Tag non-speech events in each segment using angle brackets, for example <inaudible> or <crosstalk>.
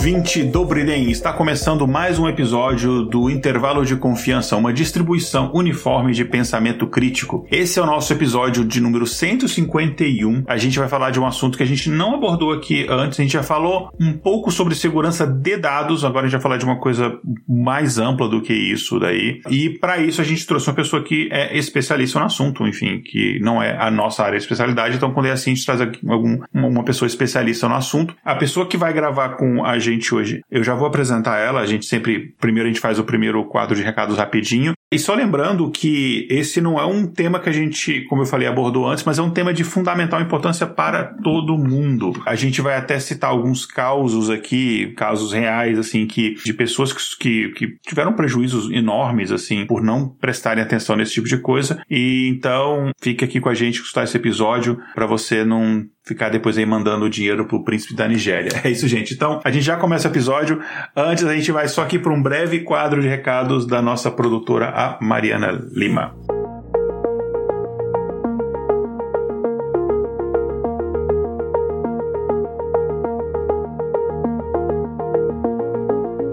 Ouvinte do Briden, está começando mais um episódio do Intervalo de Confiança, uma distribuição uniforme de pensamento crítico. Esse é o nosso episódio de número 151. A gente vai falar de um assunto que a gente não abordou aqui antes, a gente já falou um pouco sobre segurança de dados, agora a gente vai falar de uma coisa mais ampla do que isso daí. E para isso a gente trouxe uma pessoa que é especialista no assunto, enfim, que não é a nossa área de especialidade, então quando é assim a gente traz algum, uma pessoa especialista no assunto. A pessoa que vai gravar com a gente hoje. Eu já vou apresentar ela, a gente sempre, primeiro a gente faz o primeiro quadro de recados rapidinho. E só lembrando que esse não é um tema que a gente, como eu falei, abordou antes, mas é um tema de fundamental importância para todo mundo. A gente vai até citar alguns causos aqui, casos reais, assim, que de pessoas que, que, tiveram prejuízos enormes, assim, por não prestarem atenção nesse tipo de coisa. E então, fique aqui com a gente escutar esse episódio para você não ficar depois aí mandando o dinheiro pro príncipe da Nigéria. É isso, gente. Então, a gente já começa o episódio. Antes, a gente vai só aqui para um breve quadro de recados da nossa produtora, a Mariana Lima.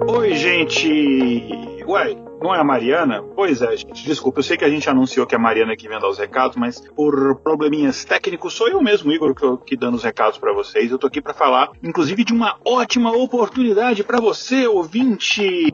Oi, gente! Uai, não é a Mariana? Pois é, gente. Desculpa, eu sei que a gente anunciou que é a Mariana que vem dar os recados, mas por probleminhas técnicos sou eu mesmo, Igor, que, que dando os recados para vocês. Eu tô aqui para falar, inclusive, de uma ótima oportunidade para você, ouvinte.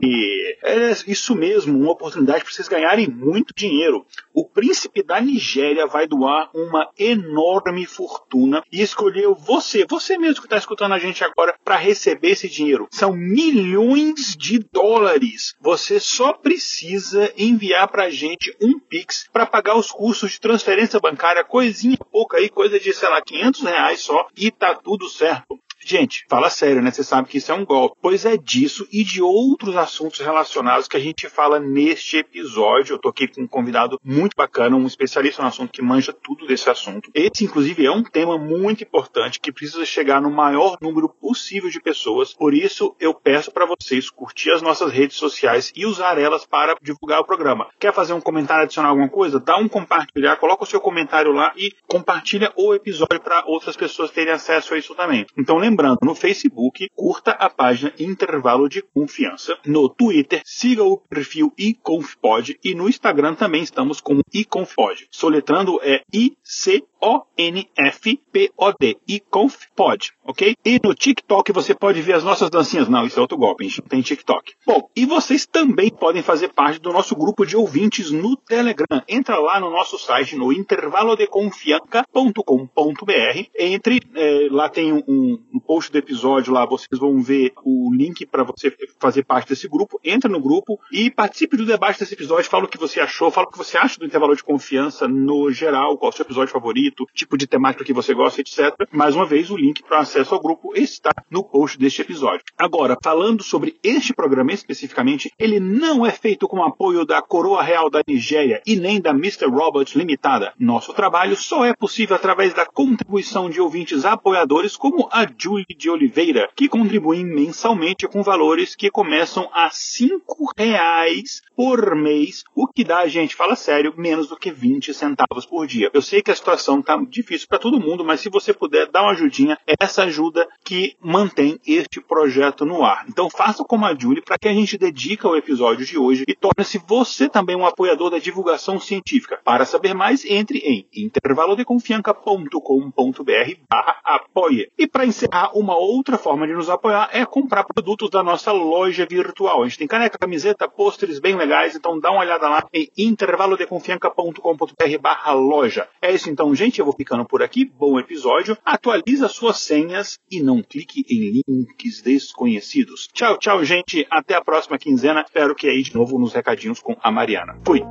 É isso mesmo, uma oportunidade para vocês ganharem muito dinheiro. O príncipe da Nigéria vai doar uma enorme fortuna e escolheu você, você mesmo que está escutando a gente agora, para receber esse dinheiro. São milhões de dólares. Você só precisa precisa enviar para a gente um Pix para pagar os custos de transferência bancária, coisinha pouca aí, coisa de, sei lá, 500 reais só, e tá tudo certo. Gente, fala sério, né? Você sabe que isso é um golpe. Pois é disso e de outros assuntos relacionados que a gente fala neste episódio. Eu tô aqui com um convidado muito bacana, um especialista no assunto que manja tudo desse assunto. Esse, inclusive, é um tema muito importante que precisa chegar no maior número possível de pessoas. Por isso, eu peço para vocês curtir as nossas redes sociais e usar elas para divulgar o programa. Quer fazer um comentário, adicionar alguma coisa? Dá um compartilhar, coloca o seu comentário lá e compartilha o episódio para outras pessoas terem acesso a isso também. Então, lembrando Lembrando, no Facebook, curta a página Intervalo de Confiança. No Twitter, siga o perfil iConfPod e no Instagram também estamos como iConfPod. Soletrando é I-C o-N-F-P-O-D. E ConfPod, ok? E no TikTok você pode ver as nossas dancinhas. Não, isso é outro golpe, a gente não tem TikTok. Bom, e vocês também podem fazer parte do nosso grupo de ouvintes no Telegram. Entra lá no nosso site, no intervalodeconfianca.com.br. Entre, é, lá tem um, um, post do episódio lá, vocês vão ver o link para você fazer parte desse grupo. Entra no grupo e participe do debate desse episódio. Fala o que você achou, fala o que você acha do intervalo de confiança no geral, qual é o seu episódio favorito tipo de temática que você gosta, etc. Mais uma vez, o link para acesso ao grupo está no post deste episódio. Agora, falando sobre este programa especificamente, ele não é feito com apoio da Coroa Real da Nigéria e nem da Mr. Robot Limitada. Nosso trabalho só é possível através da contribuição de ouvintes apoiadores como a Julie de Oliveira, que contribuem mensalmente com valores que começam a cinco reais por mês, o que dá, gente, fala sério, menos do que 20 centavos por dia. Eu sei que a situação tá difícil para todo mundo, mas se você puder dar uma ajudinha, é essa ajuda que mantém este projeto no ar. Então faça como a Julie para que a gente dedique ao episódio de hoje e torne-se você também um apoiador da divulgação científica. Para saber mais, entre em intervalodeconfianca.com.br barra apoie. E para encerrar, uma outra forma de nos apoiar é comprar produtos da nossa loja virtual. A gente tem caneca, camiseta, pôsteres bem legais, então dá uma olhada lá em intervalodeconfianca.com.br barra loja. É isso então, gente. Eu vou ficando por aqui. Bom episódio. Atualiza suas senhas e não clique em links desconhecidos. Tchau, tchau, gente. Até a próxima quinzena. Espero que aí de novo nos recadinhos com a Mariana. Fui.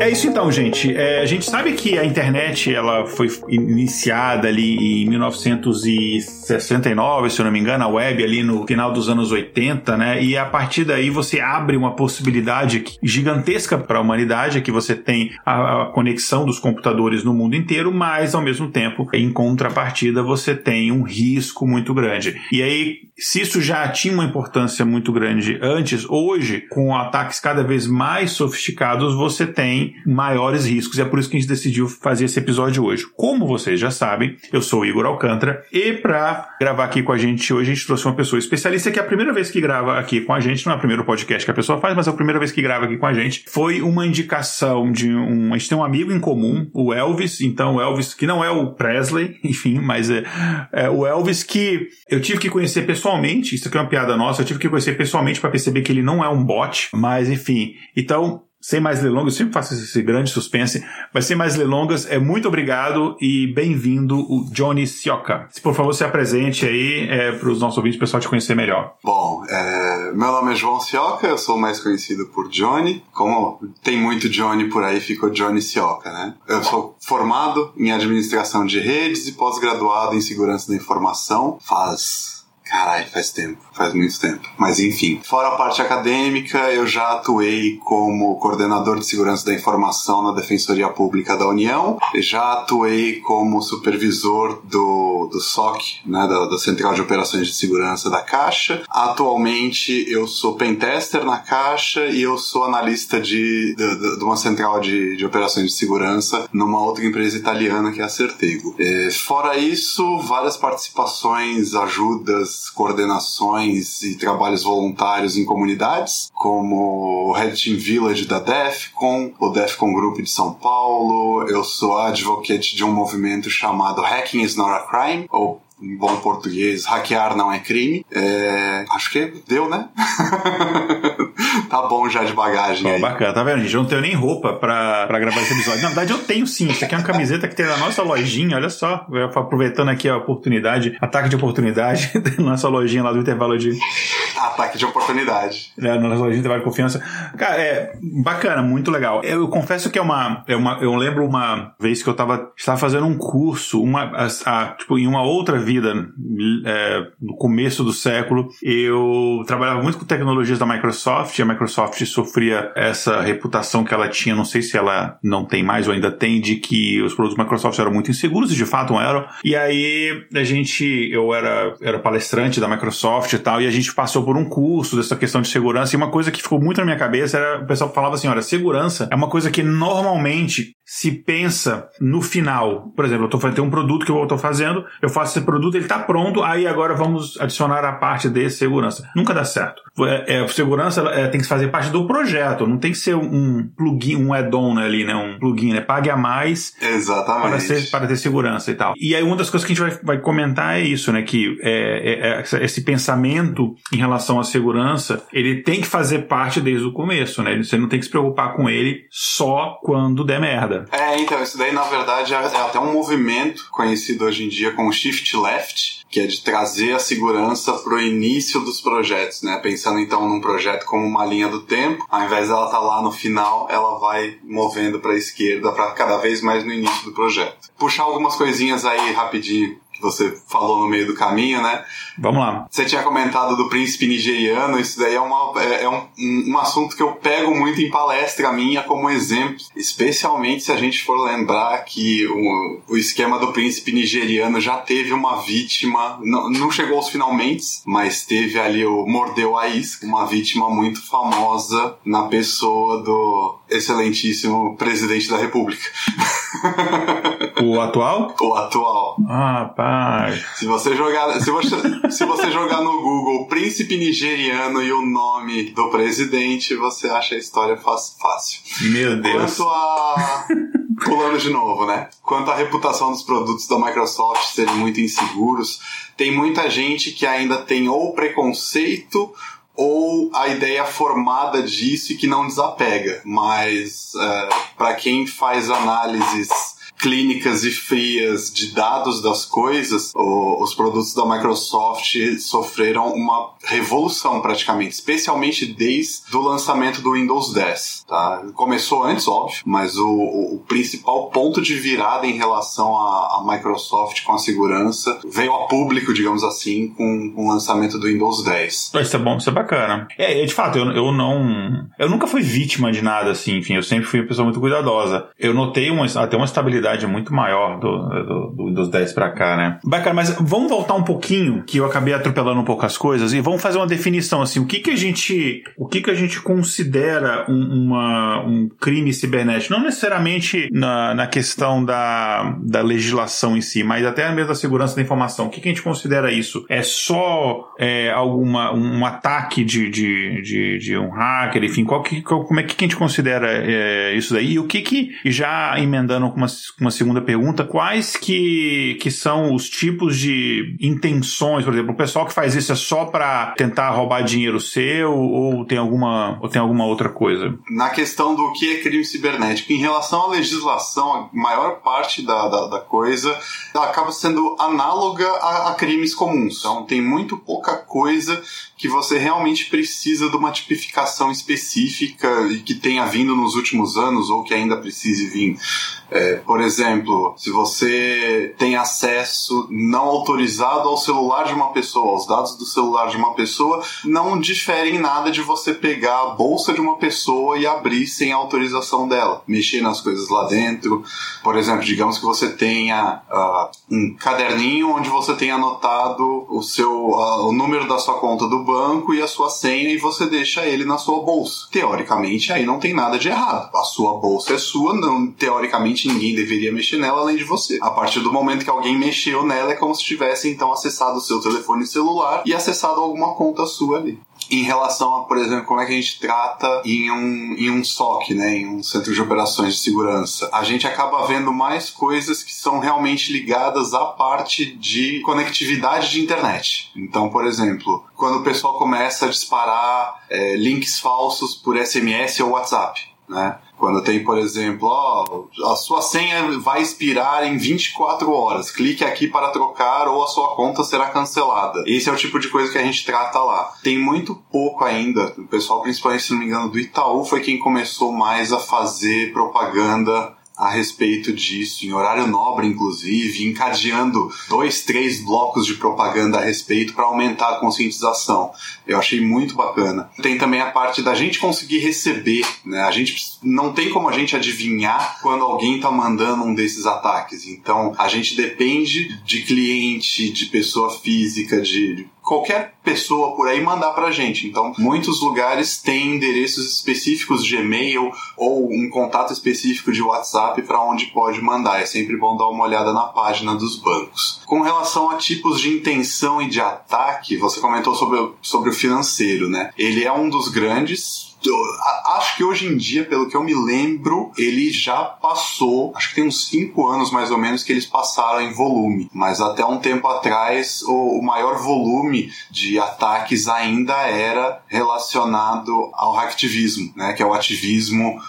É isso então, gente. É, a gente sabe que a internet ela foi iniciada ali em 1969, se eu não me engano, a web ali no final dos anos 80, né? E a partir daí você abre uma possibilidade gigantesca para a humanidade, que você tem a, a conexão dos computadores no mundo inteiro, mas ao mesmo tempo, em contrapartida, você tem um risco muito grande. E aí, se isso já tinha uma importância muito grande antes, hoje, com ataques cada vez mais sofisticados, você tem maiores riscos. E é por isso que a gente decidiu fazer esse episódio hoje. Como vocês já sabem, eu sou o Igor Alcântara e para gravar aqui com a gente hoje, a gente trouxe uma pessoa especialista que é a primeira vez que grava aqui com a gente, não é o primeiro podcast que a pessoa faz, mas é a primeira vez que grava aqui com a gente. Foi uma indicação de um. A gente tem um amigo em comum, o Elvis. Então, o Elvis, que não é o Presley, <laughs> enfim, mas é, é o Elvis que eu tive que conhecer pessoalmente. Isso aqui é uma piada nossa, eu tive que conhecer pessoalmente para perceber que ele não é um bot, mas enfim. Então, sem mais delongas, sempre faço esse grande suspense, mas sem mais delongas, é muito obrigado e bem-vindo o Johnny Sioka. Se por favor se apresente aí é, para os nossos ouvintes, o pessoal te conhecer melhor. Bom, é, meu nome é João Sioka, eu sou mais conhecido por Johnny. Como tem muito Johnny por aí, ficou Johnny Sioka, né? Eu sou formado em administração de redes e pós-graduado em segurança da informação faz Caralho, faz tempo, faz muito tempo. Mas enfim, fora a parte acadêmica, eu já atuei como coordenador de segurança da informação na Defensoria Pública da União, já atuei como supervisor do, do SOC, né, da, da Central de Operações de Segurança da Caixa. Atualmente eu sou pentester na Caixa e eu sou analista de, de, de uma central de, de operações de segurança numa outra empresa italiana que é a Certego. É, fora isso, várias participações, ajudas coordenações e trabalhos voluntários em comunidades, como o Red Team Village da DEFCON, o DEFCON Group de São Paulo. Eu sou advocate de um movimento chamado Hacking is Not a Crime, ou em bom português, hackear não é crime. É... Acho que deu, né? <laughs> tá bom já de bagagem. Pô, bacana, tá vendo, gente? Eu não tenho nem roupa pra, pra gravar esse episódio. Na verdade, eu tenho sim. Isso aqui é uma camiseta que tem na nossa lojinha, olha só. Aproveitando aqui a oportunidade, ataque de oportunidade, <laughs> nossa lojinha lá do intervalo de. Ataque de oportunidade. É, na nossa lojinha de intervalo de confiança. Cara, é bacana, muito legal. Eu, eu confesso que é uma, é uma. Eu lembro uma vez que eu tava, estava fazendo um curso, uma, a, a, tipo, em uma outra vida, é, no começo do século, eu trabalhava muito com tecnologias da Microsoft, e a Microsoft sofria essa reputação que ela tinha, não sei se ela não tem mais ou ainda tem, de que os produtos da Microsoft eram muito inseguros, e de fato eram. E aí a gente, eu era, era palestrante da Microsoft e tal, e a gente passou por um curso dessa questão de segurança, e uma coisa que ficou muito na minha cabeça era, o pessoal falava assim, olha, segurança é uma coisa que normalmente se pensa no final. Por exemplo, eu tô fazendo, tem um produto que eu estou fazendo, eu faço esse produto, ele está pronto, aí agora vamos adicionar a parte de segurança. Nunca dá certo. É, é segurança é, tem que fazer parte do projeto, não tem que ser um plugin, um add-on ali, né? Um plugin, né? Pague a mais Exatamente. Para, ser, para ter segurança e tal. E aí uma das coisas que a gente vai, vai comentar é isso, né? Que é, é, é esse pensamento em relação à segurança, ele tem que fazer parte desde o começo, né? Você não tem que se preocupar com ele só quando der merda. É, então, isso daí na verdade é, é até um movimento conhecido hoje em dia como Shift Left, que é de trazer a segurança para o início dos projetos, né? Pensando então num projeto como uma linha do tempo, ao invés dela estar tá lá no final, ela vai movendo para a esquerda para cada vez mais no início do projeto. Puxar algumas coisinhas aí rapidinho que você falou no meio do caminho, né? Vamos lá. Você tinha comentado do príncipe nigeriano, isso daí é, uma, é, é um, um, assunto que eu pego muito em palestra minha como exemplo, especialmente se a gente for lembrar que o, o esquema do príncipe nigeriano já teve uma vítima, não, não chegou aos finalmente, mas teve ali o Mordeu a Isca, uma vítima muito famosa na pessoa do excelentíssimo presidente da república. <laughs> O atual? O atual. Ah, pá. Se você jogar, se você, se você jogar no Google príncipe nigeriano e o nome do presidente, você acha a história fácil. Meu Deus. Quanto a pulando de novo, né? Quanto à reputação dos produtos da Microsoft serem muito inseguros, tem muita gente que ainda tem ou preconceito ou a ideia formada disso e que não desapega. Mas uh, é, para quem faz análises clínicas e frias de dados das coisas, o, os produtos da Microsoft sofreram uma revolução praticamente, especialmente desde o lançamento do Windows 10. Tá? Começou antes, óbvio, mas o, o principal ponto de virada em relação à, Microsoft com a segurança veio a público, digamos assim, com, com o lançamento do Windows 10. Isso é bom, isso é bacana. É, de fato, eu, eu não. Eu nunca fui vítima de nada assim, enfim, eu sempre fui uma pessoa muito cuidadosa. Eu notei uma, até uma estabilidade muito maior do, do, do Windows 10 pra cá, né? Bacana, mas vamos voltar um pouquinho, que eu acabei atropelando um pouco as coisas, e vamos fazer uma definição assim. O que que a gente. O que que a gente considera um, uma, um crime cibernético? Não necessariamente na, na questão da, da legislação em si, mas até mesmo da segurança da informação. O que, que a gente considera isso? É só é, alguma, um ataque de, de, de, de, um hacker, enfim, qual que, qual, como é que a gente considera é, isso daí? E o que que, já emendando com uma, uma segunda pergunta, quais que, que são os tipos de intenções, por exemplo, o pessoal que faz isso é só para tentar roubar dinheiro seu ou tem alguma, ou tem alguma outra coisa? Na questão do que é crime cibernético, em relação à legislação, a maior parte da, da, da coisa acaba sendo análoga a, a crimes comuns. Então tem muito pouca coisa que você realmente precisa de uma tipificação específica e que tenha vindo nos últimos anos ou que ainda precise vir. É, por exemplo, se você tem acesso não autorizado ao celular de uma pessoa, aos dados do celular de uma pessoa, não difere em nada de você pegar a bolsa de uma pessoa e abrir sem autorização dela, mexer nas coisas lá dentro. Por exemplo, digamos que você tenha uh, um caderninho onde você tem anotado o seu uh, o número da sua conta do banco e a sua senha e você deixa ele na sua bolsa. Teoricamente, aí não tem nada de errado. A sua bolsa é sua, não, teoricamente ninguém deveria mexer nela além de você. A partir do momento que alguém mexeu nela, é como se tivesse então acessado o seu telefone celular e acessado alguma conta sua ali em relação a, por exemplo, como é que a gente trata em um, em um SOC, né, em um centro de operações de segurança. A gente acaba vendo mais coisas que são realmente ligadas à parte de conectividade de internet. Então, por exemplo, quando o pessoal começa a disparar é, links falsos por SMS ou WhatsApp, né? Quando tem, por exemplo, ó, a sua senha vai expirar em 24 horas, clique aqui para trocar ou a sua conta será cancelada. Esse é o tipo de coisa que a gente trata lá. Tem muito pouco ainda, o pessoal, principalmente se não me engano, do Itaú foi quem começou mais a fazer propaganda a respeito disso, em horário nobre, inclusive, encadeando dois, três blocos de propaganda a respeito para aumentar a conscientização. Eu achei muito bacana. Tem também a parte da gente conseguir receber, né? A gente não tem como a gente adivinhar quando alguém está mandando um desses ataques. Então, a gente depende de cliente, de pessoa física, de qualquer pessoa por aí mandar pra gente. Então, muitos lugares têm endereços específicos de e-mail ou um contato específico de WhatsApp para onde pode mandar. É sempre bom dar uma olhada na página dos bancos. Com relação a tipos de intenção e de ataque, você comentou sobre, sobre o financeiro, né? Ele é um dos grandes, acho que hoje em dia, pelo que eu me lembro, ele já passou, acho que tem uns 5 anos mais ou menos que eles passaram em volume. Mas até um tempo atrás, o, o maior volume de ataques ainda era relacionado ao hacktivismo, né? Que é o ativismo,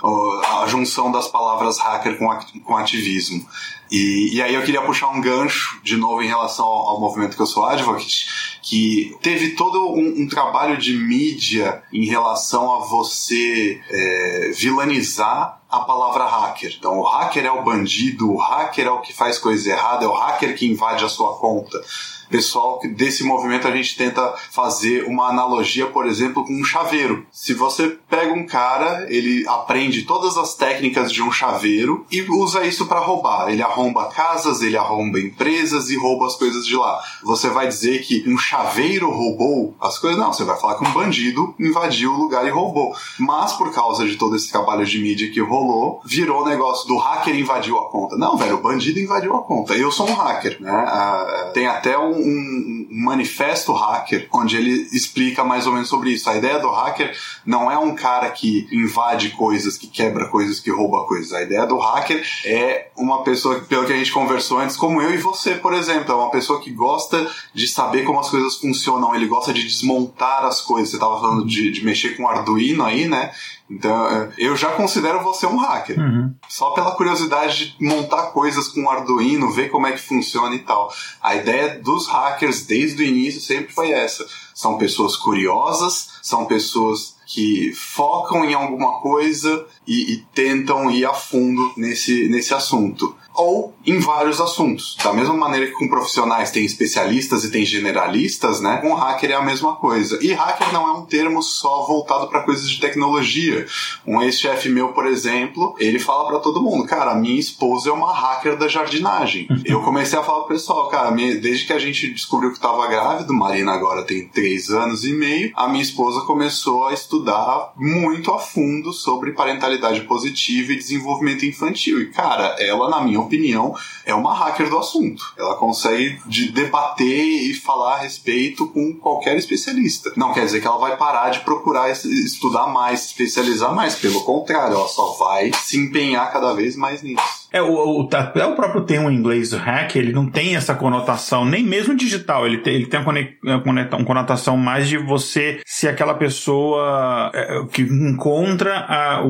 a junção das palavras hacker com, ativismo. E, e aí eu queria puxar um gancho de novo em relação ao, ao movimento que eu sou advocate, que teve todo um, um, trabalho de mídia em relação a você é, vilanizar a palavra hacker. Então, o hacker é o bandido, o hacker é o que faz coisa errada, é o hacker que invade a sua conta pessoal desse movimento a gente tenta fazer uma analogia, por exemplo, com um chaveiro. Se você pega um cara, ele aprende todas as técnicas de um chaveiro e usa isso para roubar. Ele arromba casas, ele arromba empresas e rouba as coisas de lá. Você vai dizer que um chaveiro roubou as coisas? Não, você vai falar que um bandido invadiu o lugar e roubou. Mas por causa de todo esse trabalho de mídia que rolou, virou o negócio do hacker invadiu a conta. Não, velho, o bandido invadiu a conta. Eu sou um hacker, né? Ah, tem até um um, manifesto hacker onde ele explica mais ou menos sobre isso. A ideia do hacker não é um cara que invade coisas, que quebra coisas, que rouba coisas. A ideia do hacker é uma pessoa, pelo que a gente conversou antes, como eu e você, por exemplo, é uma pessoa que gosta de saber como as coisas funcionam, ele gosta de desmontar as coisas. Você estava falando de, de mexer com Arduino aí, né? Então, é, eu já considero você um hacker. Uhum. Só pela curiosidade de montar coisas com Arduino, ver como é que funciona e tal. A ideia dos hackers desde o início sempre foi essa. São pessoas curiosas, são pessoas que focam em alguma coisa e, e tentam ir a fundo nesse, nesse assunto ou em vários assuntos. Da mesma maneira que com profissionais tem especialistas e tem generalistas, né? Com hacker é a mesma coisa. E hacker não é um termo só voltado para coisas de tecnologia. Um ex-chefe meu, por exemplo, ele fala para todo mundo, cara, minha esposa é uma hacker da jardinagem. Eu comecei a falar pro pessoal, cara, desde que a gente descobriu que estava grávido, Marina agora tem três anos e meio, a minha esposa começou a estudar muito a fundo sobre parentalidade positiva e desenvolvimento infantil. E, cara, ela, na minha opinião, é uma hacker do assunto. Ela consegue de debater e falar a respeito com qualquer especialista. Não quer dizer que ela vai parar de procurar estudar mais, especializar mais. Pelo contrário, ela só vai se empenhar cada vez mais nisso. É, o, o, é o próprio termo em inglês hack, ele não tem essa conotação, nem mesmo digital, ele tem, ele tem uma conotação mais de você ser aquela pessoa é, que encontra a, a,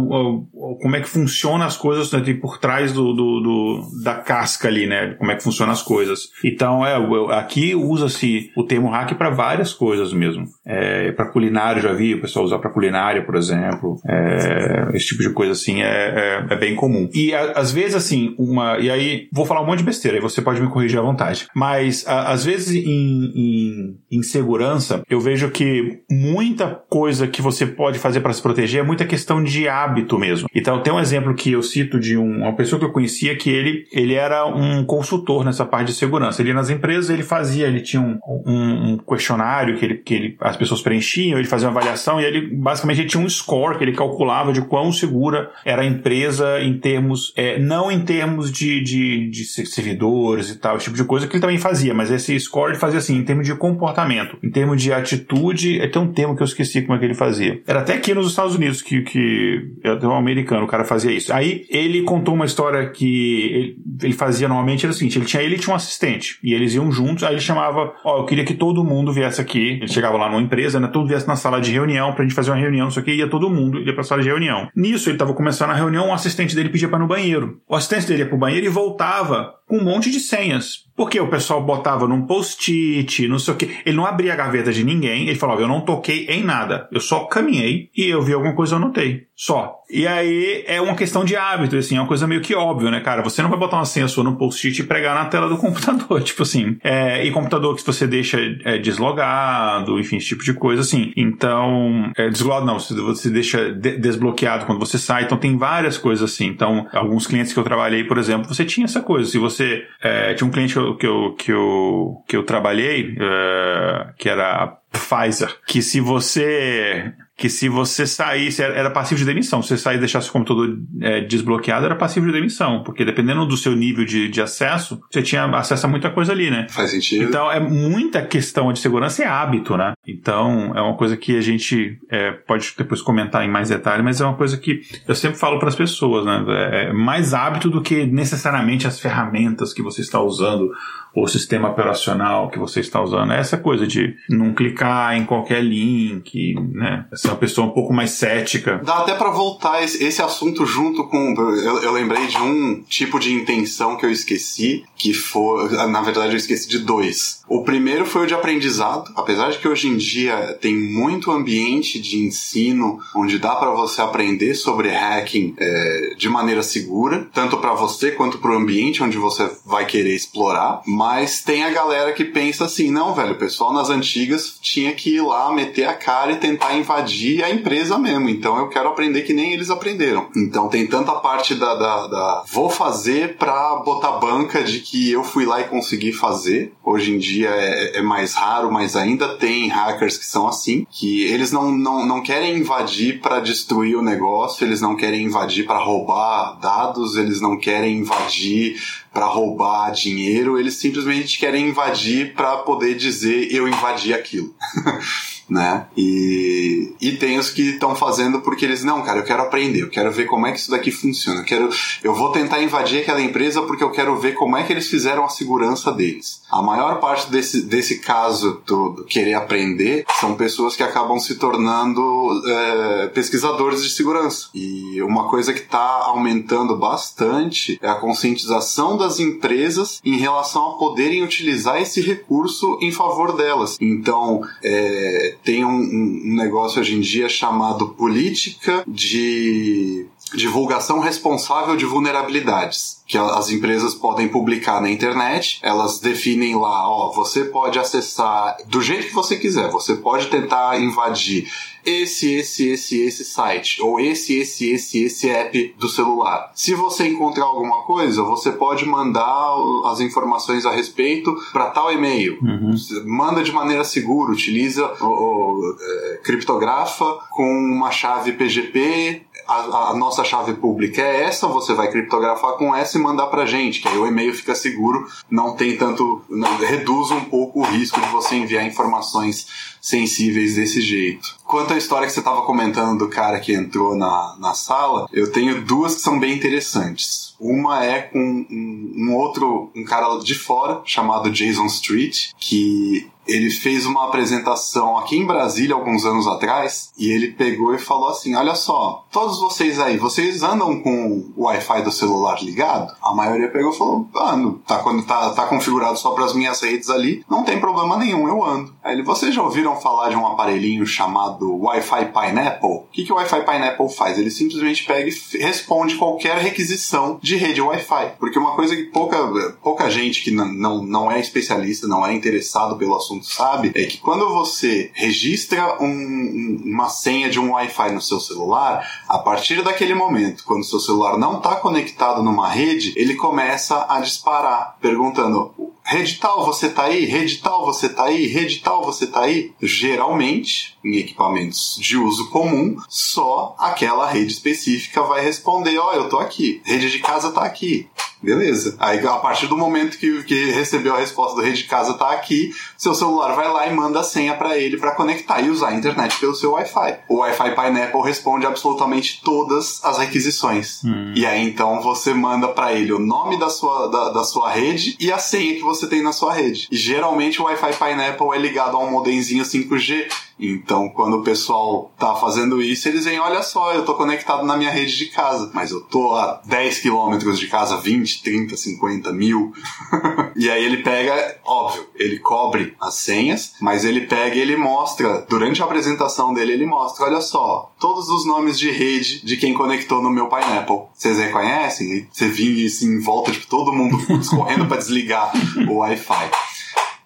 como é que funciona as coisas né, por trás do, do, do, da casca ali, né? Como é que funcionam as coisas. Então, é, aqui usa-se o termo hack para várias coisas mesmo. É, para culinária, já vi o pessoal usar para culinária, por exemplo. É, esse tipo de coisa assim é, é, é bem comum. E a, às vezes, assim, assim, uma. E aí, vou falar um monte de besteira, aí você pode me corrigir à vontade. Mas, a, às vezes, em, em, em, segurança, eu vejo que muita coisa que você pode fazer para se proteger é muita questão de hábito mesmo. Então, tem um exemplo que eu cito de um, uma pessoa que eu conhecia que ele, ele era um consultor nessa parte de segurança. Ele nas empresas, ele fazia, ele tinha um, um, um questionário que, ele, que ele, as pessoas preenchiam, ele fazia uma avaliação e ele, basicamente, ele tinha um score que ele calculava de quão segura era a empresa em termos, é, não em termos de, de, de servidores e tal, esse tipo de coisa, que ele também fazia, mas esse score ele fazia assim, em termos de comportamento, em termos de atitude, é tem um termo que eu esqueci como é que ele fazia. Era até aqui nos Estados Unidos que, que um americano, o cara fazia isso. Aí ele contou uma história que ele, ele fazia normalmente, era o seguinte, ele tinha ele tinha um assistente, e eles iam juntos, aí ele chamava, ó, oh, eu queria que todo mundo viesse aqui, ele chegava lá numa empresa, né, todo viesse na sala de reunião pra gente fazer uma reunião, não sei o que, ia todo mundo, ia pra sala de reunião. Nisso, ele tava começando a reunião, o assistente dele pedia para no banheiro. O assistente assistente dele ia pro banheiro e voltava com um monte de senhas. Porque o pessoal botava num post-it, não sei o que. Ele não abria a gaveta de ninguém, ele falava, eu não toquei em nada. Eu só caminhei e eu vi alguma coisa, eu anotei. Só. E aí é uma questão de hábito, assim, é uma coisa meio que óbvia, né, cara? Você não vai botar uma senha sua no post-it e pregar na tela do computador, <laughs> tipo assim. É, e computador que você deixa é, deslogado, enfim, esse tipo de coisa, assim. Então, é, deslogado não, você deixa de desbloqueado quando você sai, então tem várias coisas assim. Então, alguns clientes que eu trabalhei, por exemplo, você tinha essa coisa. Se você. É, tinha um cliente que eu, que eu, que eu, que eu trabalhei, é, que era a Pfizer, que se você que se você saísse, era passivo de demissão. Se você sair e deixasse o computador é, desbloqueado, era passivo de demissão. Porque dependendo do seu nível de, de acesso, você tinha acesso a muita coisa ali, né? Faz sentido. Então, é muita questão de segurança e é hábito, né? Então, é uma coisa que a gente é, pode depois comentar em mais detalhe, mas é uma coisa que eu sempre falo para as pessoas, né? É mais hábito do que necessariamente as ferramentas que você está usando o sistema operacional que você está usando. É essa coisa de não clicar em qualquer link, né? Ser uma pessoa um pouco mais cética. Dá até para voltar esse, esse, assunto junto com. Eu, eu, lembrei de um tipo de intenção que eu esqueci, que foi. Na verdade, eu esqueci de dois. O primeiro foi o de aprendizado. Apesar de que hoje em dia tem muito ambiente de ensino onde dá para você aprender sobre hacking é, de maneira segura, tanto para você quanto para o ambiente onde você vai querer explorar mas tem a galera que pensa assim, não, velho, o pessoal nas antigas tinha que ir lá, meter a cara e tentar invadir a empresa mesmo. Então eu quero aprender que nem eles aprenderam. Então tem tanta parte da, da, da vou fazer pra botar banca de que eu fui lá e consegui fazer. Hoje em dia é, é mais raro, mas ainda tem hackers que são assim, que eles não, não, não querem invadir para destruir o negócio, eles não querem invadir para roubar dados, eles não querem invadir para roubar dinheiro, eles simplesmente querem invadir para poder dizer eu invadi aquilo. <laughs> né? E, e tem os que estão fazendo porque eles, não, cara, eu quero aprender, eu quero ver como é que isso daqui funciona, eu, quero, eu vou tentar invadir aquela empresa porque eu quero ver como é que eles fizeram a segurança deles. A maior parte desse, desse caso todo, querer aprender, são pessoas que acabam se tornando é, pesquisadores de segurança. E uma coisa que está aumentando bastante é a conscientização das empresas em relação a poderem utilizar esse recurso em favor delas. Então, é, tem um, um negócio hoje em dia chamado política de divulgação responsável de vulnerabilidades que as empresas podem publicar na internet. Elas definem lá, ó, você pode acessar do jeito que você quiser. Você pode tentar invadir esse, esse, esse, esse site, ou esse, esse, esse, esse app do celular. Se você encontrar alguma coisa, você pode mandar as informações a respeito para tal e-mail. Uhum. Manda de maneira segura, utiliza o, é, criptografa com uma chave PGP. A, a, nossa chave pública é essa, você vai criptografar com essa e mandar pra gente, que aí o e-mail fica seguro, não tem tanto. reduz um pouco o risco de você enviar informações sensíveis desse jeito. Quanto à história que você estava comentando do cara que entrou na, na sala, eu tenho duas que são bem interessantes. Uma é com um, um outro, um cara de fora, chamado Jason Street, que ele fez uma apresentação aqui em Brasília alguns anos atrás e ele pegou e falou assim: Olha só, todos vocês aí, vocês andam com o Wi-Fi do celular ligado? A maioria pegou e falou: Ando, tá, quando tá, tá configurado só para as minhas redes ali, não tem problema nenhum, eu ando. Aí ele, vocês já ouviram falar de um aparelhinho chamado Wi-Fi Pineapple? O que, que o Wi-Fi Pineapple faz? Ele simplesmente pega e responde qualquer requisição de rede Wi-Fi. Porque uma coisa que pouca, pouca gente que não, não é especialista, não é interessado pelo assunto sabe? É que quando você registra um, uma senha de um Wi-Fi no seu celular, a partir daquele momento, quando seu celular não está conectado numa rede, ele começa a disparar, perguntando: rede tal, você tá aí? Rede tal, você tá aí? Rede tal, você tá aí? Geralmente, em equipamentos de uso comum, só aquela rede específica vai responder: ó, oh, eu tô aqui. Rede de casa tá aqui. Beleza. Aí, a partir do momento que, que recebeu a resposta do rede de casa tá aqui, seu celular vai lá e manda a senha para ele para conectar e usar a internet pelo seu Wi-Fi. O Wi-Fi Pineapple responde absolutamente todas as requisições. Hum. E aí, então, você manda para ele o nome da sua, da, da, sua rede e a senha que você tem na sua rede. E geralmente o Wi-Fi Pineapple é ligado a um modemzinho 5G então, quando o pessoal tá fazendo isso, eles veem, olha só, eu tô conectado na minha rede de casa, mas eu tô a 10 quilômetros de casa, 20, 30, 50 mil. <laughs> e aí ele pega, óbvio, ele cobre as senhas, mas ele pega e ele mostra, durante a apresentação dele, ele mostra, olha só, todos os nomes de rede de quem conectou no meu Pineapple. Vocês reconhecem? E você vinha assim, em volta, tipo, todo mundo <laughs> correndo para desligar o Wi-Fi.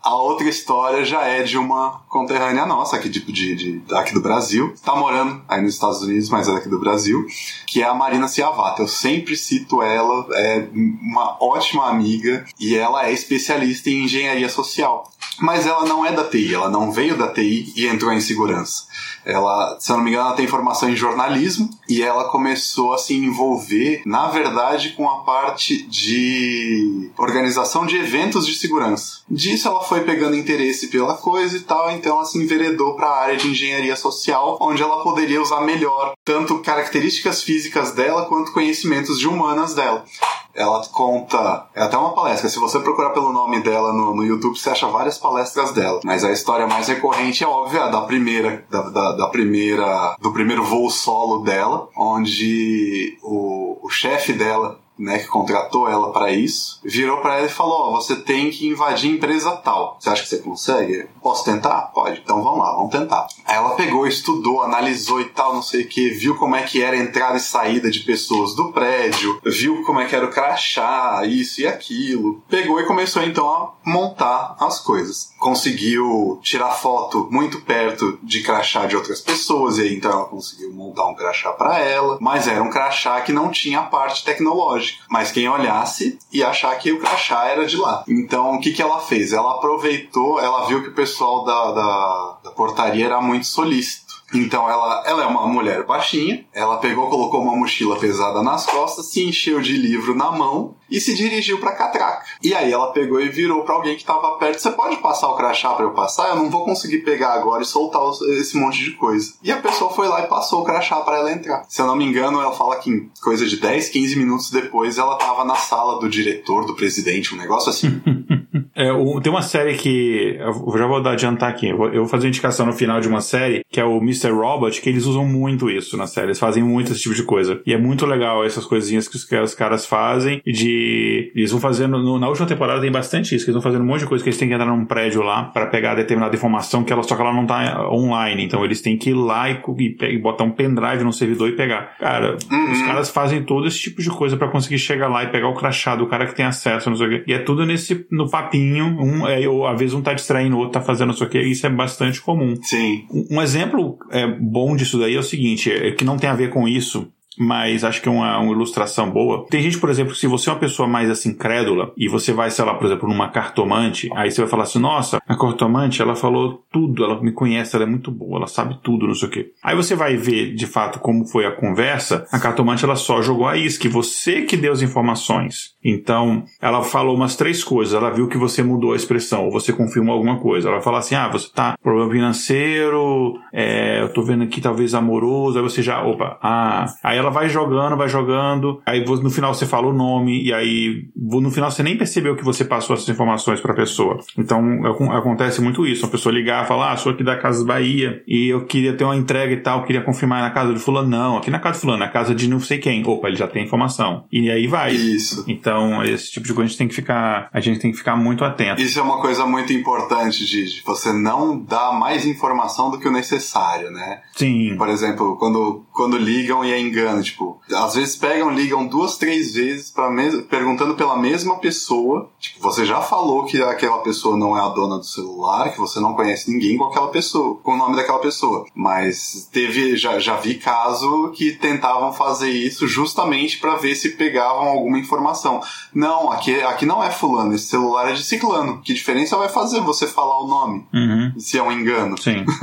A outra história já é de uma conterrânea nossa, aqui, de, de, de, aqui do Brasil. Tá morando aí nos Estados Unidos, mas é daqui do Brasil, que é a Marina Ciavata. Eu sempre cito ela, é uma ótima amiga e ela é especialista em engenharia social. Mas ela não é da TI, ela não veio da TI e entrou em segurança. Ela, se eu não me engano, ela tem formação em jornalismo e ela começou a se envolver, na verdade, com a parte de organização de eventos de segurança. Disso ela foi pegando interesse pela coisa e tal, então ela se enveredou para a área de engenharia social, onde ela poderia usar melhor tanto características físicas dela quanto conhecimentos de humanas dela ela conta. É até uma palestra. Se você procurar pelo nome dela no, no YouTube, você acha várias palestras dela. Mas a história mais recorrente é óbvia da primeira, da, da, da primeira, do primeiro voo solo dela, onde o, o chefe dela né, que contratou ela para isso, virou para ela e falou: oh, você tem que invadir empresa tal. Você acha que você consegue? Posso tentar? Pode. Então vamos lá, vamos tentar. Aí ela pegou, estudou, analisou e tal, não sei o que, viu como é que era a entrada e saída de pessoas do prédio, viu como é que era o crachá, isso e aquilo. Pegou e começou então a montar as coisas. Conseguiu tirar foto muito perto de crachá de outras pessoas, e aí então ela conseguiu montar um crachá para ela, mas era um crachá que não tinha a parte tecnológica lógica. Mas quem olhasse ia achar que o crachá era de lá. Então, o que, que ela fez? Ela aproveitou, ela viu que o pessoal da, da, da portaria era muito solícito. Então ela, ela é uma mulher baixinha, ela pegou, colocou uma mochila pesada nas costas, se encheu de livro na mão e se dirigiu pra catraca. E aí ela pegou e virou para alguém que tava perto: Você pode passar o crachá para eu passar? Eu não vou conseguir pegar agora e soltar esse monte de coisa. E a pessoa foi lá e passou o crachá para ela entrar. Se eu não me engano, ela fala que coisa de 10, 15 minutos depois ela tava na sala do diretor, do presidente, um negócio assim. <laughs> É, o, tem uma série que. Eu já vou adiantar aqui. Eu vou, eu vou, fazer uma indicação no final de uma série, que é o Mr. Robot, que eles usam muito isso na série. Eles fazem muito esse tipo de coisa. E é muito legal essas coisinhas que os, que os caras fazem. De. Eles vão fazendo. No, na última temporada tem bastante isso, que eles vão fazendo um monte de coisa que eles têm que entrar num prédio lá para pegar determinada informação, que ela, só que ela não tá online. Então eles têm que ir lá e, e, e botar um pendrive no servidor e pegar. Cara, uhum. os caras fazem todo esse tipo de coisa para conseguir chegar lá e pegar o crachá do cara que tem acesso, não sei o quê. E é tudo nesse. no papinho um, é, ou às vezes um tá distraindo o outro, tá fazendo isso aqui, isso é bastante comum. Sim. Um, um exemplo é, bom disso daí é o seguinte, é, que não tem a ver com isso, mas acho que é uma, uma, ilustração boa. Tem gente, por exemplo, que se você é uma pessoa mais assim crédula e você vai, sei lá, por exemplo, numa cartomante, aí você vai falar assim: nossa, a cartomante ela falou tudo, ela me conhece, ela é muito boa, ela sabe tudo, não sei o quê. Aí você vai ver de fato como foi a conversa. A cartomante ela só jogou a isca, você que deu as informações. Então, ela falou umas três coisas. Ela viu que você mudou a expressão, ou você confirmou alguma coisa. Ela vai falar assim: ah, você tá problema financeiro, é, eu tô vendo aqui talvez amoroso, aí você já, opa, ah. Aí ela ela vai jogando, vai jogando, aí no final você fala o nome, e aí no final você nem percebeu que você passou essas informações para a pessoa. Então acontece muito isso. Uma pessoa ligar e falar, ah, sou aqui da Casa Bahia e eu queria ter uma entrega e tal, queria confirmar na casa de fulano. Não, aqui na casa de fulano, na casa de não sei quem. Opa, ele já tem informação. E aí vai. Isso. Então, esse tipo de coisa a gente tem que ficar, a gente tem que ficar muito atento. Isso é uma coisa muito importante, de você não dar mais informação do que o necessário, né? Sim. Por exemplo, quando, quando ligam e é engano Tipo, às vezes pegam, ligam duas, três vezes para perguntando pela mesma pessoa. Tipo, você já falou que aquela pessoa não é a dona do celular, que você não conhece ninguém com aquela pessoa, com o nome daquela pessoa. Mas teve, já, já vi caso que tentavam fazer isso justamente para ver se pegavam alguma informação. Não, aqui, aqui não é fulano, esse celular é de ciclano. Que diferença vai fazer você falar o nome? Uhum. Se é um engano. Sim. <laughs>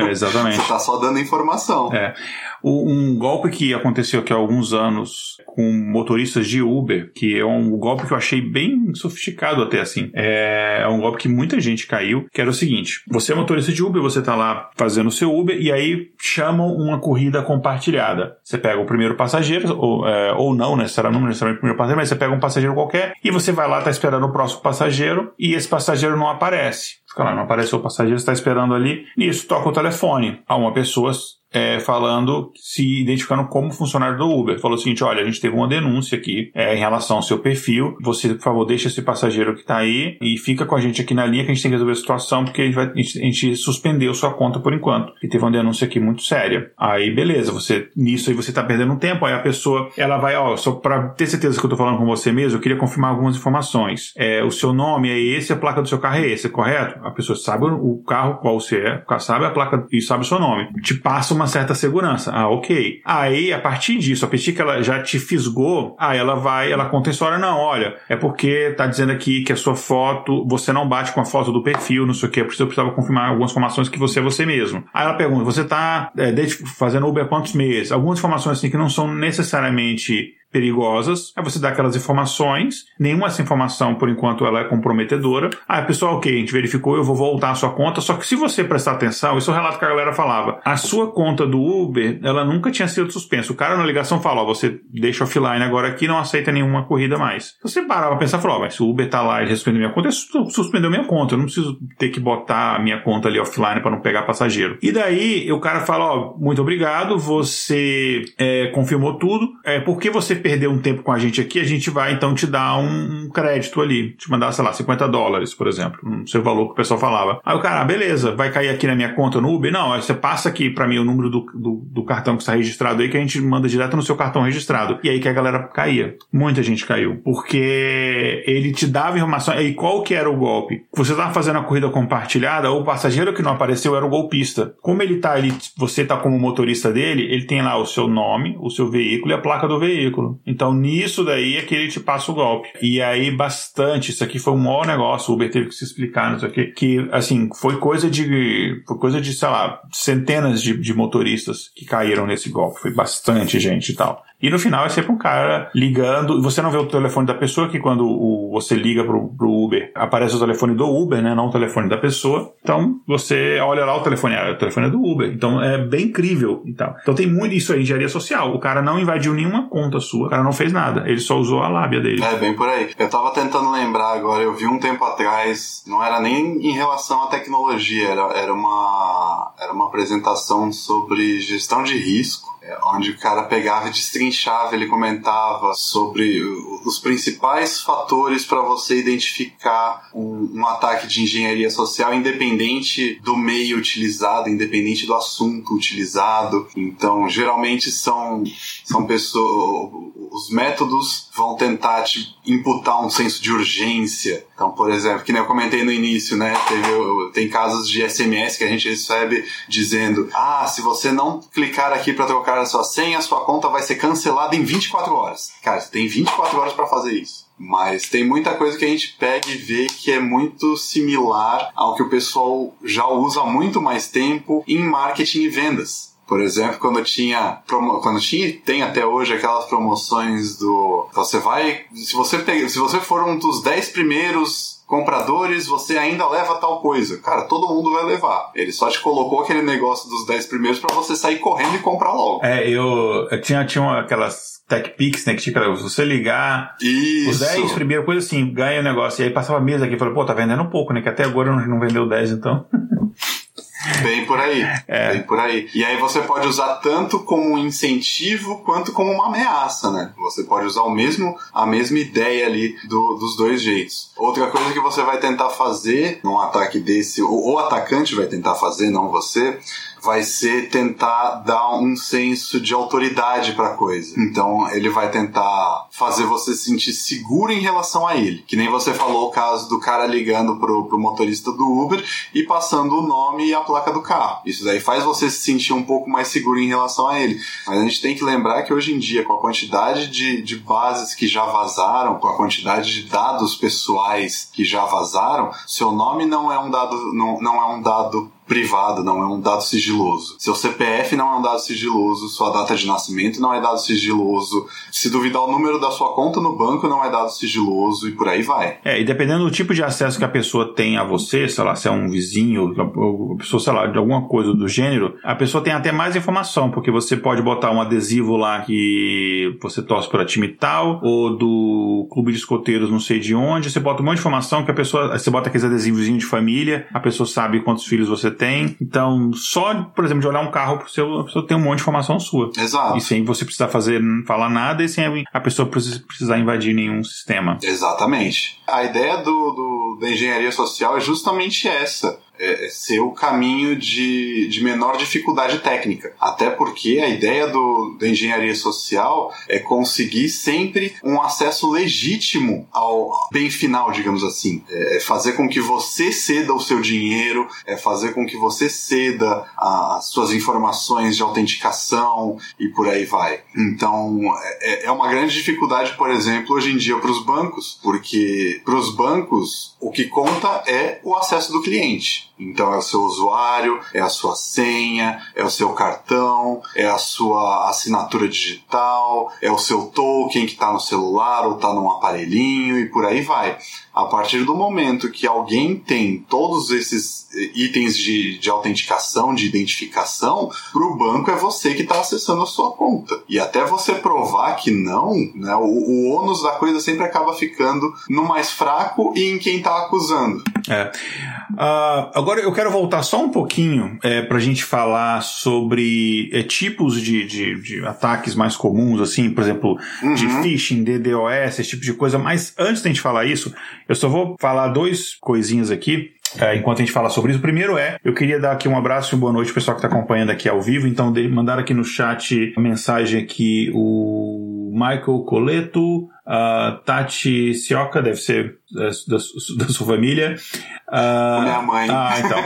É, exatamente. você tá só dando informação. É. Um golpe que aconteceu aqui há alguns anos com motoristas de Uber, que é um golpe que eu achei bem sofisticado até assim. É um golpe que muita gente caiu, que era o seguinte: você é motorista de Uber, você tá lá fazendo o seu Uber e aí chamam uma corrida compartilhada. Você pega o primeiro passageiro, ou, é, ou não necessariamente, não necessariamente o primeiro passageiro, mas você pega um passageiro qualquer e você vai lá, tá esperando o próximo passageiro e esse passageiro não aparece. Fica lá, não apareceu o passageiro, está esperando ali. Nisso, toca o telefone a uma pessoa é, falando, se identificando como funcionário do Uber. Falou o seguinte: olha, a gente teve uma denúncia aqui é, em relação ao seu perfil. Você, por favor, deixa esse passageiro que está aí e fica com a gente aqui na linha que a gente tem que resolver a situação, porque a gente, vai, a gente, suspendeu sua conta por enquanto. E teve uma denúncia aqui muito séria. Aí, beleza, você nisso aí você está perdendo tempo. Aí a pessoa ela vai, ó, só para ter certeza que eu estou falando com você mesmo, eu queria confirmar algumas informações. É, o seu nome é esse, a placa do seu carro é esse, correto? A pessoa sabe o carro qual você é, sabe a placa e sabe o seu nome. Te passa uma uma certa segurança. Ah, ok. Aí, a partir disso, a partir que ela já te fisgou, aí ela vai, ela conta a história, não, olha, é porque tá dizendo aqui que a sua foto, você não bate com a foto do perfil, não sei o que, eu precisava confirmar algumas informações que você é você mesmo. Aí ela pergunta, você tá é, fazendo Uber há quantos meses? Algumas informações assim que não são necessariamente perigosas, aí você dá aquelas informações, nenhuma dessa informação, por enquanto, ela é comprometedora. Ah, pessoal, ok, a gente verificou, eu vou voltar a sua conta, só que se você prestar atenção, isso é o relato que a galera falava, a sua conta do Uber, ela nunca tinha sido suspensa. O cara na ligação falou, você deixa offline agora aqui, não aceita nenhuma corrida mais. Você parava pra pensar, falou, oh, mas se o Uber tá lá e suspendeu minha conta, ele suspendeu minha conta, eu não preciso ter que botar a minha conta ali offline para não pegar passageiro. E daí, o cara fala, ó, muito obrigado, você é, confirmou tudo, é, porque você perder um tempo com a gente aqui, a gente vai então te dar um, crédito ali, te mandar, sei lá, 50 dólares, por exemplo, não sei o valor que o pessoal falava. Aí o cara, ah, beleza, vai cair aqui na minha conta no Uber? Não, você passa aqui para mim o número do, do, do, cartão que está registrado aí, que a gente manda direto no seu cartão registrado. E aí que a galera caía. Muita gente caiu. Porque ele te dava informação. E qual que era o golpe? Você estava fazendo a corrida compartilhada, o passageiro que não apareceu era o golpista. Como ele tá ali, você tá como motorista dele, ele tem lá o seu nome, o seu veículo e a placa do veículo. Então, nisso daí é que ele te passa o golpe. E aí, bastante, isso aqui foi um maior negócio, o Uber teve que se explicar, não sei o quê, que, assim, foi coisa de, foi coisa de, sei lá, centenas de, de motoristas que caíram nesse golpe. Foi bastante gente e tal. E no final é sempre um cara ligando. Você não vê o telefone da pessoa, que quando o, você liga pro, pro Uber, aparece o telefone do Uber, né? Não o telefone da pessoa. Então você olha lá o telefone, ah, o telefone é do Uber. Então é bem incrível e tal. Então tem muito isso aí, engenharia social. O cara não invadiu nenhuma conta sua, o cara não fez nada. Ele só usou a lábia dele. É, bem por aí. Eu tava tentando lembrar agora, eu vi um tempo atrás, não era nem em relação à tecnologia, era, era, uma, era uma apresentação sobre gestão de risco onde o cara pegava e destrinchava, ele comentava sobre os principais fatores para você identificar um, um, ataque de engenharia social, independente do meio utilizado, independente do assunto utilizado. Então, geralmente são, são pessoas. Os métodos vão tentar te imputar um senso de urgência. Então, por exemplo, que nem eu comentei no início, né? Teve, tem casos de SMS que a gente recebe dizendo: ah, se você não clicar aqui para trocar a sua senha, a sua conta vai ser cancelada em 24 horas. Cara, você tem 24 horas para fazer isso. Mas tem muita coisa que a gente pega e vê que é muito similar ao que o pessoal já usa há muito mais tempo em marketing e vendas. Por exemplo, quando tinha, quando tinha, tem até hoje aquelas promoções do, você vai, se você pega, se você for um dos 10 primeiros compradores, você ainda leva tal coisa. Cara, todo mundo vai levar. Ele só te colocou aquele negócio dos 10 primeiros para você sair correndo e comprar logo. É, eu, eu tinha, tinha uma, aquelas Tech Pix, né? Que tipo, se você ligar Isso. os 10 primeiro, coisa assim, ganha o negócio. E aí passava a mesa aqui e falou, pô, tá vendendo um pouco, né? Que até agora não, não vendeu 10, então. <laughs> Bem por aí. É. Bem por aí. E aí você pode usar tanto como um incentivo quanto como uma ameaça, né? Você pode usar o mesmo, a mesma ideia ali do, dos dois jeitos. Outra coisa que você vai tentar fazer num ataque desse, ou o atacante vai tentar fazer, não você, vai ser tentar dar um senso de autoridade para a coisa. Então ele vai tentar fazer você se sentir seguro em relação a ele. Que nem você falou o caso do cara ligando pro, pro motorista do Uber e passando o nome e a placa do carro. Isso daí faz você se sentir um pouco mais seguro em relação a ele. Mas a gente tem que lembrar que hoje em dia, com a quantidade de, de bases que já vazaram, com a quantidade de dados pessoais que já vazaram, seu nome não é um dado, não, não é um dado privado, não é um dado sigiloso. Seu CPF não é um dado sigiloso, sua data de nascimento não é dado sigiloso. Se duvidar o número da sua conta no banco não é dado sigiloso e por aí vai. É, e dependendo do tipo de acesso que a pessoa tem a você, sei lá, se é um vizinho, a pessoa, sei lá, de alguma coisa do gênero, a pessoa tem até mais informação, porque você pode botar um adesivo lá que você torce para time tal, ou do clube de escoteiros não sei de onde, você bota um monte de informação que a pessoa, você bota aqueles adesivos de família, a pessoa sabe quantos filhos você tem. Então, só, por exemplo, de olhar um carro pro seu, a pessoa tem um monte de informação sua. Exato. E sem você precisar fazer, falar nada e sem a pessoa precisar invadir nenhum sistema. Exatamente. A ideia do, do da engenharia social é justamente essa é, é, ser o caminho de, de menor dificuldade técnica. Até porque a ideia do, da engenharia social é conseguir sempre um acesso legítimo ao bem final, digamos assim. É, é fazer com que você ceda o seu dinheiro, é fazer com que você ceda as suas informações de autenticação e por aí vai. Então, é, é uma grande dificuldade, por exemplo, hoje em dia para os bancos, porque para os bancos o que conta é o acesso do cliente. Então é o seu usuário, é a sua senha, é o seu cartão, é a sua assinatura digital, é o seu token que está no celular ou está num aparelhinho e por aí vai. A partir do momento que alguém tem todos esses eh, itens de, de autenticação, de identificação, para o banco é você que está acessando a sua conta. E até você provar que não, né, o, o ônus da coisa sempre acaba ficando no mais fraco e em quem está acusando. É. Uh, agora eu quero voltar só um pouquinho é, para a gente falar sobre é, tipos de, de, de, ataques mais comuns, assim, por exemplo, uhum. de phishing, DDoS, esse tipo de coisa. Mas antes da gente falar isso, eu só vou falar dois coisinhas aqui. É, enquanto a gente fala sobre isso, o primeiro é, eu queria dar aqui um abraço e uma boa noite ao pessoal que está acompanhando aqui ao vivo. Então, mandaram aqui no chat a mensagem aqui o Michael Coleto, a Tati Sioca, deve ser da, da, da sua família. Uh, Minha mãe. Ah, então.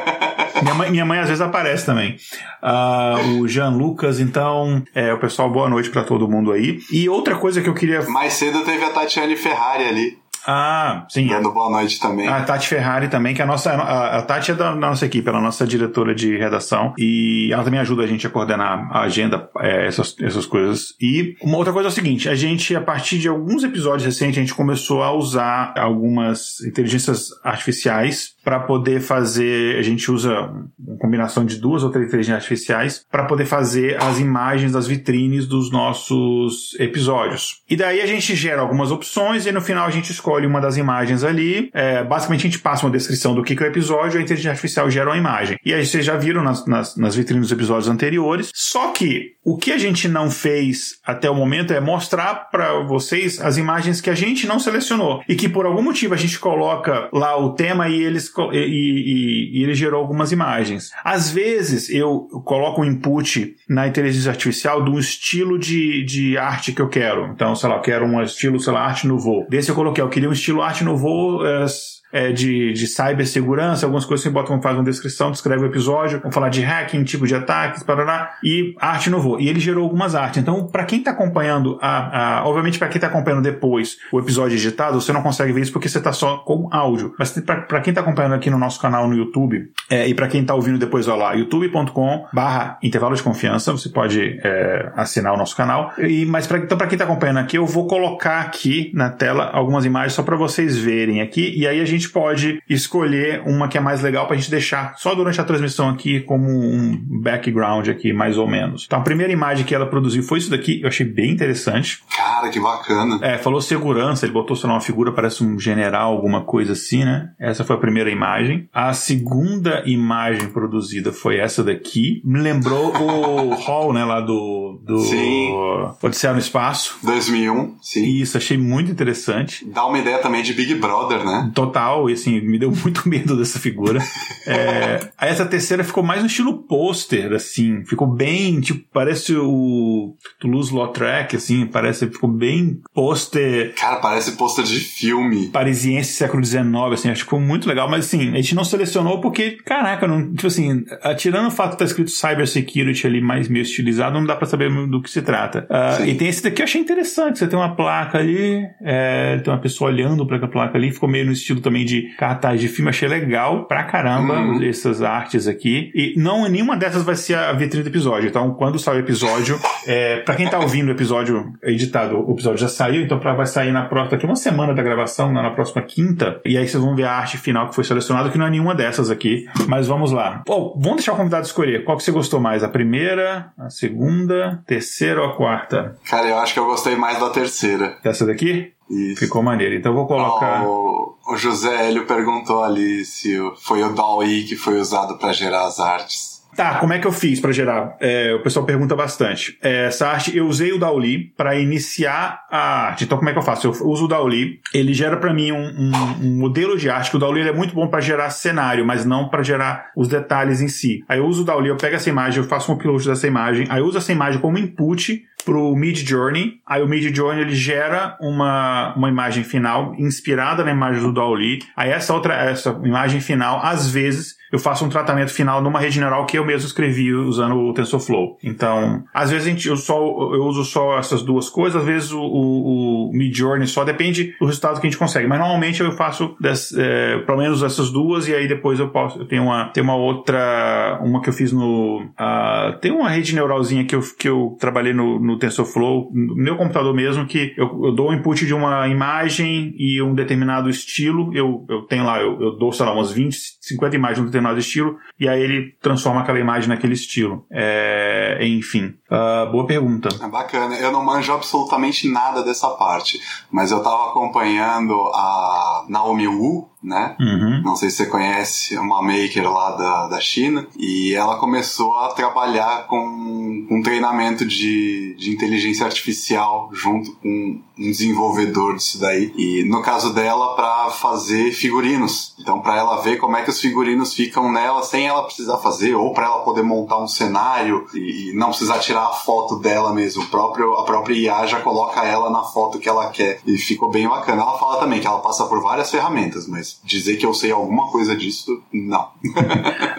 <laughs> minha, mãe, minha mãe às vezes aparece também. Uh, o Jean Lucas, então, é, o pessoal, boa noite para todo mundo aí. E outra coisa que eu queria. Mais cedo teve a Tatiane Ferrari ali. Ah, sim. Dando boa noite também. A Tati Ferrari também, que é a nossa. A, a Tati é da nossa equipe, ela é a nossa diretora de redação. E ela também ajuda a gente a coordenar a agenda, é, essas, essas coisas. E uma outra coisa é o seguinte: a gente, a partir de alguns episódios recentes, a gente começou a usar algumas inteligências artificiais para poder fazer. A gente usa uma combinação de duas ou três inteligências artificiais para poder fazer as imagens das vitrines dos nossos episódios. E daí a gente gera algumas opções e no final a gente escolhe uma das imagens ali. É, basicamente a gente passa uma descrição do que, que é o episódio, a inteligência artificial gera uma imagem. E aí vocês já viram nas, nas, nas vitrines dos episódios anteriores. Só que o que a gente não fez até o momento é mostrar para vocês as imagens que a gente não selecionou e que por algum motivo a gente coloca lá o tema e eles e, e, e, ele gerou algumas imagens. Às vezes eu coloco um input na inteligência artificial do estilo de, de arte que eu quero. Então, sei lá, eu quero um estilo, sei lá, arte nouveau. Desse eu coloquei, eu queria um estilo arte nouveau. É, é, de, de cibersegurança, algumas coisas você bota, faz uma descrição, descreve o episódio, vamos falar de hacking, tipo de ataques, parará, e arte novo. E ele gerou algumas artes. Então, para quem está acompanhando, a, a obviamente para quem está acompanhando depois o episódio editado, você não consegue ver isso porque você está só com áudio. Mas para quem está acompanhando aqui no nosso canal no YouTube, é, e para quem está ouvindo depois, olha lá, youtube.com barra intervalo de confiança, você pode é, assinar o nosso canal. E, mas pra, então, para quem está acompanhando aqui, eu vou colocar aqui na tela algumas imagens só para vocês verem aqui, e aí a gente gente pode escolher uma que é mais legal para a gente deixar só durante a transmissão aqui como um background aqui, mais ou menos. Então a primeira imagem que ela produziu foi isso daqui, eu achei bem interessante. Cara, que bacana. É, falou segurança, ele botou, sei lá, uma figura, parece um general, alguma coisa assim, né? Essa foi a primeira imagem. A segunda imagem produzida foi essa daqui. Me lembrou o <laughs> Hall, né, lá do, do sim. Odisseia no Espaço. 2001, sim. Isso, achei muito interessante. Dá uma ideia também de Big Brother, né? Total e assim, me deu muito <laughs> medo dessa figura. É, aí essa terceira ficou mais no estilo pôster, assim, ficou bem, tipo, parece o Toulouse-Lautrec, assim, parece, ficou bem pôster. Cara, parece pôster de filme. Parisiense século XIX, assim, acho que ficou muito legal, mas assim, a gente não selecionou porque, caraca, não, tipo assim, tirando o fato de estar tá escrito Cybersecurity ali mais meio estilizado, não dá para saber do que se trata. Uh, e tem esse daqui que eu achei interessante, você tem uma placa ali, é, tem uma pessoa olhando para a placa ali, ficou meio no estilo também também de cartaz de filme. Achei legal pra caramba uhum. essas artes aqui. E não nenhuma dessas vai ser a vitrine do episódio. Então, quando sai o episódio, é, pra quem tá ouvindo o episódio editado, o episódio já saiu, então pra, vai sair na próxima, daqui uma semana da gravação, na, próxima quinta. E aí vocês vão ver a arte final que foi selecionada, que não é nenhuma dessas aqui. Mas vamos lá. Oh, vamos deixar o convidado escolher. Qual que você gostou mais? A primeira, a segunda, terceira ou a quarta? Cara, eu acho que eu gostei mais da terceira. Dessa daqui? Isso. Ficou maneiro. Então eu vou colocar. Oh, o José Hélio perguntou ali se foi o DALL-E que foi usado para gerar as artes. Tá, como é que eu fiz para gerar? É, o pessoal pergunta bastante. É, essa arte, eu usei o Dauli para iniciar a arte. Então, como é que eu faço? Eu uso o Dauli, ele gera para mim um, um, um, modelo de arte, que o Dauli é muito bom para gerar cenário, mas não para gerar os detalhes em si. Aí eu uso o Dauli, eu pego essa imagem, eu faço um upload dessa imagem, aí eu uso essa imagem como input pro Mid Journey. Aí o Mid Journey ele gera uma, uma imagem final inspirada na imagem do Dauli. Aí essa outra essa imagem final, às vezes eu faço um tratamento final numa rede neural que eu mesmo escrevi usando o TensorFlow. Então, às vezes a gente, eu, só, eu uso só essas duas coisas, às vezes o, o, o Midjourney só depende do resultado que a gente consegue. Mas normalmente eu faço des, é, pelo menos essas duas e aí depois eu posso. Eu tenho uma, tem uma outra, uma que eu fiz no. Uh, tem uma rede neuralzinha que eu, que eu trabalhei no, no TensorFlow, no meu computador mesmo, que eu, eu dou o input de uma imagem e um determinado estilo. Eu, eu tenho lá, eu, eu dou, sei lá, umas 20, 50 imagens de um determinado estilo, e aí ele transforma aquela imagem naquele estilo. É, enfim, uh, boa pergunta. É bacana. Eu não manjo absolutamente nada dessa parte, mas eu tava acompanhando a Naomi Wu, né? Uhum. Não sei se você conhece, uma maker lá da, da China, e ela começou a trabalhar com um treinamento de, de inteligência artificial junto com um desenvolvedor disso daí. E no caso dela, para fazer figurinos. Então, para ela ver como é que os figurinos ficam nela sem ela precisar fazer, ou para ela poder montar um cenário e não precisar tirar a foto dela mesmo. O próprio, a própria IA já coloca ela na foto que ela quer. E ficou bem bacana. Ela fala também que ela passa por várias ferramentas, mas mas dizer que eu sei alguma coisa disso, não.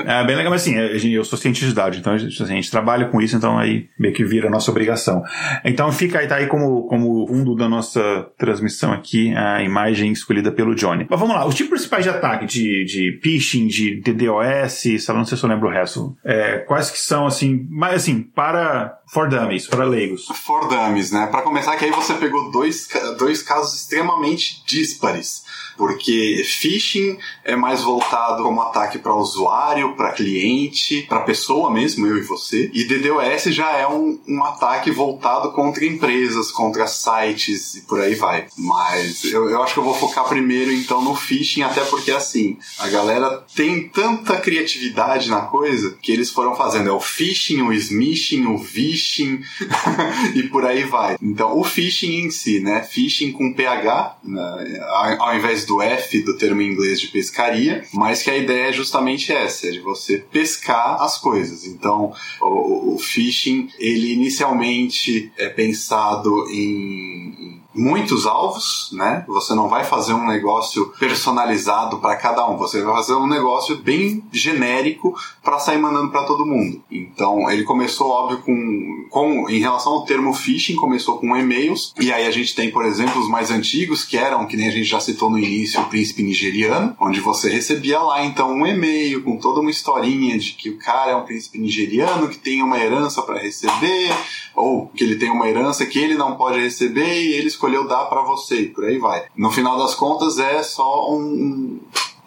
é bem legal, mas assim, eu sou cientista de dados, então assim, a gente trabalha com isso, então aí meio que vira a nossa obrigação. Então fica aí, tá aí como, como fundo da nossa transmissão aqui, a imagem escolhida pelo Johnny. Mas vamos lá, os tipos principais de ataque, de, de phishing, de DDoS, sei lá, não sei se eu lembro o resto, é, quais que são, assim, mas assim, para For Dummies, para leigos. For Dummies, né? Para começar, que aí você pegou dois, dois casos extremamente díspares porque phishing é mais voltado como ataque para usuário, para cliente, para pessoa mesmo, eu e você, e DDoS já é um, um ataque voltado contra empresas, contra sites e por aí vai. Mas eu, eu acho que eu vou focar primeiro então no phishing, até porque assim, a galera tem tanta criatividade na coisa que eles foram fazendo. É o phishing, o smishing, o vishing <laughs> e por aí vai. Então o phishing em si, né? Phishing com PH, né? ao invés do F do termo em inglês de pescaria, mas que a ideia é justamente essa, é de você pescar as coisas. Então, o, o phishing, ele inicialmente é pensado em, em muitos alvos, né? Você não vai fazer um negócio personalizado para cada um, você vai fazer um negócio bem genérico para sair mandando para todo mundo. Então, ele começou óbvio com, com em relação ao termo phishing, começou com e-mails, e aí a gente tem, por exemplo, os mais antigos que eram, que nem a gente já citou no início, o príncipe nigeriano, onde você recebia lá então um e-mail com toda uma historinha de que o cara é um príncipe nigeriano que tem uma herança para receber, ou que ele tem uma herança que ele não pode receber e ele escolheu dar para você, e por aí vai. No final das contas é só um,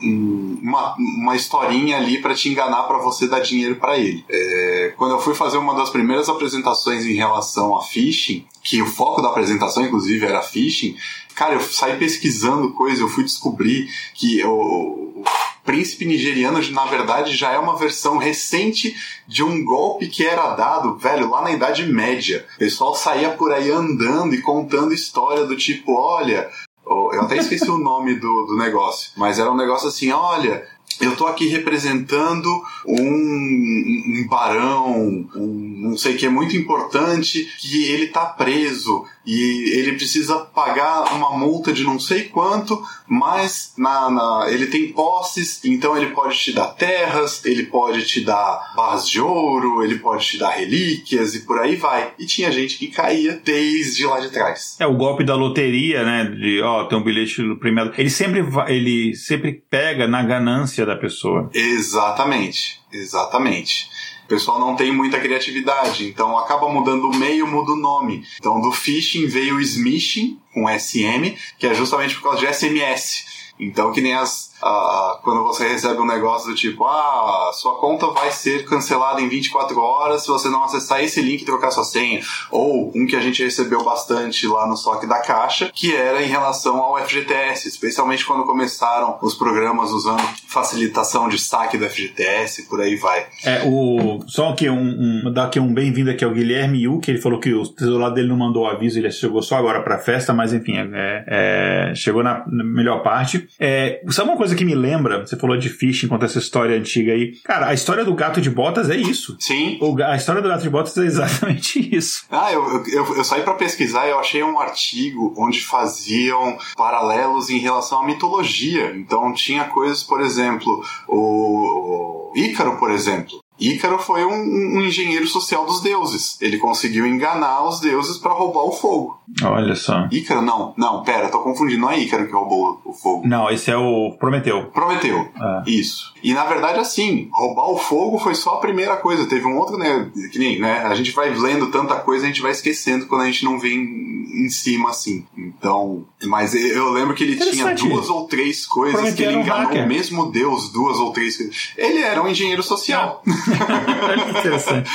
um uma, uma historinha ali para te enganar para você dar dinheiro para ele. É, quando eu fui fazer uma das primeiras apresentações em relação a phishing, que o foco da apresentação inclusive era phishing, cara, eu saí pesquisando coisas, eu fui descobrir que o príncipe nigeriano, na verdade, já é uma versão recente de um golpe que era dado, velho, lá na Idade Média. O pessoal saía por aí andando e contando história do tipo, olha, eu até esqueci o nome do, do negócio, mas era um negócio assim: olha, eu tô aqui representando um, um barão, um não sei que é muito importante, que ele tá preso e ele precisa pagar uma multa de não sei quanto, mas na, na, ele tem posses, então ele pode te dar terras, ele pode te dar barras de ouro, ele pode te dar relíquias e por aí vai. E tinha gente que caía desde lá de trás. É o golpe da loteria, né? De ó, tem um bilhete premiado. Ele sempre ele sempre pega na ganância da pessoa. Exatamente, exatamente. Pessoal não tem muita criatividade, então acaba mudando o meio, muda o nome. Então do phishing veio o smishing, com SM, que é justamente por causa de SMS. Então, que nem as, ah, quando você recebe um negócio do tipo, ah, sua conta vai ser cancelada em 24 horas se você não acessar esse link e trocar sua senha. Ou um que a gente recebeu bastante lá no SOC da Caixa, que era em relação ao FGTS, especialmente quando começaram os programas usando facilitação de saque do FGTS, por aí vai. É, o, só aqui um, um, daqui um bem-vindo aqui ao Guilherme Yu, que ele falou que o tesouro dele não mandou o aviso, ele chegou só agora pra festa, mas enfim, é, é, chegou na melhor parte. É, sabe uma coisa coisa que me lembra, você falou de phishing, conta essa história antiga aí. Cara, a história do gato de botas é isso. Sim. O, a história do gato de botas é exatamente <laughs> isso. Ah, eu, eu, eu saí para pesquisar e eu achei um artigo onde faziam paralelos em relação à mitologia. Então tinha coisas, por exemplo, o, o Ícaro, por exemplo. Ícaro foi um, um, engenheiro social dos deuses. Ele conseguiu enganar os deuses para roubar o fogo. Olha só. Ícaro, não, não, pera, tô confundindo. Não é Ícaro que roubou o fogo. Não, esse é o Prometeu. Prometeu. É. Isso. E na verdade, assim, roubar o fogo foi só a primeira coisa. Teve um outro, né? Que nem, né? A gente vai lendo tanta coisa, a gente vai esquecendo quando a gente não vem em cima assim. Então, mas eu lembro que ele tinha duas ou três coisas Prometeu que ele enganou um o mesmo Deus, duas ou três coisas. Ele era um engenheiro social. <laughs> Interessante.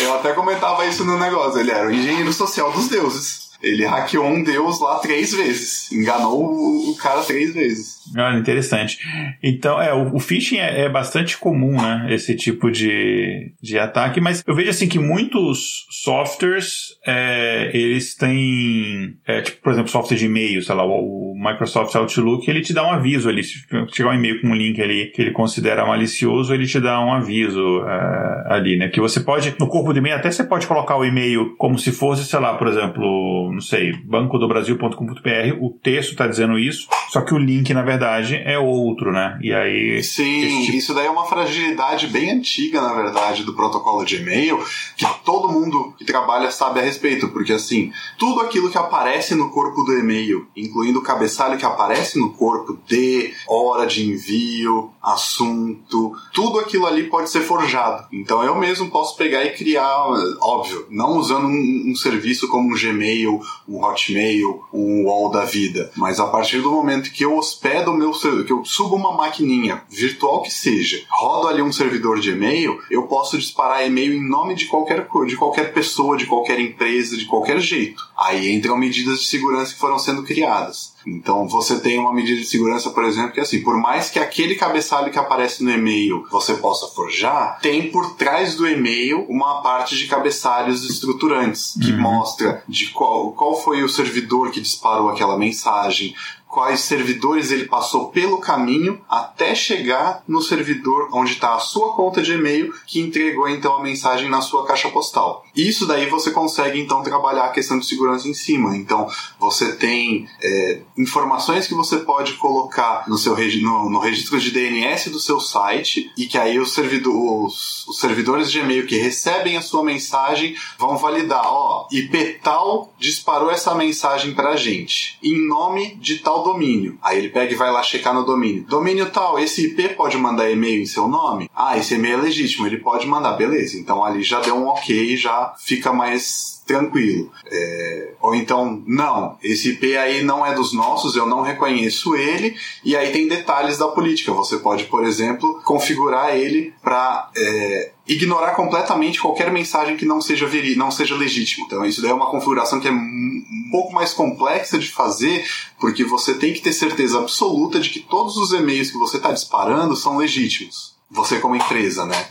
Eu até comentava isso no negócio. Ele era o engenheiro social dos deuses. Ele hackeou um deus lá três vezes. Enganou o cara três vezes. Olha, interessante. Então, é, o, o phishing é, é, bastante comum, né? Esse tipo de, de ataque, mas eu vejo assim que muitos softwares, é, eles têm, é, tipo, por exemplo, software de e-mail, sei lá, o, o, Microsoft Outlook, ele te dá um aviso ali. Se chegar um e-mail com um link ali que ele considera malicioso, ele te dá um aviso é, ali, né? Que você pode, no corpo do e-mail, até você pode colocar o e-mail como se fosse, sei lá, por exemplo, não sei, bancodobrasil.com.br, o texto está dizendo isso, só que o link, na verdade, é outro, né? E aí. Sim, tipo... isso daí é uma fragilidade bem antiga, na verdade, do protocolo de e-mail, que todo mundo que trabalha sabe a respeito, porque assim, tudo aquilo que aparece no corpo do e-mail, incluindo o cabeçalho que aparece no corpo de hora de envio, assunto, tudo aquilo ali pode ser forjado. Então eu mesmo posso pegar e criar, óbvio, não usando um, um serviço como um Gmail, um Hotmail, um Wall da vida, mas a partir do momento que eu hospedo o meu que eu subo uma maquininha virtual que seja, rodo ali um servidor de e-mail, eu posso disparar e-mail em nome de qualquer de qualquer pessoa, de qualquer empresa, de qualquer jeito. Aí entram medidas de segurança que foram sendo criadas. Então você tem uma medida de segurança, por exemplo, que é assim, por mais que aquele cabeçalho que aparece no e-mail você possa forjar, tem por trás do e-mail uma parte de cabeçalhos estruturantes que uhum. mostra de qual, qual foi o servidor que disparou aquela mensagem, quais servidores ele passou pelo caminho até chegar no servidor onde está a sua conta de e-mail que entregou então a mensagem na sua caixa postal. Isso daí você consegue então trabalhar a questão de segurança em cima. Então você tem é, informações que você pode colocar no seu no, no, registro de DNS do seu site e que aí os, os, os servidores de e-mail que recebem a sua mensagem vão validar, ó, IP tal disparou essa mensagem para gente em nome de tal domínio. Aí ele pega e vai lá checar no domínio. Domínio tal, esse IP pode mandar e-mail em seu nome? Ah, esse e-mail é legítimo, ele pode mandar, beleza. Então ali já deu um ok, já fica mais tranquilo. É, ou então, não, esse IP aí não é dos nossos, eu não reconheço ele, e aí tem detalhes da política. Você pode, por exemplo, configurar ele para é, ignorar completamente qualquer mensagem que não seja veri não seja legítimo. Então, isso daí é uma configuração que é um pouco mais complexa de fazer, porque você tem que ter certeza absoluta de que todos os e-mails que você está disparando são legítimos. Você como empresa, né?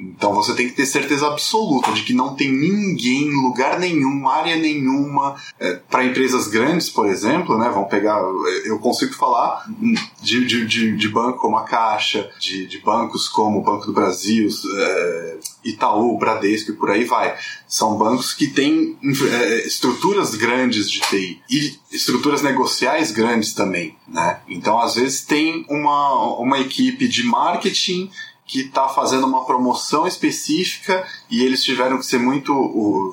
Então você tem que ter certeza absoluta de que não tem ninguém, lugar nenhum, área nenhuma. É, para empresas grandes, por exemplo, né? Vamos pegar. Eu consigo falar de, de, de, de banco como a Caixa, de, de bancos como o Banco do Brasil, é, Itaú, Bradesco e por aí vai. São bancos que têm é, estruturas grandes de TI e estruturas negociais grandes também, né? Então, às vezes, tem uma, uma equipe de marketing que está fazendo uma promoção específica e eles tiveram que ser muito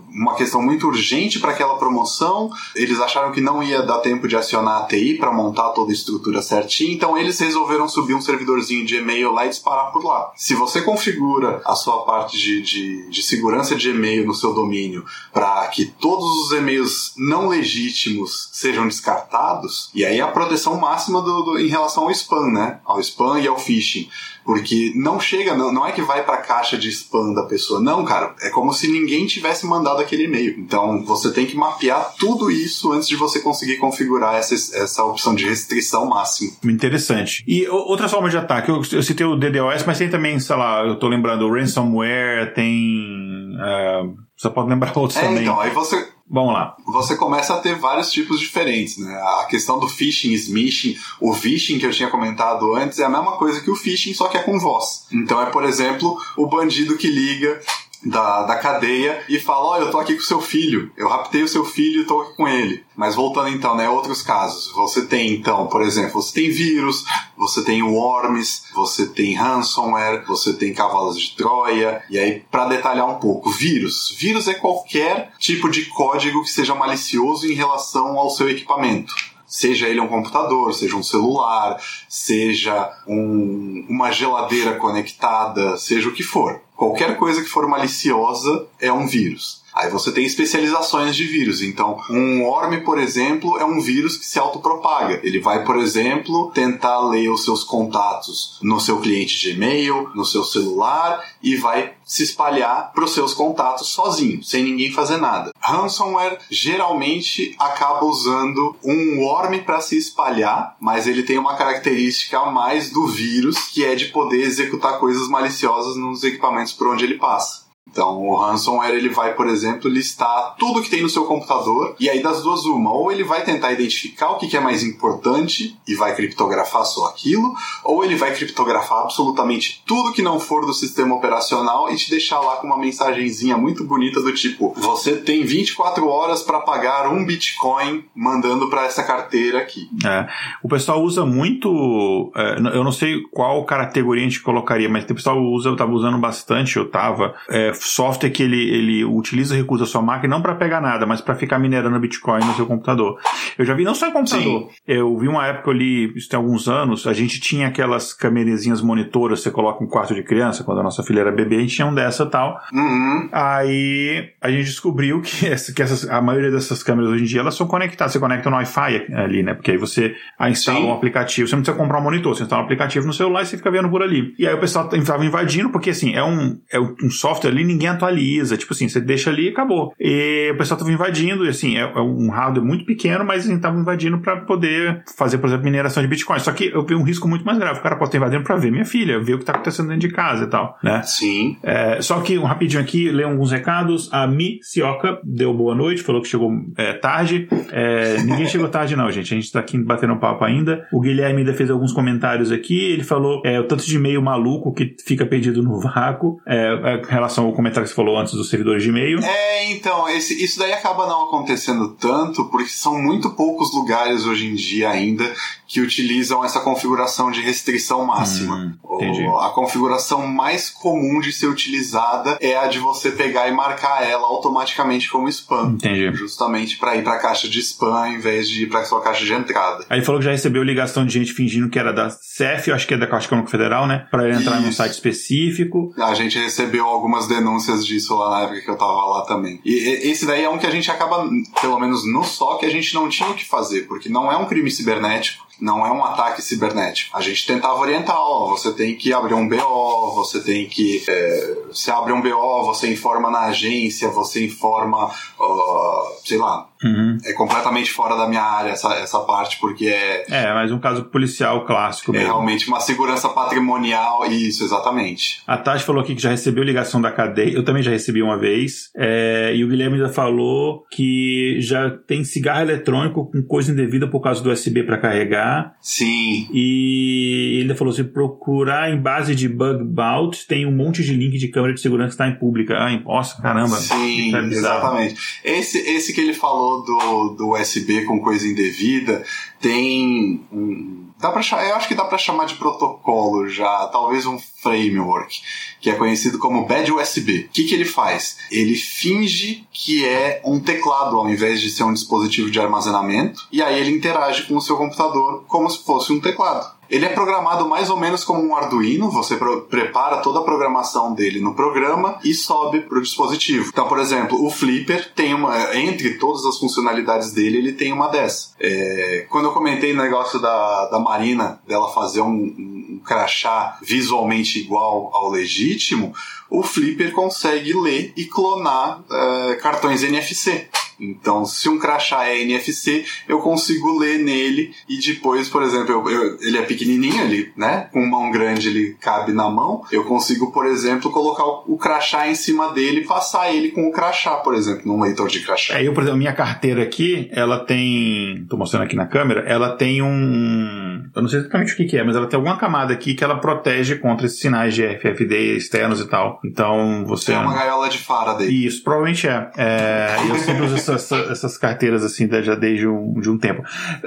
uma questão muito urgente para aquela promoção. Eles acharam que não ia dar tempo de acionar a TI para montar toda a estrutura certinha, então eles resolveram subir um servidorzinho de e-mail lá e disparar por lá. Se você configura a sua parte de, de, de segurança de e-mail no seu domínio para que todos os e-mails não legítimos sejam descartados, e aí a proteção máxima do, do, em relação ao spam, né? Ao spam e ao phishing. Porque não chega, não, não é que vai para a caixa de spam da pessoa. Não, cara. É como se ninguém tivesse mandado aquele e-mail. Então você tem que mapear tudo isso antes de você conseguir configurar essa, essa opção de restrição máxima. Interessante. E outra forma de ataque, eu, eu citei o DDoS, mas tem também, sei lá, eu tô lembrando ransomware, tem. Uh, você pode lembrar <laughs> outros é, também. Então, aí você Vamos lá. Você começa a ter vários tipos diferentes, né? A questão do phishing, smishing, o phishing que eu tinha comentado antes é a mesma coisa que o phishing, só que é com voz. Então é, por exemplo, o bandido que liga da, da cadeia e fala: oh, eu tô aqui com seu filho, eu raptei o seu filho e tô aqui com ele. Mas voltando então, né, outros casos. Você tem então, por exemplo, você tem vírus, você tem worms, você tem ransomware, você tem cavalos de Troia. E aí, para detalhar um pouco, vírus. Vírus é qualquer tipo de código que seja malicioso em relação ao seu equipamento seja ele um computador, seja um celular, seja um, uma geladeira conectada, seja o que for. Qualquer coisa que for maliciosa é um vírus. Aí você tem especializações de vírus. Então, um worm, por exemplo, é um vírus que se autopropaga. Ele vai, por exemplo, tentar ler os seus contatos no seu cliente de e-mail, no seu celular e vai se espalhar para os seus contatos sozinho, sem ninguém fazer nada. Ransomware geralmente acaba usando um worm para se espalhar, mas ele tem uma característica a mais do vírus, que é de poder executar coisas maliciosas nos equipamentos por onde ele passa. Então, o ransomware ele vai, por exemplo, listar tudo que tem no seu computador e aí das duas uma, ou ele vai tentar identificar o que, é mais importante e vai criptografar só aquilo, ou ele vai criptografar absolutamente tudo que não for do sistema operacional e te deixar lá com uma mensagenzinha muito bonita do tipo: você tem 24 horas para pagar um Bitcoin mandando para essa carteira aqui. É. O pessoal usa muito, é, eu não sei qual categoria a gente colocaria, mas o pessoal usa, eu estava usando bastante, eu tava, é, software que ele, ele utiliza recursos da sua máquina não para pegar nada, mas para ficar minerando Bitcoin no seu computador. Eu já vi não só em computador, Sim. eu vi uma época ali, isso tem alguns anos, a gente tinha aquelas câmerazinhas monitoras, você coloca um quarto de criança, quando a nossa filha era bebê, a gente tinha um dessa tal. Uhum. Aí a gente descobriu que, <laughs> essa, que essas, a maioria dessas câmeras hoje em dia elas são conectadas, você conecta no Wi-Fi ali, né? Porque aí você instala Sim. um aplicativo, você não precisa comprar um monitor, você instala um aplicativo no celular e você fica vendo por ali. E aí o pessoal estava invadindo, porque assim, é um, é um software ali, ninguém atualiza, tipo assim, você deixa ali e acabou. E o pessoal estava invadindo, e assim, é, é, um hardware muito pequeno, mas eles estavam invadindo para poder fazer, por exemplo, mineração de Bitcoin. Só que eu vi um risco muito mais grave. O cara pode estar invadindo para ver minha filha, ver o que está acontecendo dentro de casa e tal, né? Sim. É, só que um rapidinho aqui, ler alguns recados. A Mi Sioca deu boa noite, falou que chegou é, tarde. É, ninguém chegou tarde, não, gente. A gente está aqui batendo papo ainda. O Guilherme ainda fez alguns comentários aqui. Ele falou é, o tanto de e-mail maluco que fica perdido no vácuo, é, em relação ao comentário que você falou antes dos servidores de e-mail. É, então, esse, isso daí acaba não acontecendo tanto, porque são muito poucos lugares hoje em dia ainda que utilizam essa configuração de restrição máxima. Hum, a configuração mais comum de ser utilizada é a de você pegar e marcar ela automaticamente como spam. Entendi. Justamente para ir para a caixa de spam em vez de ir para sua caixa de entrada. Aí falou que já recebeu ligação de gente fingindo que era da CEF, eu acho que é da Caixa Econômica Federal, né? Para entrar Isso. num site específico. A gente recebeu algumas denúncias disso lá na época que eu tava lá também. E esse daí é um que a gente acaba, pelo menos no SOC, a gente não tinha o que fazer, porque não é um crime cibernético não é um ataque cibernético. A gente tentava orientar, ó, você tem que abrir um BO, você tem que. É, você abre um BO, você informa na agência, você informa, uh, sei lá. Uhum. É completamente fora da minha área essa, essa parte, porque é. É, mas um caso policial clássico É mesmo. realmente uma segurança patrimonial, isso, exatamente. A Tati falou aqui que já recebeu ligação da cadeia, eu também já recebi uma vez. É, e o Guilherme ainda falou que já tem cigarro eletrônico com coisa indevida por causa do USB para carregar Sim. E ele falou: se procurar em base de bug bout, tem um monte de link de câmera de segurança que está em pública. Ai, nossa, caramba. Sim, exatamente. Esse, esse que ele falou do, do USB com coisa indevida tem um Dá pra, eu acho que dá para chamar de protocolo já, talvez um framework, que é conhecido como Bad USB. O que, que ele faz? Ele finge que é um teclado ao invés de ser um dispositivo de armazenamento, e aí ele interage com o seu computador como se fosse um teclado. Ele é programado mais ou menos como um Arduino, você prepara toda a programação dele no programa e sobe para o dispositivo. Então, por exemplo, o Flipper tem uma, entre todas as funcionalidades dele, ele tem uma dessa. É, quando eu comentei o negócio da, da Marina, dela fazer um, um crachá visualmente igual ao legítimo, o Flipper consegue ler e clonar é, cartões NFC. Então, se um crachá é NFC, eu consigo ler nele e depois, por exemplo, eu, eu, ele é pequenininho, ele, né? Com mão grande ele cabe na mão. Eu consigo, por exemplo, colocar o, o crachá em cima dele e passar ele com o crachá, por exemplo, num leitor de crachá. É, eu, por exemplo, minha carteira aqui, ela tem. Tô mostrando aqui na câmera, ela tem um. Eu não sei exatamente o que, que é, mas ela tem alguma camada aqui que ela protege contra esses sinais de FFD externos e tal. Então você. É uma gaiola de Faraday. Isso, provavelmente é. é eu sempre uso essa, essas carteiras assim já desde um, de um tempo.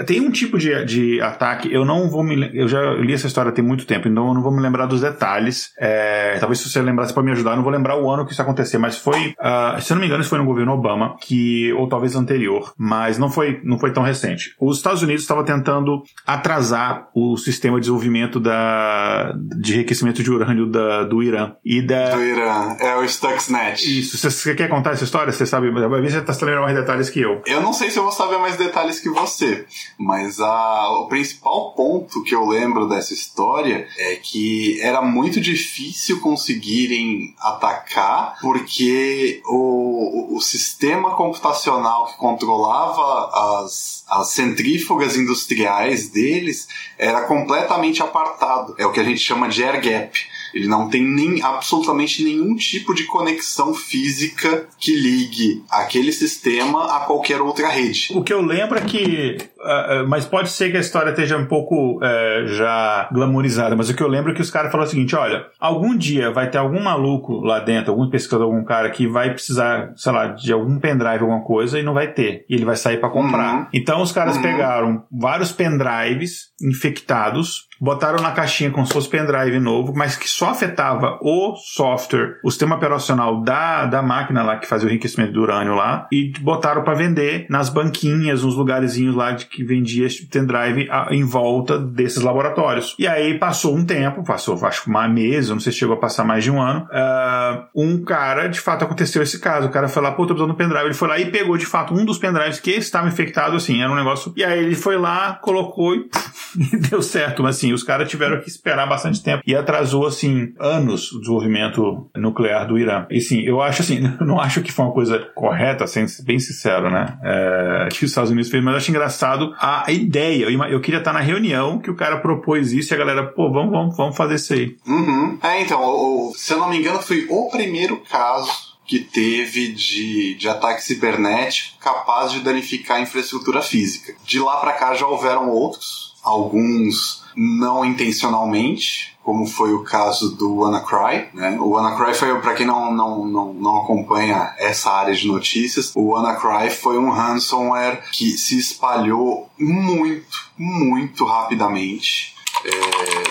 Tem um tipo de, de ataque, eu não vou me. Eu já li essa história tem muito tempo, então eu não vou me lembrar dos detalhes. É, talvez se você lembrar, você pode me ajudar. Eu não vou lembrar o ano que isso aconteceu, mas foi. Uh, se eu não me engano, isso foi no governo Obama, que, ou talvez anterior, mas não foi, não foi tão recente. Os Estados Unidos estavam tentando atrasar o sistema de desenvolvimento da, de enriquecimento de urânio da, do Irã. E da, do Irã, é o Stuxnet. Isso. Você, quer contar essa história? Você sabe? Você está lembrando mais detalhes que eu. Eu não sei se eu vou saber mais detalhes que você, mas a, o principal ponto que eu lembro dessa história é que era muito difícil conseguirem atacar porque o, o sistema computacional que controlava as, as centrífugas industriais deles era completamente apartado. É o que a gente chama de air gap. Ele não tem nem absolutamente nenhum tipo de conexão física que ligue aquele sistema a qualquer outra rede. O que eu lembro é que. Uh, mas pode ser que a história esteja um pouco uh, já glamourizada, mas o que eu lembro é que os caras falaram o seguinte: olha, algum dia vai ter algum maluco lá dentro, algum pesquisador, algum cara que vai precisar, sei lá, de algum pendrive, alguma coisa, e não vai ter. E ele vai sair para comprar. Uhum. Então os caras uhum. pegaram vários pendrives infectados botaram na caixinha com seus pendrive novo, mas que só afetava o software, o sistema operacional da, da máquina lá que fazia o enriquecimento do urânio lá, e botaram para vender nas banquinhas, nos lugarzinhos lá de que vendia esse pendrive a, em volta desses laboratórios. E aí passou um tempo, passou acho uma mês, não sei se chegou a passar mais de um ano, uh, um cara, de fato aconteceu esse caso, o cara foi lá, pô, tô precisando do pendrive, ele foi lá e pegou de fato um dos pendrives que estava infectado, assim, era um negócio, e aí ele foi lá, colocou e, e <laughs> deu certo, mas assim, os caras tiveram que esperar bastante tempo e atrasou, assim, anos o desenvolvimento nuclear do Irã. E sim, eu acho assim, <laughs> não acho que foi uma coisa correta, sendo bem sincero, né? É, que os Estados Unidos fez, mas eu acho engraçado a ideia. Eu, eu, queria estar na reunião que o cara propôs isso e a galera, pô, vamos, vamos, vamos fazer isso aí. Uhum. É, então, o, o, se eu não me engano, foi o primeiro caso que teve de, de ataque cibernético capaz de danificar a infraestrutura física. De lá para cá já houveram outros, alguns não intencionalmente, como foi o caso do WannaCry. Né? O WannaCry foi, para quem não, não, não, não acompanha essa área de notícias, o WannaCry foi um ransomware que se espalhou muito, muito rapidamente. É,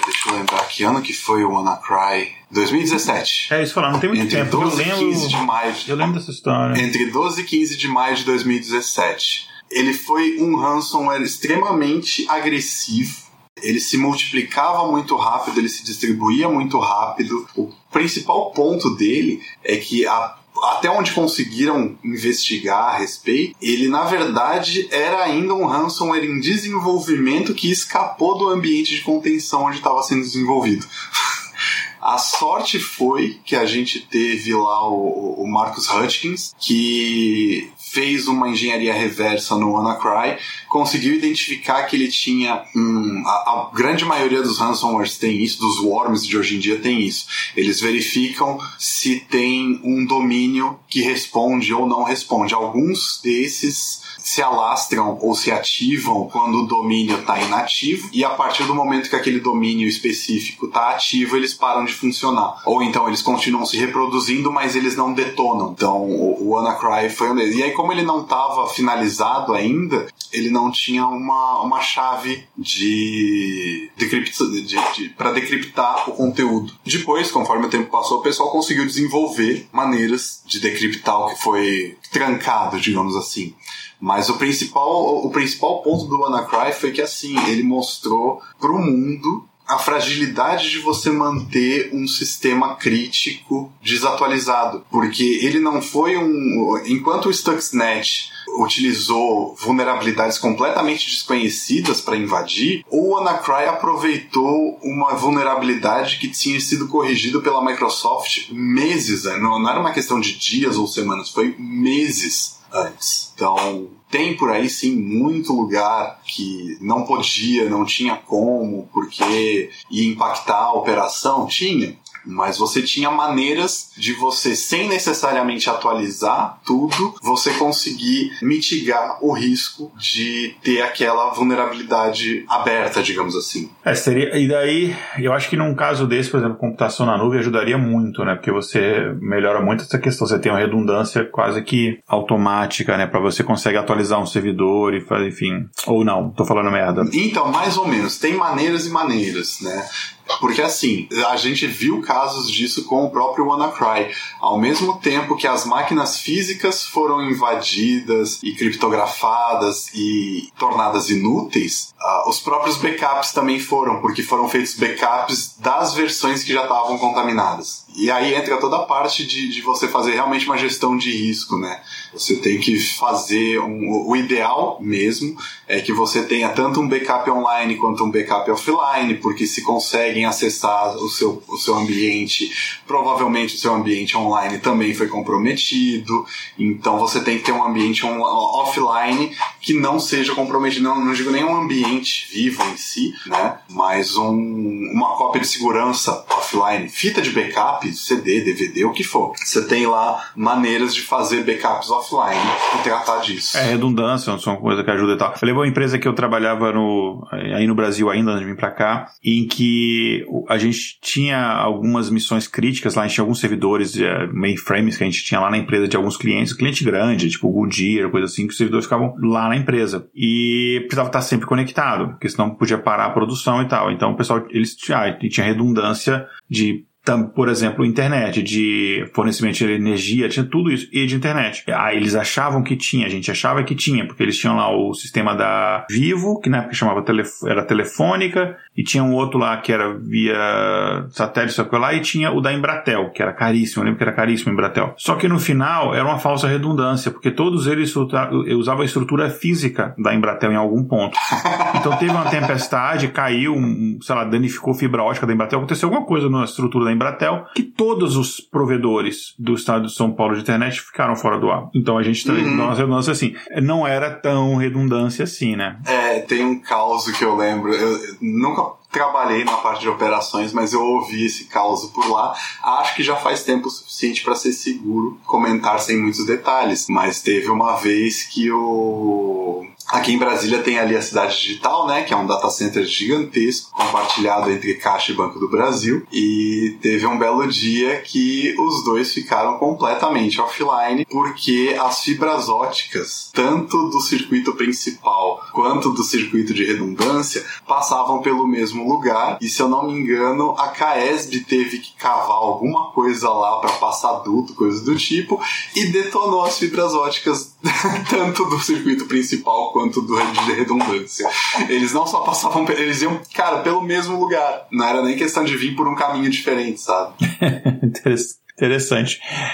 deixa eu lembrar que ano que foi o WannaCry. 2017. É isso falar, não tem muito entre tempo. 12 eu lembro, 15 de maio. Eu lembro dessa história. Entre 12 e 15 de maio de 2017. Ele foi um ransomware extremamente agressivo ele se multiplicava muito rápido, ele se distribuía muito rápido. O principal ponto dele é que a até onde conseguiram investigar a respeito, ele na verdade era ainda um ransomware em desenvolvimento que escapou do ambiente de contenção onde estava sendo desenvolvido. <laughs> A sorte foi que a gente teve lá o, o Marcus Hutchins, que fez uma engenharia reversa no WannaCry, conseguiu identificar que ele tinha um, a, a, grande maioria dos ransomwares tem isso, dos worms de hoje em dia tem isso. Eles verificam se tem um domínio que responde ou não responde. Alguns desses se alastram ou se ativam quando o domínio está inativo e a partir do momento que aquele domínio específico está ativo, eles param de funcionar. Ou então eles continuam se reproduzindo, mas eles não detonam. Então o, WannaCry foi um deles. E aí como ele não estava finalizado ainda, ele não tinha uma, uma chave de, de, de para decriptar o conteúdo. Depois, conforme o tempo passou, o pessoal conseguiu desenvolver maneiras de decriptar o que foi trancado, digamos assim. Mas o principal, o principal ponto do WannaCry foi que assim, ele mostrou para o mundo a fragilidade de você manter um sistema crítico desatualizado, porque ele não foi um enquanto o Stuxnet utilizou vulnerabilidades completamente desconhecidas para invadir, o WannaCry aproveitou uma vulnerabilidade que tinha sido corrigida pela Microsoft meses, não, não era uma questão de dias ou semanas, foi meses antes. Então, tem por aí sim muito lugar que não podia, não tinha como, porque ia impactar a operação? Tinha mas você tinha maneiras de você, sem necessariamente atualizar tudo, você conseguir mitigar o risco de ter aquela vulnerabilidade aberta, digamos assim. É, seria, e daí, eu acho que num caso desse, por exemplo, computação na nuvem ajudaria muito, né? Porque você melhora muito essa questão, você tem uma redundância quase que automática, né? Para você consegue atualizar um servidor e fazer, enfim. Ou não, tô falando merda. Então, mais ou menos, tem maneiras e maneiras, né? Porque assim, a gente viu casos disso com o próprio WannaCry. Ao mesmo tempo que as máquinas físicas foram invadidas e criptografadas e tornadas inúteis, uh, os próprios backups também foram, porque foram feitos backups das versões que já estavam contaminadas. E aí entra toda a parte de, de você fazer realmente uma gestão de risco, né? Você tem que fazer um, o ideal mesmo é que você tenha tanto um backup online quanto um backup offline, porque se conseguem acessar o seu, o seu ambiente, provavelmente o seu ambiente online também foi comprometido. Então você tem que ter um ambiente on, offline que não seja comprometido, não, não digo nem um ambiente vivo em si, né? Mas um, uma cópia de segurança offline, fita de backup, CD, DVD, o que for. Você tem lá maneiras de fazer backups offline e tratar disso. É redundância, são coisa que ajuda e tal. Eu lembro uma empresa que eu trabalhava no, aí no Brasil ainda, antes de vir pra cá, em que a gente tinha algumas missões críticas lá, a gente tinha alguns servidores uh, mainframes que a gente tinha lá na empresa de alguns clientes, cliente grande, tipo Goodyear, coisa assim, que os servidores ficavam lá na empresa. E precisava estar sempre conectado, porque senão podia parar a produção e tal. Então o pessoal, eles ah, tinha redundância de por exemplo, internet, de fornecimento de energia, tinha tudo isso, e de internet. Aí eles achavam que tinha, a gente achava que tinha, porque eles tinham lá o sistema da Vivo, que na época chamava telef era telefônica, e tinha um outro lá que era via satélite, só que lá, e tinha o da Embratel, que era caríssimo, eu lembro que era caríssimo o Embratel. Só que no final era uma falsa redundância, porque todos eles usavam a estrutura física da Embratel em algum ponto. <laughs> Então teve uma tempestade, caiu, sei lá, danificou fibra ótica da Embratel, aconteceu alguma coisa na estrutura da Embratel, que todos os provedores do estado de São Paulo de internet ficaram fora do ar. Então a gente uhum. uma redundância assim. Não era tão redundância assim, né? É, tem um caos que eu lembro. Eu nunca trabalhei na parte de operações, mas eu ouvi esse caos por lá. Acho que já faz tempo suficiente para ser seguro comentar sem muitos detalhes. Mas teve uma vez que o Aqui em Brasília tem ali a Cidade Digital, né, que é um data center gigantesco, compartilhado entre Caixa e Banco do Brasil, e teve um belo dia que os dois ficaram completamente offline porque as fibras óticas, tanto do circuito principal quanto do circuito de redundância, passavam pelo mesmo lugar, e se eu não me engano, a Caesb teve que cavar alguma coisa lá para passar duto, coisa do tipo, e detonou as fibras óticas <laughs> tanto do circuito principal quanto do de redundância. Eles não só passavam, eles iam, cara, pelo mesmo lugar. Não era nem questão de vir por um caminho diferente, sabe? <laughs> Interessante.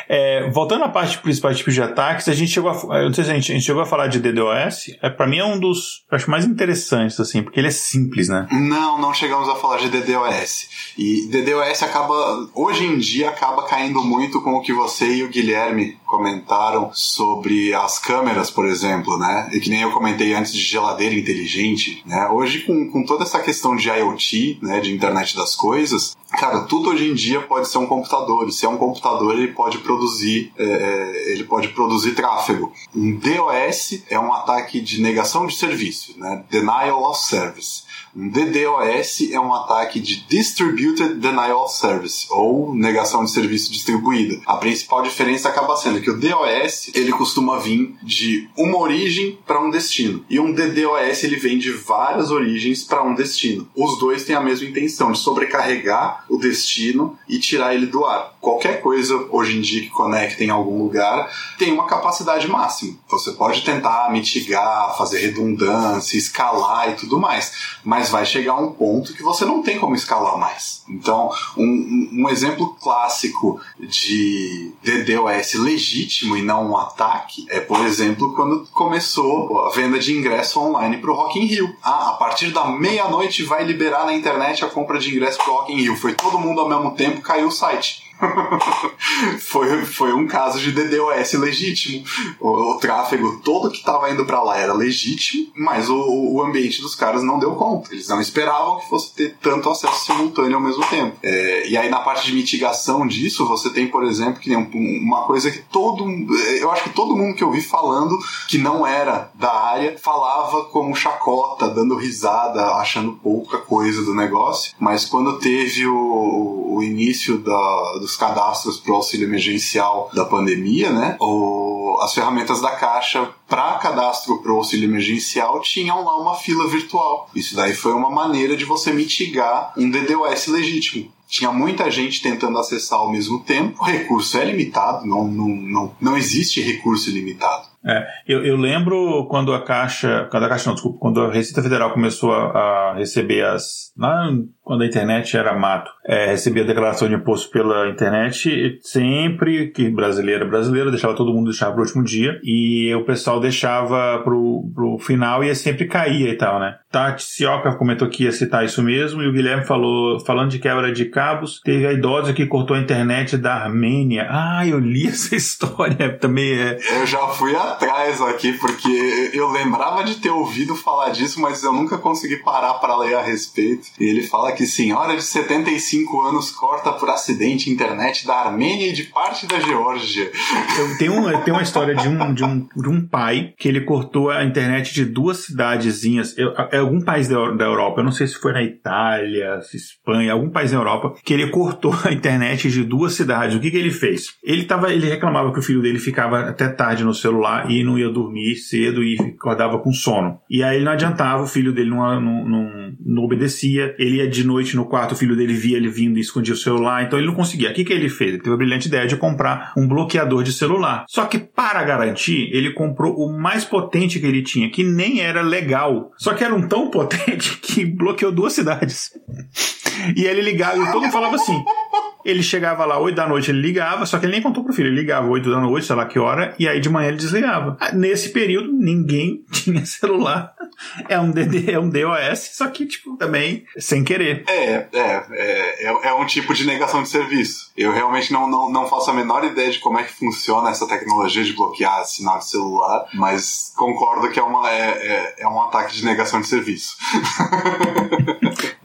É, voltando à parte principal de tipos de ataques, a gente chegou a, eu não sei se a gente, a gente chegou a falar de DDoS. É, para mim é um dos acho mais interessantes assim, porque ele é simples, né? Não, não chegamos a falar de DDoS. E DDoS acaba hoje em dia acaba caindo muito com o que você e o Guilherme comentaram sobre as câmeras, por exemplo, né? E que nem eu comentei antes de geladeira inteligente, né? Hoje com, com toda essa questão de IoT, né, de internet das coisas, cara, tudo hoje em dia pode ser um computador. Se é um computador, ele pode produzir, é, é ele pode produzir tráfego. Um DOS é um ataque de negação de serviço, né? Denial of Service. DDoS é um ataque de Distributed Denial of Service, ou negação de serviço distribuída. A principal diferença acaba sendo que o DOS ele costuma vir de uma origem para um destino, e um DDoS ele vem de várias origens para um destino. Os dois têm a mesma intenção de sobrecarregar o destino e tirar ele do ar. Qualquer coisa hoje em dia que conecte em algum lugar tem uma capacidade máxima. Você pode tentar mitigar, fazer redundância, escalar e tudo mais, mas mas vai chegar um ponto que você não tem como escalar mais. Então, um, um exemplo clássico de DDoS legítimo e não um ataque é, por exemplo, quando começou a venda de ingresso online para o Rock in Rio. Ah, a partir da meia-noite vai liberar na internet a compra de ingresso para o Rock in Rio. Foi todo mundo ao mesmo tempo, caiu o site. <laughs> foi, foi um caso de DDoS legítimo. O, o tráfego todo que estava indo para lá era legítimo, mas o, o, ambiente dos caras não deu conta. Eles não esperavam que fosse ter tanto acesso simultâneo ao mesmo tempo. É, e aí, na parte de mitigação disso, você tem, por exemplo, que uma coisa que todo. Eu acho que todo mundo que eu vi falando que não era da área falava como chacota, dando risada, achando pouca coisa do negócio. Mas quando teve o, o início da dos cadastros para o auxílio emergencial da pandemia, né? O, as ferramentas da Caixa para cadastro para o auxílio emergencial tinham lá uma fila virtual. Isso daí foi uma maneira de você mitigar um DDoS legítimo tinha muita gente tentando acessar ao mesmo tempo. O recurso é limitado, não, não, não, não existe recurso ilimitado. É, eu, eu, lembro quando a Caixa, quando a Caixa não, desculpa, quando a Receita Federal começou a, a receber as, quando a internet era mato, é, recebia declaração de imposto pela internet, sempre que brasileiro brasileiro, deixava todo mundo deixar pro último dia, e o pessoal deixava pro, pro final e sempre caía e tal, né? Tati Sioca comentou que ia citar isso mesmo, e o Guilherme falou, falando de quebra de cabos, teve a idosa que cortou a internet da Armênia. Ah, eu li essa <laughs> história também. É... Eu já fui atrás aqui, porque eu lembrava de ter ouvido falar disso, mas eu nunca consegui parar para ler a respeito. E ele fala que senhora de 75 anos corta por acidente internet da Armênia e de parte da Geórgia. Eu tenho, uma, tenho uma história de um, de, um, de um pai que ele cortou a internet de duas cidadezinhas, eu, é algum país da, da Europa, eu não sei se foi na Itália, Espanha, algum país da Europa, que ele cortou a internet de duas cidades. O que, que ele fez? Ele, tava, ele reclamava que o filho dele ficava até tarde no celular e não ia dormir cedo e acordava com sono. E aí não adiantava, o filho dele não, não, não, não obedecia, ele ia de noite no quarto, o filho dele via ele vindo e escondia o celular, então ele não conseguia. O que, que ele fez? Ele teve a brilhante ideia de comprar um bloqueador de celular. Só que para garantir, ele comprou o mais potente que ele tinha, que nem era legal. Só que era um tão <laughs> potente que bloqueou duas cidades. E ele ligava e todo mundo falava assim: ele chegava lá 8 da noite, ele ligava, só que ele nem contou pro filho. Ele ligava 8 da noite, sei lá que hora, e aí de manhã ele desligava. Ah, nesse período, ninguém <laughs> tinha celular. É um, DD, é um DOS, só que, tipo, também sem querer. É, é, é, é, é um tipo de negação de serviço. Eu realmente não, não, não faço a menor ideia de como é que funciona essa tecnologia de bloquear sinal de celular, mas concordo que é, uma, é, é, é um ataque de negação de serviço. <laughs>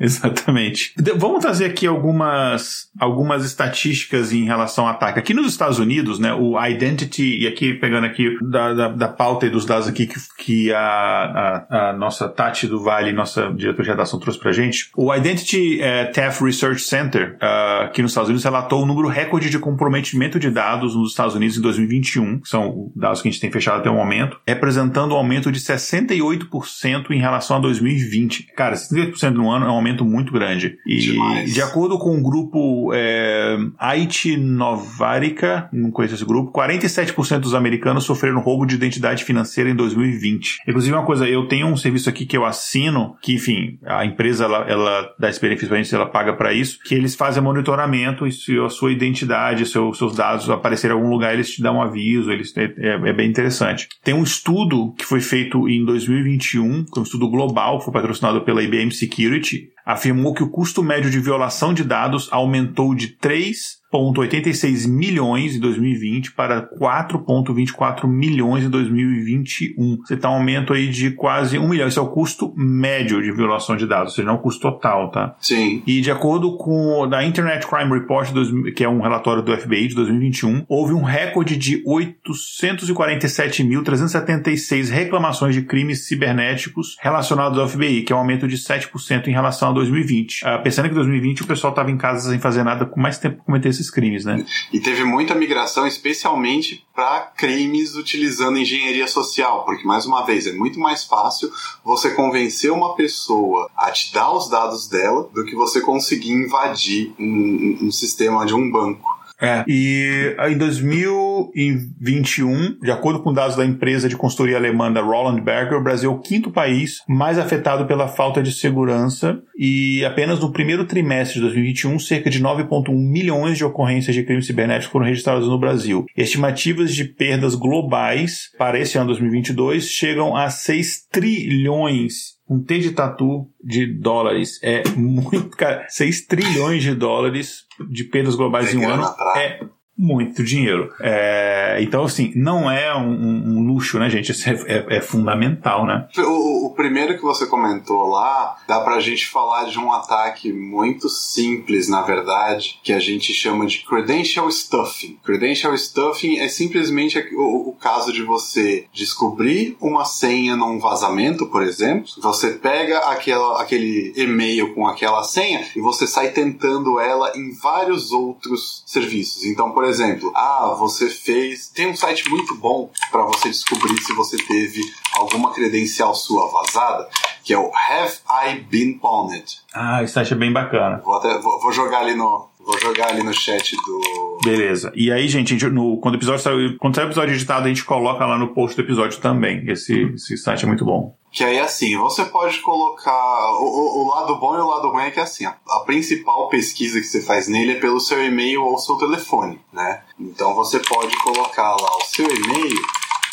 <laughs> Exatamente. Vamos trazer aqui algumas, algumas estatísticas em relação ao ataque. Aqui nos Estados Unidos, né, o Identity, e aqui pegando aqui da, da, da pauta e dos dados aqui que, que a, a, a, nossa Tati do Vale, nossa diretora de redação, trouxe pra gente, o Identity é, Theft Research Center, uh, aqui nos Estados Unidos, relatou o número recorde de comprometimento de dados nos Estados Unidos em 2021, que são dados que a gente tem fechado até o momento, representando um aumento de 68% em relação a 2020. Cara, 68% no ano é um aumento muito grande. E Demais. de acordo com o grupo é, IT Novarica, não conheço esse grupo, 47% dos americanos sofreram roubo de identidade financeira em 2020. Inclusive, uma coisa, eu tenho um serviço aqui que eu assino, que, enfim, a empresa ela, ela dá esse benefício pra gente, ela paga para isso, que eles fazem monitoramento e se a sua identidade, seu, seus dados aparecerem em algum lugar, eles te dão um aviso, eles, é, é, é bem interessante. Tem um estudo que foi feito em 2021, que é um estudo global, que foi patrocinado pela IBM Security, afirmou que o custo médio de violação de dados aumentou de 3 4,86 milhões em 2020 para 4,24 milhões em 2021. Você está um aumento aí de quase um milhão. Esse é o custo médio de violação de dados, ou seja, não é o custo total, tá? Sim. E de acordo com o da Internet Crime Report, que é um relatório do FBI de 2021, houve um recorde de 847.376 reclamações de crimes cibernéticos relacionados ao FBI, que é um aumento de 7% em relação a 2020. Ah, pensando que em 2020 o pessoal estava em casa sem fazer nada com mais tempo cometer esses esses crimes, né? E teve muita migração, especialmente para crimes utilizando engenharia social, porque, mais uma vez, é muito mais fácil você convencer uma pessoa a te dar os dados dela do que você conseguir invadir um, um sistema de um banco. É. E em 2021, de acordo com dados da empresa de consultoria alemã da Roland Berger, o Brasil é o quinto país mais afetado pela falta de segurança e apenas no primeiro trimestre de 2021, cerca de 9,1 milhões de ocorrências de crimes cibernéticos foram registradas no Brasil. Estimativas de perdas globais para esse ano 2022 chegam a 6 trilhões um T de tatu de dólares é muito, cara, 6 trilhões de dólares de perdas globais em um ano é muito dinheiro. É, então, assim, não é um, um, luxo, né, gente? Isso é, é, é fundamental, né? O, o, primeiro que você comentou lá, dá pra gente falar de um ataque muito simples, na verdade, que a gente chama de credential stuffing. Credential stuffing é simplesmente o, o caso de você descobrir uma senha num vazamento, por exemplo. Você pega aquela, aquele e-mail com aquela senha e você sai tentando ela em vários outros serviços. Então, por exemplo, ah, você fez. Tem um site muito bom para você descobrir se você teve alguma credencial sua vazada, que é o Have I Been Pawned? Ah, esse site é bem bacana. Vou, até, vou, vou jogar ali no, Vou jogar ali no chat do. Beleza. E aí, gente, no, quando, o episódio sair, quando sair o episódio editado, a gente coloca lá no post do episódio também. Esse, esse site é muito bom. Que aí, assim, você pode colocar. O, o, lado bom e o lado ruim é que, assim, a, a, principal pesquisa que você faz nele é pelo seu e-mail ou seu telefone, né? Então você pode colocar lá o seu e-mail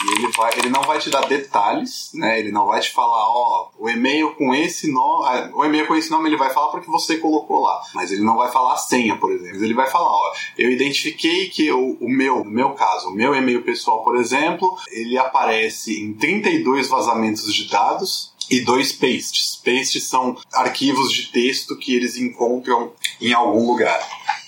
e ele, vai, ele não vai te dar detalhes, né? Ele não vai te falar, ó, o e-mail com esse nome. Ah, o e-mail com esse nome ele vai falar porque você colocou lá. Mas ele não vai falar a senha, por exemplo. Ele vai falar, ó, eu identifiquei que o, o meu, no meu caso, o meu e-mail pessoal, por exemplo, ele aparece em 32 vazamentos de dados e dois pastes. Pastes são arquivos de texto que eles encontram em algum lugar.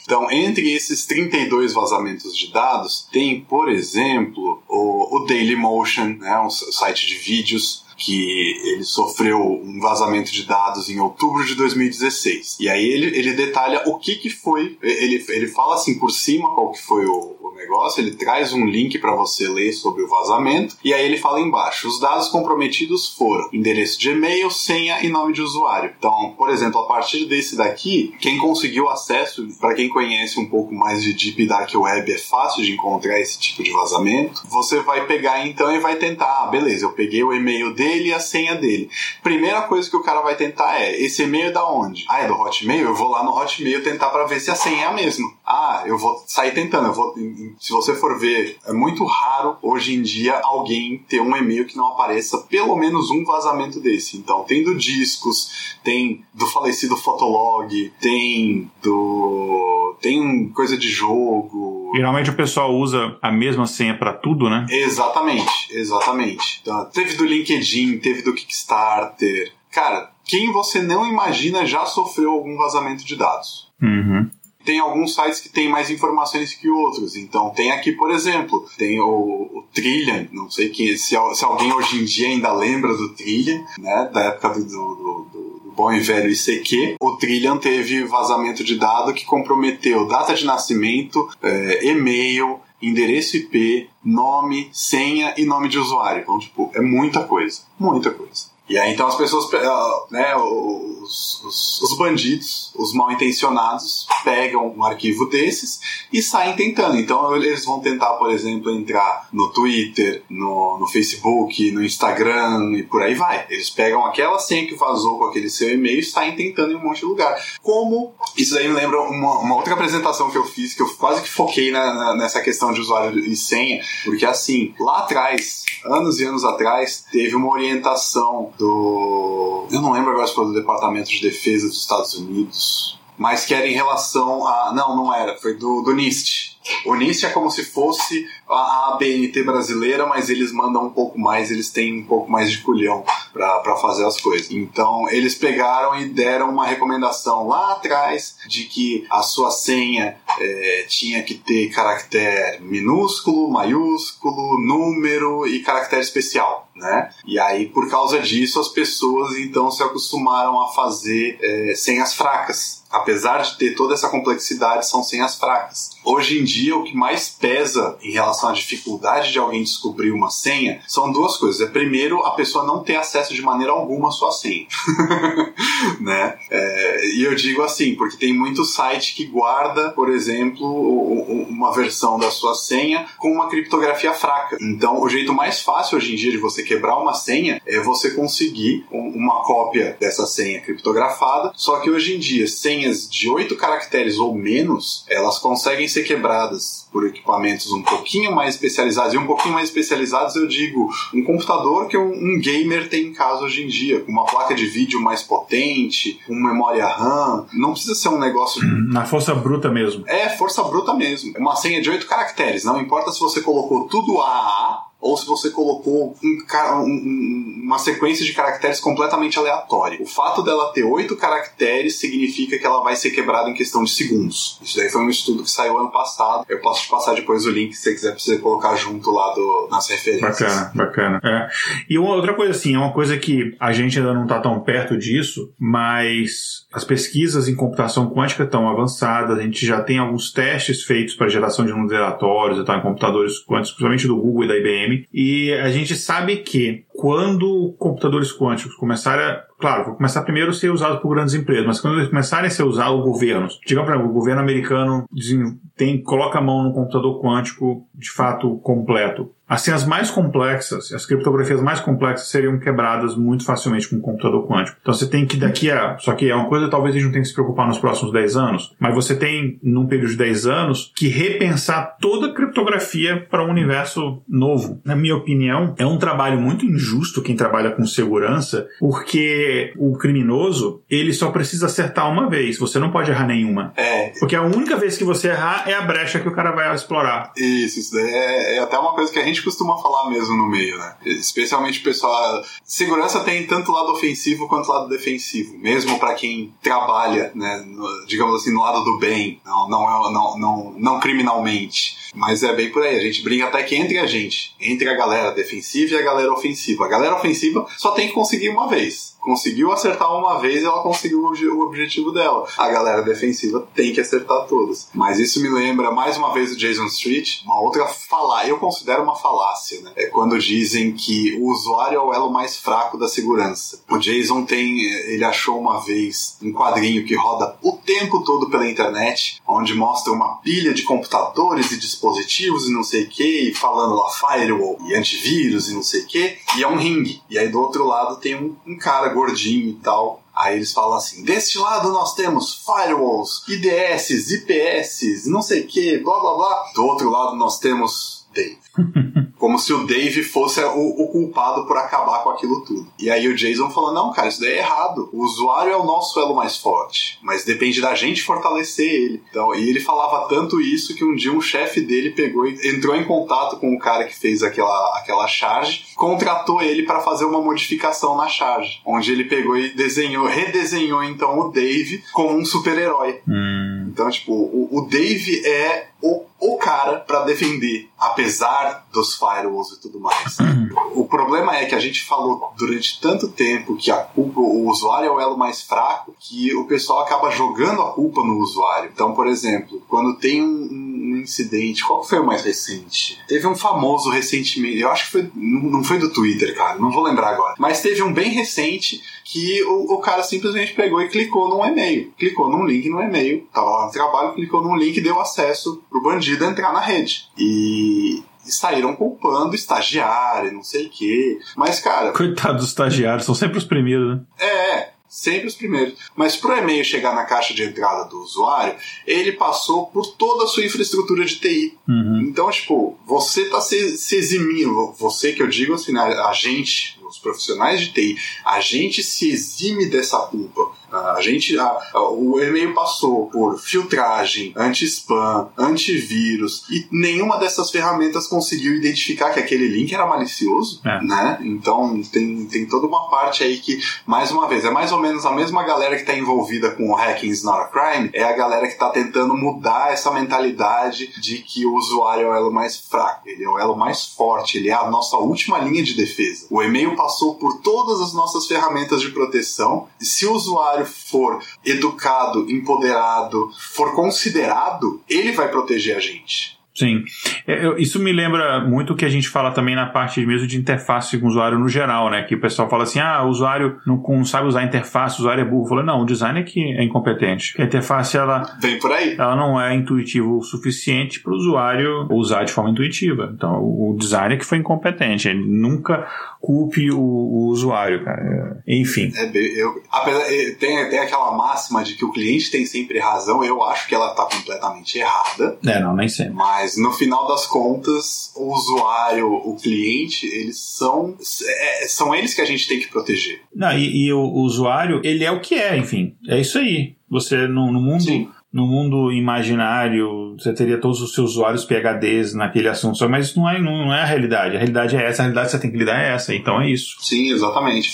Então, entre esses 32 vazamentos de dados, tem, por exemplo, o, o Dailymotion, né, um site de vídeos que ele sofreu um vazamento de dados em outubro de 2016. E aí ele, ele detalha o que, que foi, ele, ele fala assim por cima qual que foi o, negócio, ele traz um link para você ler sobre o vazamento e aí ele fala embaixo: os dados comprometidos foram endereço de e-mail, senha e nome de usuário. Então, por exemplo, a partir desse daqui, quem conseguiu acesso, para quem conhece um pouco mais de Deep Dark Web, é fácil de encontrar esse tipo de vazamento. Você vai pegar então e vai tentar, ah, beleza, eu peguei o e-mail dele e a senha dele. Primeira coisa que o cara vai tentar é: esse e-mail é da onde? Ah, é do Hotmail? Eu vou lá no Hotmail tentar para ver se a senha é a mesma. Ah, eu vou sair tentando, eu vou se você for ver, é muito raro hoje em dia alguém ter um e-mail que não apareça pelo menos um vazamento desse. Então, tem do discos, tem do falecido Fotolog, tem do. tem coisa de jogo. Geralmente o pessoal usa a mesma senha para tudo, né? Exatamente, exatamente. Então, teve do LinkedIn, teve do Kickstarter. Cara, quem você não imagina já sofreu algum vazamento de dados. Uhum tem alguns sites que têm mais informações que outros. Então, tem aqui, por exemplo, tem o, o Trillian, não sei se, se, alguém hoje em dia ainda lembra do Trillian, né, da época do, do, do, do bom e velho ICQ. O Trillian teve vazamento de dado que comprometeu data de nascimento, é, e-mail, endereço IP, nome, senha e nome de usuário. Então, tipo, é muita coisa, muita coisa. E aí então as pessoas, ah, né, os, os, os, bandidos, os mal intencionados, pegam um arquivo desses e saem tentando. Então eles vão tentar, por exemplo, entrar no Twitter, no, no Facebook, no Instagram e por aí vai. Eles pegam aquela senha que vazou com aquele seu e-mail e saem tentando em um monte de lugar. Como isso aí me lembra uma, uma outra apresentação que eu fiz, que eu quase que foquei na, na, nessa questão de usuário e senha, porque assim, lá atrás, anos e anos atrás, teve uma orientação do. Eu não lembro agora se foi do Departamento de Defesa dos Estados Unidos, mas que era em relação a. Não, não era, foi do, do NIST. O NIST é como se fosse a ABNT brasileira, mas eles mandam um pouco mais, eles têm um pouco mais de culhão para fazer as coisas. Então, eles pegaram e deram uma recomendação lá atrás de que a sua senha é, tinha que ter caractere minúsculo, maiúsculo, número e caractere especial. Né? E aí, por causa disso, as pessoas então se acostumaram a fazer é, senhas fracas. Apesar de ter toda essa complexidade, são senhas fracas. Hoje em dia, o que mais pesa em relação à dificuldade de alguém descobrir uma senha são duas coisas. É primeiro, a pessoa não ter acesso de maneira alguma à sua senha. <laughs> né? É, e eu digo assim, porque tem muito site que guarda, por exemplo, uma versão da sua senha com uma criptografia fraca. Então, o jeito mais fácil hoje em dia de você quebrar uma senha é você conseguir uma cópia dessa senha criptografada. Só que hoje em dia, senhas de oito caracteres ou menos, elas conseguem ser ser quebradas por equipamentos um pouquinho mais especializados. E um pouquinho mais especializados eu digo um computador que um, gamer tem em casa hoje em dia, com uma placa de vídeo mais potente, com memória RAM. Não precisa ser um negócio. Na força bruta mesmo. É, força bruta mesmo. Uma senha de oito caracteres. Não importa se você colocou tudo AAA ou se você colocou um, um, uma sequência de caracteres completamente aleatória. O fato dela ter oito caracteres significa que ela vai ser quebrada em questão de segundos. Isso daí foi um estudo que saiu ano passado. Eu posso te passar depois o link se você quiser você colocar junto lá do, nas referências. Bacana, bacana. É. E uma outra coisa assim, é uma coisa que a gente ainda não está tão perto disso, mas as pesquisas em computação quântica estão avançadas, a gente já tem alguns testes feitos para geração de números aleatórios tá, em computadores quânticos, principalmente do Google e da IBM e a gente sabe que quando computadores quânticos começarem a claro, vão começar primeiro a ser usados por grandes empresas, mas quando eles começarem a ser usados governos, digamos para o governo americano tem, coloca a mão no computador quântico de fato completo. Assim, as mais complexas, as criptografias mais complexas seriam quebradas muito facilmente com um computador quântico. Então você tem que daqui a. Só que é uma coisa talvez a gente não tenha que se preocupar nos próximos 10 anos, mas você tem, num período de 10 anos, que repensar toda a criptografia para um universo novo. Na minha opinião, é um trabalho muito injusto quem trabalha com segurança, porque o criminoso, ele só precisa acertar uma vez, você não pode errar nenhuma. É. Porque a única vez que você errar é a brecha que o cara vai explorar. Isso, isso daí é, é até uma coisa que a gente costuma falar mesmo no meio, né? Especialmente o pessoal. Segurança tem tanto lado ofensivo quanto lado defensivo, mesmo para quem trabalha, né, no, digamos assim, no lado do bem, não, não, não, não, não criminalmente. Mas é bem por aí, a gente brinca até que entre a gente, entre a galera defensiva e a galera ofensiva. A galera ofensiva só tem que conseguir uma vez conseguiu acertar uma vez, ela conseguiu o objetivo dela. A galera defensiva tem que acertar todas. Mas isso me lembra mais uma vez o Jason Street, uma outra falácia. Eu considero uma falácia, né? É quando dizem que o usuário é o elo mais fraco da segurança. O Jason tem, ele achou uma vez um quadrinho que roda o tempo todo pela internet, onde mostra uma pilha de computadores e dispositivos e não sei o que, e falando lá firewall e antivírus e não sei o que, e é um ringue. E aí do outro lado tem um, um cara gordinho e tal. Aí eles falam assim: deste lado nós temos firewalls, IDS, IPS, não sei o que, blá blá blá. Do outro lado nós temos Dave. <laughs> Como se o Dave fosse o, o, culpado por acabar com aquilo tudo. E aí o Jason falou: não, cara, isso daí é errado. O usuário é o nosso elo mais forte, mas depende da gente fortalecer ele. Então, e ele falava tanto isso que um dia um chefe dele pegou e entrou em contato com o cara que fez aquela, aquela charge, contratou ele para fazer uma modificação na charge, onde ele pegou e desenhou, redesenhou então o Dave como um super-herói. Hum. Então, tipo, o, o Dave é o, o cara para defender, apesar dos firewalls e tudo mais. o problema é que a gente falou durante tanto tempo que a culpa, o usuário é o elo mais fraco, que o pessoal acaba jogando a culpa no usuário. Então, por exemplo, quando tem um, um incidente, qual foi o mais recente? Teve um famoso recentemente, eu acho que foi, não foi do Twitter, cara, não vou lembrar agora, mas teve um bem recente que o, o cara simplesmente pegou e clicou num e-mail, clicou num link no e-mail, tava lá no trabalho, clicou num link e deu acesso pro bandido entrar na rede. E e saíram culpando estagiário, não sei o quê. Mas, cara. Coitado dos estagiários, são sempre os primeiros, né? É, sempre os primeiros. Mas para o e-mail chegar na caixa de entrada do usuário, ele passou por toda a sua infraestrutura de TI. Uhum. Então, tipo, você está se, se, eximindo, você que eu digo assim, né, a gente, os profissionais de TI, a gente se exime dessa culpa. A gente, a, a, o e-mail passou por filtragem, anti-spam, antivírus e nenhuma dessas ferramentas conseguiu identificar que aquele link era malicioso, é. né? Então tem, tem toda uma parte aí que, mais uma vez, é mais ou menos a mesma galera que está envolvida com o hacking is not a crime, é a galera que está tentando mudar essa mentalidade de que o usuário é o elo mais fraco, ele é o elo mais forte, ele é a nossa última linha de defesa. O e-mail passou por todas as nossas ferramentas de proteção e se o usuário for educado, empoderado, for considerado, ele vai proteger a gente. Sim. É, isso me lembra muito o que a gente fala também na parte mesmo de interface com o usuário no geral, né? Que o pessoal fala assim: ah, o usuário não, não sabe usar a interface, o usuário é burro. Fala, não, o design é que é incompetente. A interface, ela. Vem por aí. Ela não é intuitiva o suficiente para o usuário usar de forma intuitiva. Então, o design é que foi incompetente. Ele nunca culpe o, o usuário, cara. Enfim. É, eu, apesar, tem, tem aquela máxima de que o cliente tem sempre razão, eu acho que ela está completamente errada. É, não, nem sempre. Mas no final das contas, o usuário, o cliente, eles são. É, são eles que a gente tem que proteger. Não, e, e o, o, usuário, ele é o que é, enfim. É isso aí. Você, no, no mundo. Sim no mundo imaginário, você teria todos os seus usuários PHDs naquele assunto, só, mas não é, não é a realidade. A realidade é essa, a realidade que você tem que lidar é essa, então é isso. Sim, exatamente.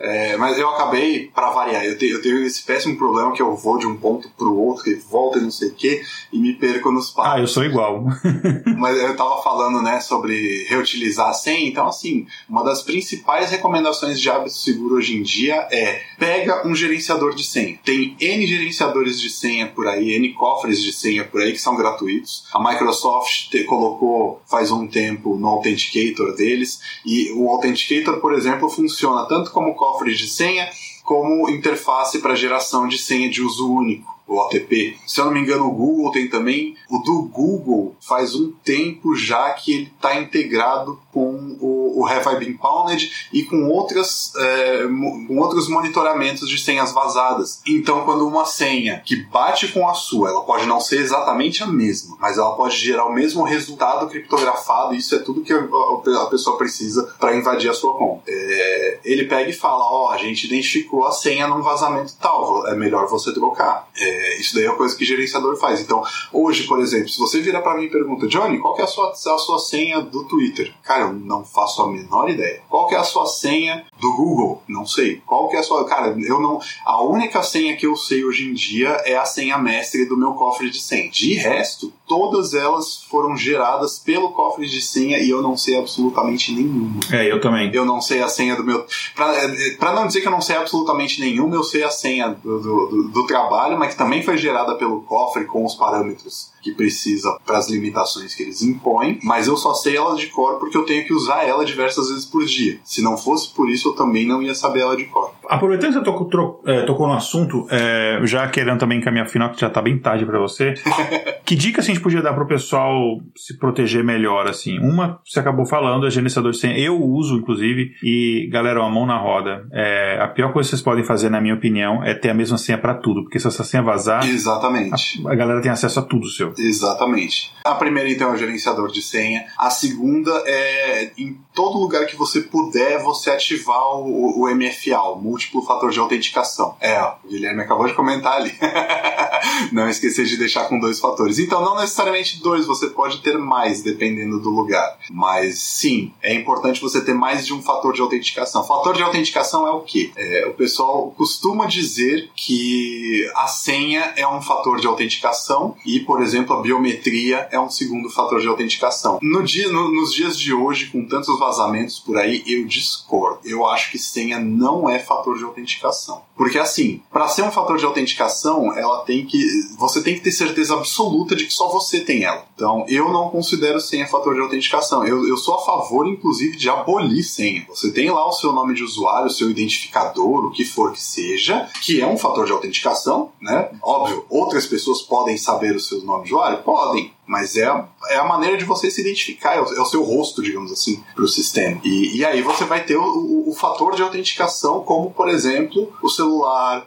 É, mas eu acabei, para variar, eu, te, eu, tenho esse péssimo problema que eu vou de um ponto pro outro, e volto e não sei o que, e me perco nos passos. Ah, eu sou igual. <laughs> mas eu tava falando, né, sobre reutilizar a senha, então assim, uma das principais recomendações de hábito seguro hoje em dia é pega um gerenciador de senha. Tem N gerenciadores de senha por aí, N cofres de senha por aí que são gratuitos. A Microsoft te, colocou faz um tempo no Authenticator deles, e o Authenticator, por exemplo, funciona tanto como cofre de senha como interface para geração de senha de uso único. o OTP. Se eu não me engano, o Google tem também. O do Google faz um tempo já que ele está integrado com o, o Have I Been Pounded e com, outras, é, com outros monitoramentos de senhas vazadas. Então, quando uma senha que bate com a sua, ela pode não ser exatamente a mesma, mas ela pode gerar o mesmo resultado criptografado, isso é tudo que a, a pessoa precisa para invadir a sua conta. É, ele pega e fala: Ó, oh, a gente identificou a senha num vazamento tal, é melhor você trocar. É, isso daí é uma coisa que o gerenciador faz. Então, hoje, por exemplo, se você virar para mim e pergunta, Johnny, qual que é a sua, a sua senha do Twitter? Cara, eu não faço a menor ideia. Qual que é a sua senha do Google? Não sei. Qual que é a sua. Cara, eu não. A única senha que eu sei hoje em dia é a senha mestre do meu cofre de senha. De resto, todas elas foram geradas pelo cofre de senha e eu não sei absolutamente nenhuma. É, eu também. Eu não sei a senha do meu. Pra, pra não dizer que eu não sei absolutamente nenhuma, eu sei a senha do, do, do trabalho, mas que também foi gerada pelo cofre com os parâmetros que precisa para as limitações que eles impõem, mas eu só sei ela de cor porque eu tenho que usar ela diversas vezes por dia. Se não fosse por isso, eu também não ia saber ela de cor. Aproveitando que você tocou, é, tocou no assunto, é, já querendo também encaminhar final, que já tá bem tarde para você, <laughs> que dica assim, gente podia dar pro pessoal se proteger melhor, assim? Uma, você acabou falando, é gerenciador de senha. Eu uso, inclusive, e galera, a mão na roda. É, a pior coisa que vocês podem fazer, na minha opinião, é ter a mesma senha para tudo, porque se essa senha vazar, Exatamente. A, a galera tem acesso a tudo seu. Exatamente. A primeira, então, é o gerenciador de senha. A segunda é em todo lugar que você puder, você ativar o, o MFA, o múltiplo fator de autenticação. É, ó, o Guilherme acabou de comentar ali. <laughs> não esquecer de deixar com dois fatores. Então, não necessariamente dois, você pode ter mais, dependendo do lugar. Mas sim, é importante você ter mais de um fator de autenticação. Fator de autenticação é o quê? É, o pessoal costuma dizer que a senha é um fator de autenticação e, por exemplo, a biometria é um segundo fator de autenticação. No dia, no, nos dias de hoje, com tantos vazamentos por aí, eu discordo. Eu acho que senha não é fator de autenticação. Porque assim, para ser um fator de autenticação, ela tem que você tem que ter certeza absoluta de que só você tem ela. Então, eu não considero senha fator de autenticação. Eu, eu sou a favor, inclusive, de abolir senha. Você tem lá o seu nome de usuário, o seu identificador, o que for que seja, que é um fator de autenticação, né? Óbvio, outras pessoas podem saber o seu nome de usuário? Podem. Mas é é a maneira de você se identificar, é o, é o seu rosto, digamos assim, para o sistema. E, e, aí você vai ter o, o, o, fator de autenticação, como, por exemplo, o celular,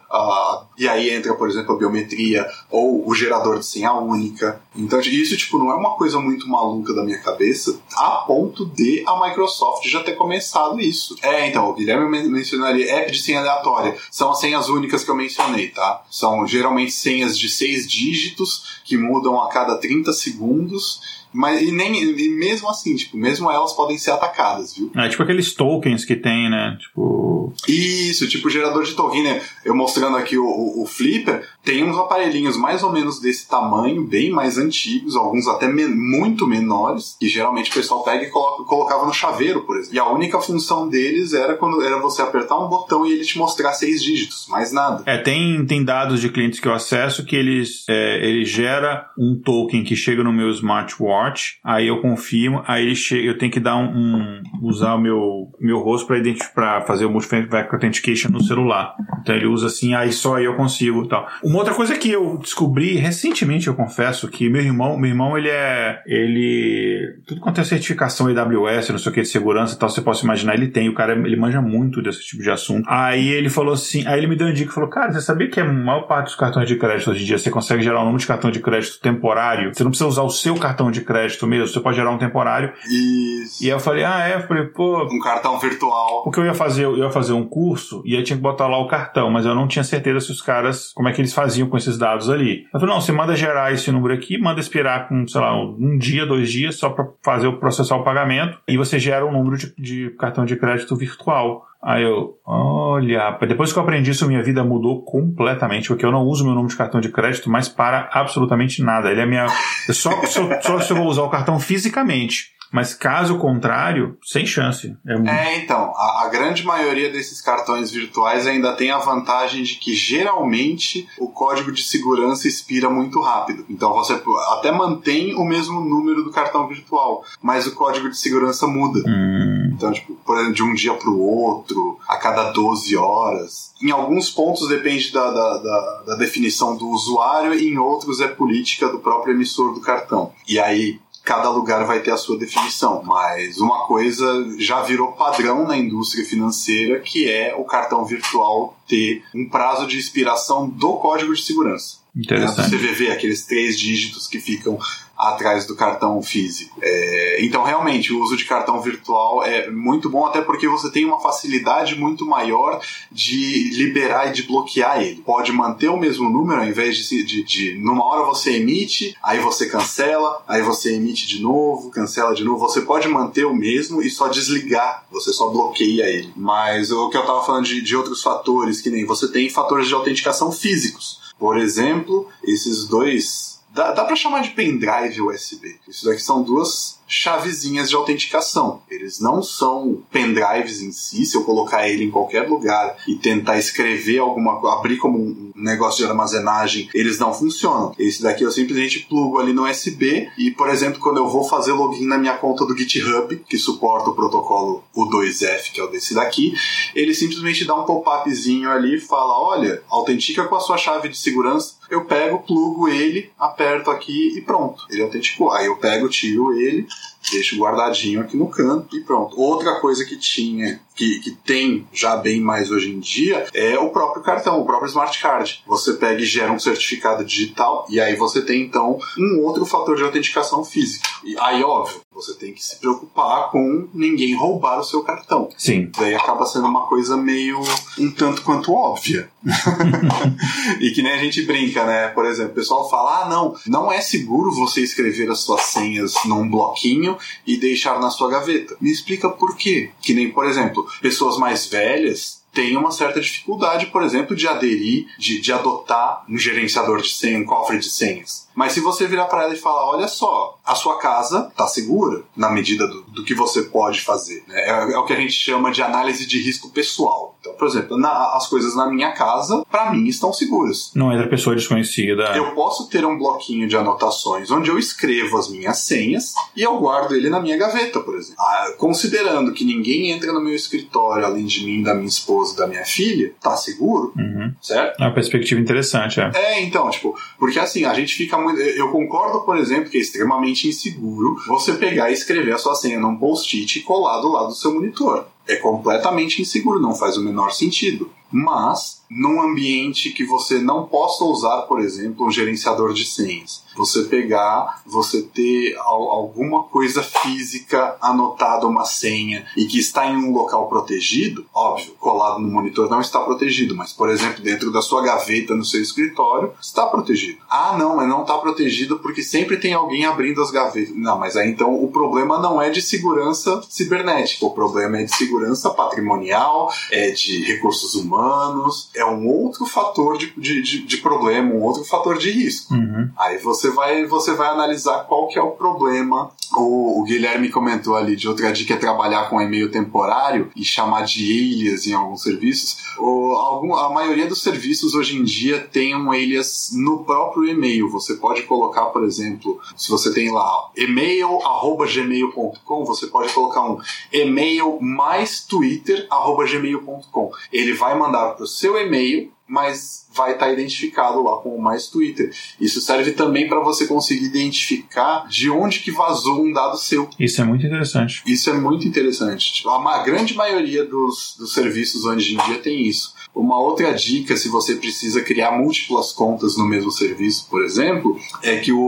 e aí entra, por exemplo, a biometria, ou o gerador de senha única. Então, isso, tipo, não é uma coisa muito maluca da minha cabeça, a ponto de a Microsoft já ter começado isso. É, então, o Guilherme mencionou ali, app de senha aleatória. São as senhas únicas que eu mencionei, tá? São geralmente senhas de seis dígitos, que mudam a cada 30 segundos segundos mas e nem e mesmo assim, tipo, mesmo elas podem ser atacadas, viu? É tipo aqueles tokens que tem, né? Tipo. Isso, tipo gerador de token, né? Eu mostrando aqui o, o, o Flipper, tem uns aparelhinhos mais ou menos desse tamanho, bem mais antigos, alguns até muito menores, que geralmente o pessoal pega e coloca, colocava no chaveiro, por exemplo. E a única função deles era quando era você apertar um botão e ele te mostrar seis dígitos, mais nada. É, tem, tem dados de clientes que eu acesso que eles é, ele gera um token que chega no meu smartwatch aí eu confirmo, aí ele chega, eu tenho que dar um, um usar o meu, meu rosto para identificar, fazer o multi-factor authentication no celular. Então ele usa assim, aí só aí eu consigo, tal. Uma outra coisa que eu descobri recentemente, eu confesso que meu irmão, meu irmão ele é, ele tudo quanto é certificação AWS, não sei o que de segurança e tal, você pode imaginar, ele tem, o cara ele manja muito desse tipo de assunto. Aí ele falou assim, aí ele me deu uma dica, falou, cara, você sabia que a maior parte dos cartões de crédito hoje em dia você consegue gerar um número de cartão de crédito temporário? Você não precisa usar o seu cartão de crédito crédito mesmo, você pode gerar um temporário. Isso. E aí eu falei, ah, é? Eu falei, pô. Um cartão virtual. Porque eu ia fazer, eu ia fazer um curso e aí tinha que botar lá o cartão, mas eu não tinha certeza se os caras, como é que eles faziam com esses dados ali. Eu falei, não, você manda gerar esse número aqui, manda expirar com, sei lá, um dia, dois dias, só para fazer o processar o pagamento, e você gera um número de, de cartão de crédito virtual. Aí eu, olha, depois que eu aprendi isso, minha vida mudou completamente, porque eu não uso meu número de cartão de crédito mais para absolutamente nada. Ele é minha. Só, só, só se eu vou usar o cartão fisicamente. Mas caso contrário, sem chance. É, é então, a, a, grande maioria desses cartões virtuais ainda tem a vantagem de que geralmente o código de segurança expira muito rápido. Então você até mantém o mesmo número do cartão virtual, mas o código de segurança muda. Hum. Então, tipo, por exemplo, de um dia para o outro, a cada 12 horas. Em alguns pontos depende da, da, da, da definição do usuário, e em outros é política do próprio emissor do cartão. E aí, cada lugar vai ter a sua definição, mas uma coisa já virou padrão na indústria financeira que é o cartão virtual ter um prazo de expiração do código de segurança. Interessante. É, CVV, aqueles três dígitos que ficam atrás do cartão físico. É, então, realmente, o uso de cartão virtual é muito bom, até porque você tem uma facilidade muito maior de liberar e de bloquear ele. Pode manter o mesmo número, ao invés de, de, de numa hora você emite, aí você cancela, aí você emite de novo, cancela de novo. Você pode manter o mesmo e só desligar, você só bloqueia ele. Mas o que eu estava falando de, de outros fatores, que nem você tem fatores de autenticação físicos. Por exemplo, esses dois Dá, dá para chamar de pendrive USB. Isso daqui são duas chavezinhas de autenticação. Eles não são pendrives em si. Se eu colocar ele em qualquer lugar e tentar escrever alguma coisa, abrir como um negócio de armazenagem, eles não funcionam. Esse daqui eu simplesmente plugo ali no USB e, por exemplo, quando eu vou fazer login na minha conta do GitHub, que suporta o protocolo U2F, que é o desse daqui, ele simplesmente dá um pop-upzinho ali e fala: olha, autentica com a sua chave de segurança. Eu pego, plugo ele, aperto aqui e pronto. Ele autenticou. Aí eu pego, tiro ele, deixo guardadinho aqui no canto e pronto. Outra coisa que tinha, que, que tem já bem mais hoje em dia, é o próprio cartão, o próprio smart card. Você pega e gera um certificado digital e aí você tem então um outro fator de autenticação física. E aí, óbvio, você tem que se preocupar com ninguém roubar o seu cartão. Sim. Daí acaba sendo uma coisa meio um tanto quanto óbvia. <laughs> e que nem a gente brinca, né? Por exemplo, o pessoal fala: ah, não, não é seguro você escrever as suas senhas num bloquinho e deixar na sua gaveta. Me explica por quê. Que nem, por exemplo, pessoas mais velhas tem uma certa dificuldade, por exemplo, de aderir, de, de adotar um gerenciador de senha, um cofre de senhas. Mas se você virar para ela e falar, olha só, a sua casa está segura na medida do, do, que você pode fazer. Né? É, é, o que a gente chama de análise de risco pessoal. Então, por exemplo, na, as coisas na minha casa, para mim, estão seguras. Não é da pessoa desconhecida. Eu posso ter um bloquinho de anotações onde eu escrevo as minhas senhas e eu guardo ele na minha gaveta, por exemplo. Ah, considerando que ninguém entra no meu escritório além de mim, da minha esposa, da minha filha, tá seguro, uhum. certo? É uma perspectiva interessante, é. É, então, tipo, porque assim, a gente fica muito. Eu concordo, por exemplo, que é extremamente inseguro você pegar e escrever a sua senha num post-it e colar do lado do seu monitor. É completamente inseguro, não faz o menor sentido. Mas, num ambiente que você não possa usar, por exemplo, um gerenciador de senhas, você pegar, você ter alguma coisa física anotada, uma senha, e que está em um local protegido, óbvio, colado no monitor não está protegido, mas, por exemplo, dentro da sua gaveta no seu escritório, está protegido. Ah, não, mas não está protegido porque sempre tem alguém abrindo as gavetas. Não, mas aí então o problema não é de segurança cibernética, o problema é de segurança patrimonial, é de recursos humanos, é um outro fator de, de, de, de problema, um outro fator de risco. Uhum. Aí você vai, você vai analisar qual que é o problema. O, o Guilherme comentou ali de outra dica é trabalhar com e-mail temporário e chamar de alias em alguns serviços. O, algum, a maioria dos serviços hoje em dia tem um alias no próprio e-mail. Você pode colocar, por exemplo, se você tem lá e-mail@gmail.com, você pode colocar um e-mail mais twitter@gmail.com. Ele vai mandar para o seu e-mail mas vai estar tá identificado lá com o mais Twitter. Isso serve também para você conseguir identificar de onde que vazou um dado seu. Isso é muito interessante. Isso é muito interessante. A grande maioria dos, dos serviços hoje em dia tem isso. Uma outra dica, se você precisa criar múltiplas contas no mesmo serviço, por exemplo, é que o,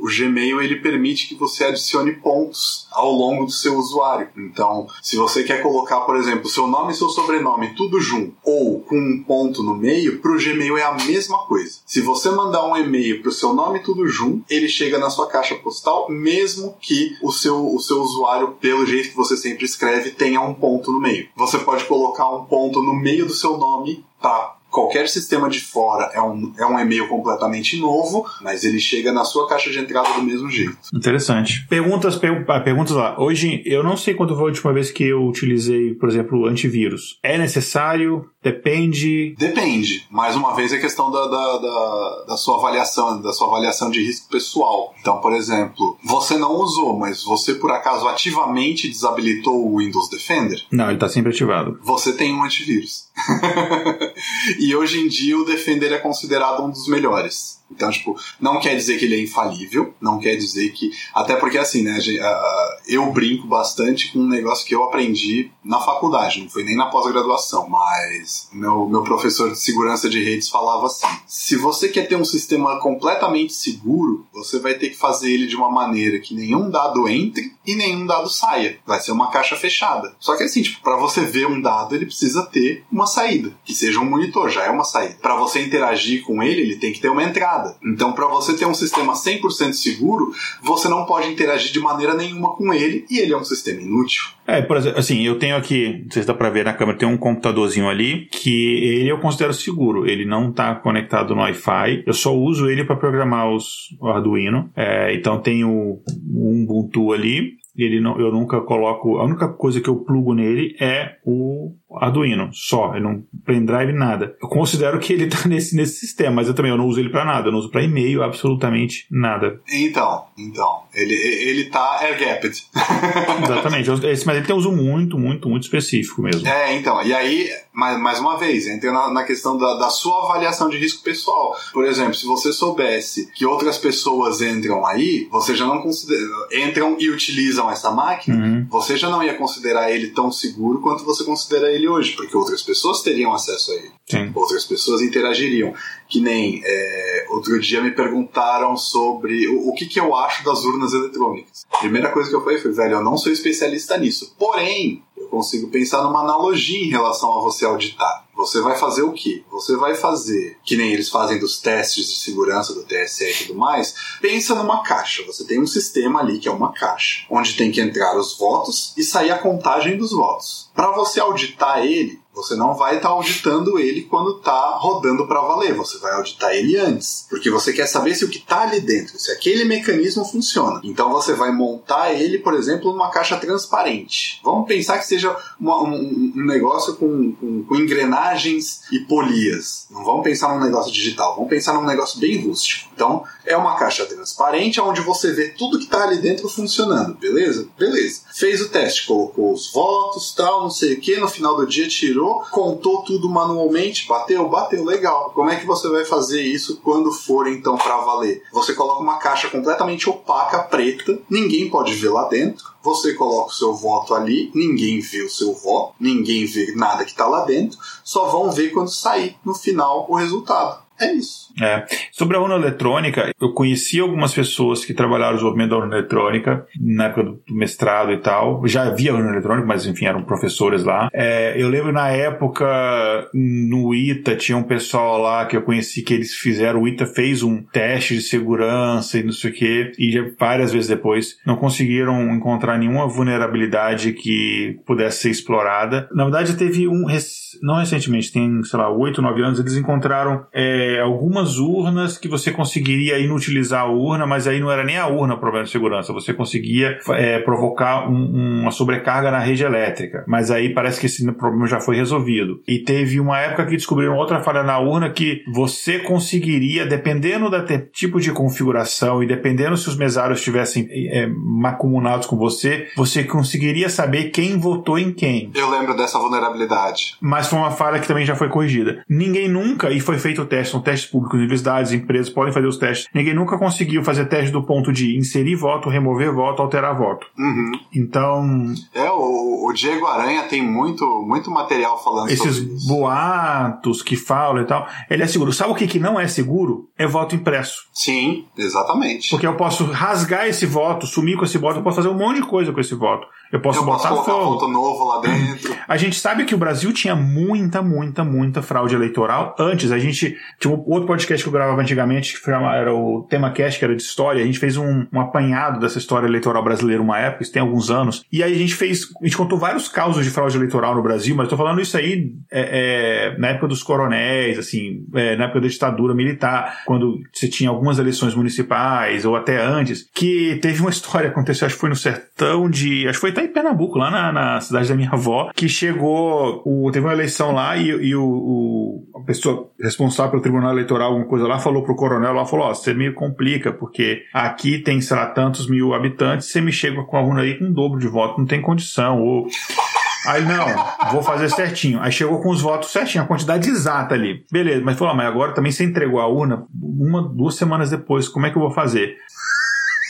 o Gmail ele permite que você adicione pontos ao longo do seu usuário. Então, se você quer colocar, por exemplo, seu nome e seu sobrenome tudo junto ou com um ponto no meio, para o Gmail é a mesma coisa. Se você mandar um e-mail para o seu nome tudo junto, ele chega na sua caixa postal, mesmo que o seu, o seu usuário, pelo jeito que você sempre escreve, tenha um ponto no meio. Você pode colocar um ponto no meio do seu nome para qualquer sistema de fora é um, é um e-mail completamente novo, mas ele chega na sua caixa de entrada do mesmo jeito. Interessante. Perguntas, per, ah, perguntas lá. Hoje, eu não sei quando foi a última vez que eu utilizei, por exemplo, antivírus. É necessário? Depende? Depende. Mais uma vez é questão da, da, da, da sua avaliação, da sua avaliação de risco pessoal. Então, por exemplo, você não usou, mas você por acaso ativamente desabilitou o Windows Defender? Não, ele está sempre ativado. Você tem um antivírus. <laughs> e hoje em dia o Defender é considerado um dos melhores. Então, tipo, não quer dizer que ele é infalível, não quer dizer que. Até porque, assim, né, eu brinco bastante com um negócio que eu aprendi na faculdade, não foi nem na pós-graduação, mas meu, meu professor de segurança de redes falava assim: se você quer ter um sistema completamente seguro, você vai ter que fazer ele de uma maneira que nenhum dado entre e nenhum dado saia. Vai ser uma caixa fechada. Só que, assim, tipo, para você ver um dado, ele precisa ter uma saída, que seja um monitor, já é uma saída. Para você interagir com ele, ele tem que ter uma entrada Então, para você ter um sistema 100% seguro, você não pode interagir de maneira nenhuma com ele e ele é um sistema inútil. É, por exemplo, assim, eu tenho aqui, não sei se dá para ver na câmera, tem um computadorzinho ali que ele eu considero seguro. Ele não está conectado no Wi-Fi. Eu só uso ele para programar os o Arduino. É, então tenho um Ubuntu ali ele não, eu nunca coloco. A única coisa que eu plugo nele é o Arduino, só. Ele não pendrive nada. Eu considero que ele está <laughs> nesse, nesse sistema, mas eu também eu não uso ele para nada. Eu não uso para e-mail, absolutamente nada. Então, então. Ele, ele tá air-gapped. <laughs> Exatamente. Esse, mas ele tem um uso muito, muito, muito específico mesmo. É, então. E aí, mais, mais uma vez, entra na, na questão da, da sua avaliação de risco pessoal. Por exemplo, se você soubesse que outras pessoas entram aí, você já não considera. entram e utilizam essa máquina, uhum. você já não ia considerar ele tão seguro quanto você considera ele hoje, porque outras pessoas teriam acesso a ele. Sim. Outras pessoas interagiriam. Que nem é, outro dia me perguntaram sobre o, o que, que eu acho das urnas eletrônicas. A primeira coisa que eu falei foi, velho, eu não sou especialista nisso. Porém, eu consigo pensar numa analogia em relação a você auditar. Você vai fazer o quê? Você vai fazer, que nem eles fazem dos testes de segurança do TSE e tudo mais, pensa numa caixa. Você tem um sistema ali que é uma caixa, onde tem que entrar os votos e sair a contagem dos votos. Para você auditar ele, você não vai estar tá auditando ele quando está rodando para valer. Você vai auditar ele antes, porque você quer saber se o que está ali dentro, se aquele mecanismo funciona. Então você vai montar ele, por exemplo, numa caixa transparente. Vamos pensar que seja uma, um, um, negócio com, com, com, engrenagens e polias. Não vamos pensar num negócio digital. Vamos pensar num negócio bem rústico. Então é uma caixa transparente onde você vê tudo que está ali dentro funcionando. Beleza? Beleza. Fez o teste, colocou os votos, tal, não sei o que. No final do dia tirou contou tudo manualmente, bateu, bateu, legal. Como é que você vai fazer isso quando for então para valer? Você coloca uma caixa completamente opaca, preta, ninguém pode ver lá dentro. Você coloca o seu voto ali, ninguém vê o seu voto, ninguém vê nada que está lá dentro, só vão ver quando sair no final o resultado. É isso. É. Sobre a urna eletrônica, eu conheci algumas pessoas que trabalharam no desenvolvimento da urna eletrônica na época do mestrado e tal. Já havia urna eletrônica, mas enfim, eram professores lá. É, eu lembro na época no ITA tinha um pessoal lá que eu conheci que eles fizeram. O ITA fez um teste de segurança e não sei o que, e várias vezes depois não conseguiram encontrar nenhuma vulnerabilidade que pudesse ser explorada. Na verdade, teve um, não recentemente, tem, sei lá, 8, 9 anos, eles encontraram. É, é, algumas urnas que você conseguiria inutilizar a urna, mas aí não era nem a urna o problema de segurança, você conseguia é, provocar um, uma sobrecarga na rede elétrica. Mas aí parece que esse problema já foi resolvido. E teve uma época que descobriram outra falha na urna que você conseguiria, dependendo do tipo de configuração e dependendo se os mesários estivessem é, macumunados com você, você conseguiria saber quem votou em quem. Eu lembro dessa vulnerabilidade. Mas foi uma falha que também já foi corrigida. Ninguém nunca, e foi feito o teste são testes públicos, universidades, empresas podem fazer os testes. Ninguém nunca conseguiu fazer teste do ponto de inserir voto, remover voto, alterar voto. Uhum. Então. É, o, o, Diego Aranha tem muito, muito material falando esses sobre isso. boatos que falam e tal. Ele é seguro. Sabe o que, que não é seguro? É voto impresso. Sim, exatamente. Porque eu posso rasgar esse voto, sumir com esse voto, eu posso fazer um monte de coisa com esse voto. Eu posso Eu botar posso colocar fogo. voto novo lá dentro. <laughs> A gente sabe que o Brasil tinha muita, muita, muita fraude eleitoral antes. A gente tinha um outro podcast que eu gravava antigamente, que era o Tema Cast, que era de história. A gente fez um, um apanhado dessa história eleitoral brasileira uma época, isso tem alguns anos. E aí a gente fez, a gente contou vários causos de fraude eleitoral no Brasil, mas eu tô falando isso aí é, é, na época dos coronéis, assim, é, na época da ditadura militar, quando você tinha algumas eleições municipais, ou até antes, que teve uma história, aconteceu, acho que foi no sertão de. Acho que foi até em Pernambuco, lá na, na cidade da minha avó, que chegou. O, teve uma eleição lá e, e o, o- a pessoa responsável pelo Tribunal Eleitoral, alguma coisa lá, falou pro coronel lá, falou: Ó, você meio complica, porque aqui tem, sei lá, tantos mil habitantes, você me chega com a urna aí com o dobro de voto, não tem condição. Ou. <laughs> Aí, não, vou fazer certinho. Aí chegou com os votos certinho, a quantidade exata ali. Beleza, mas falou, ah, mas agora também você entregou a urna uma, duas semanas depois, como é que eu vou fazer?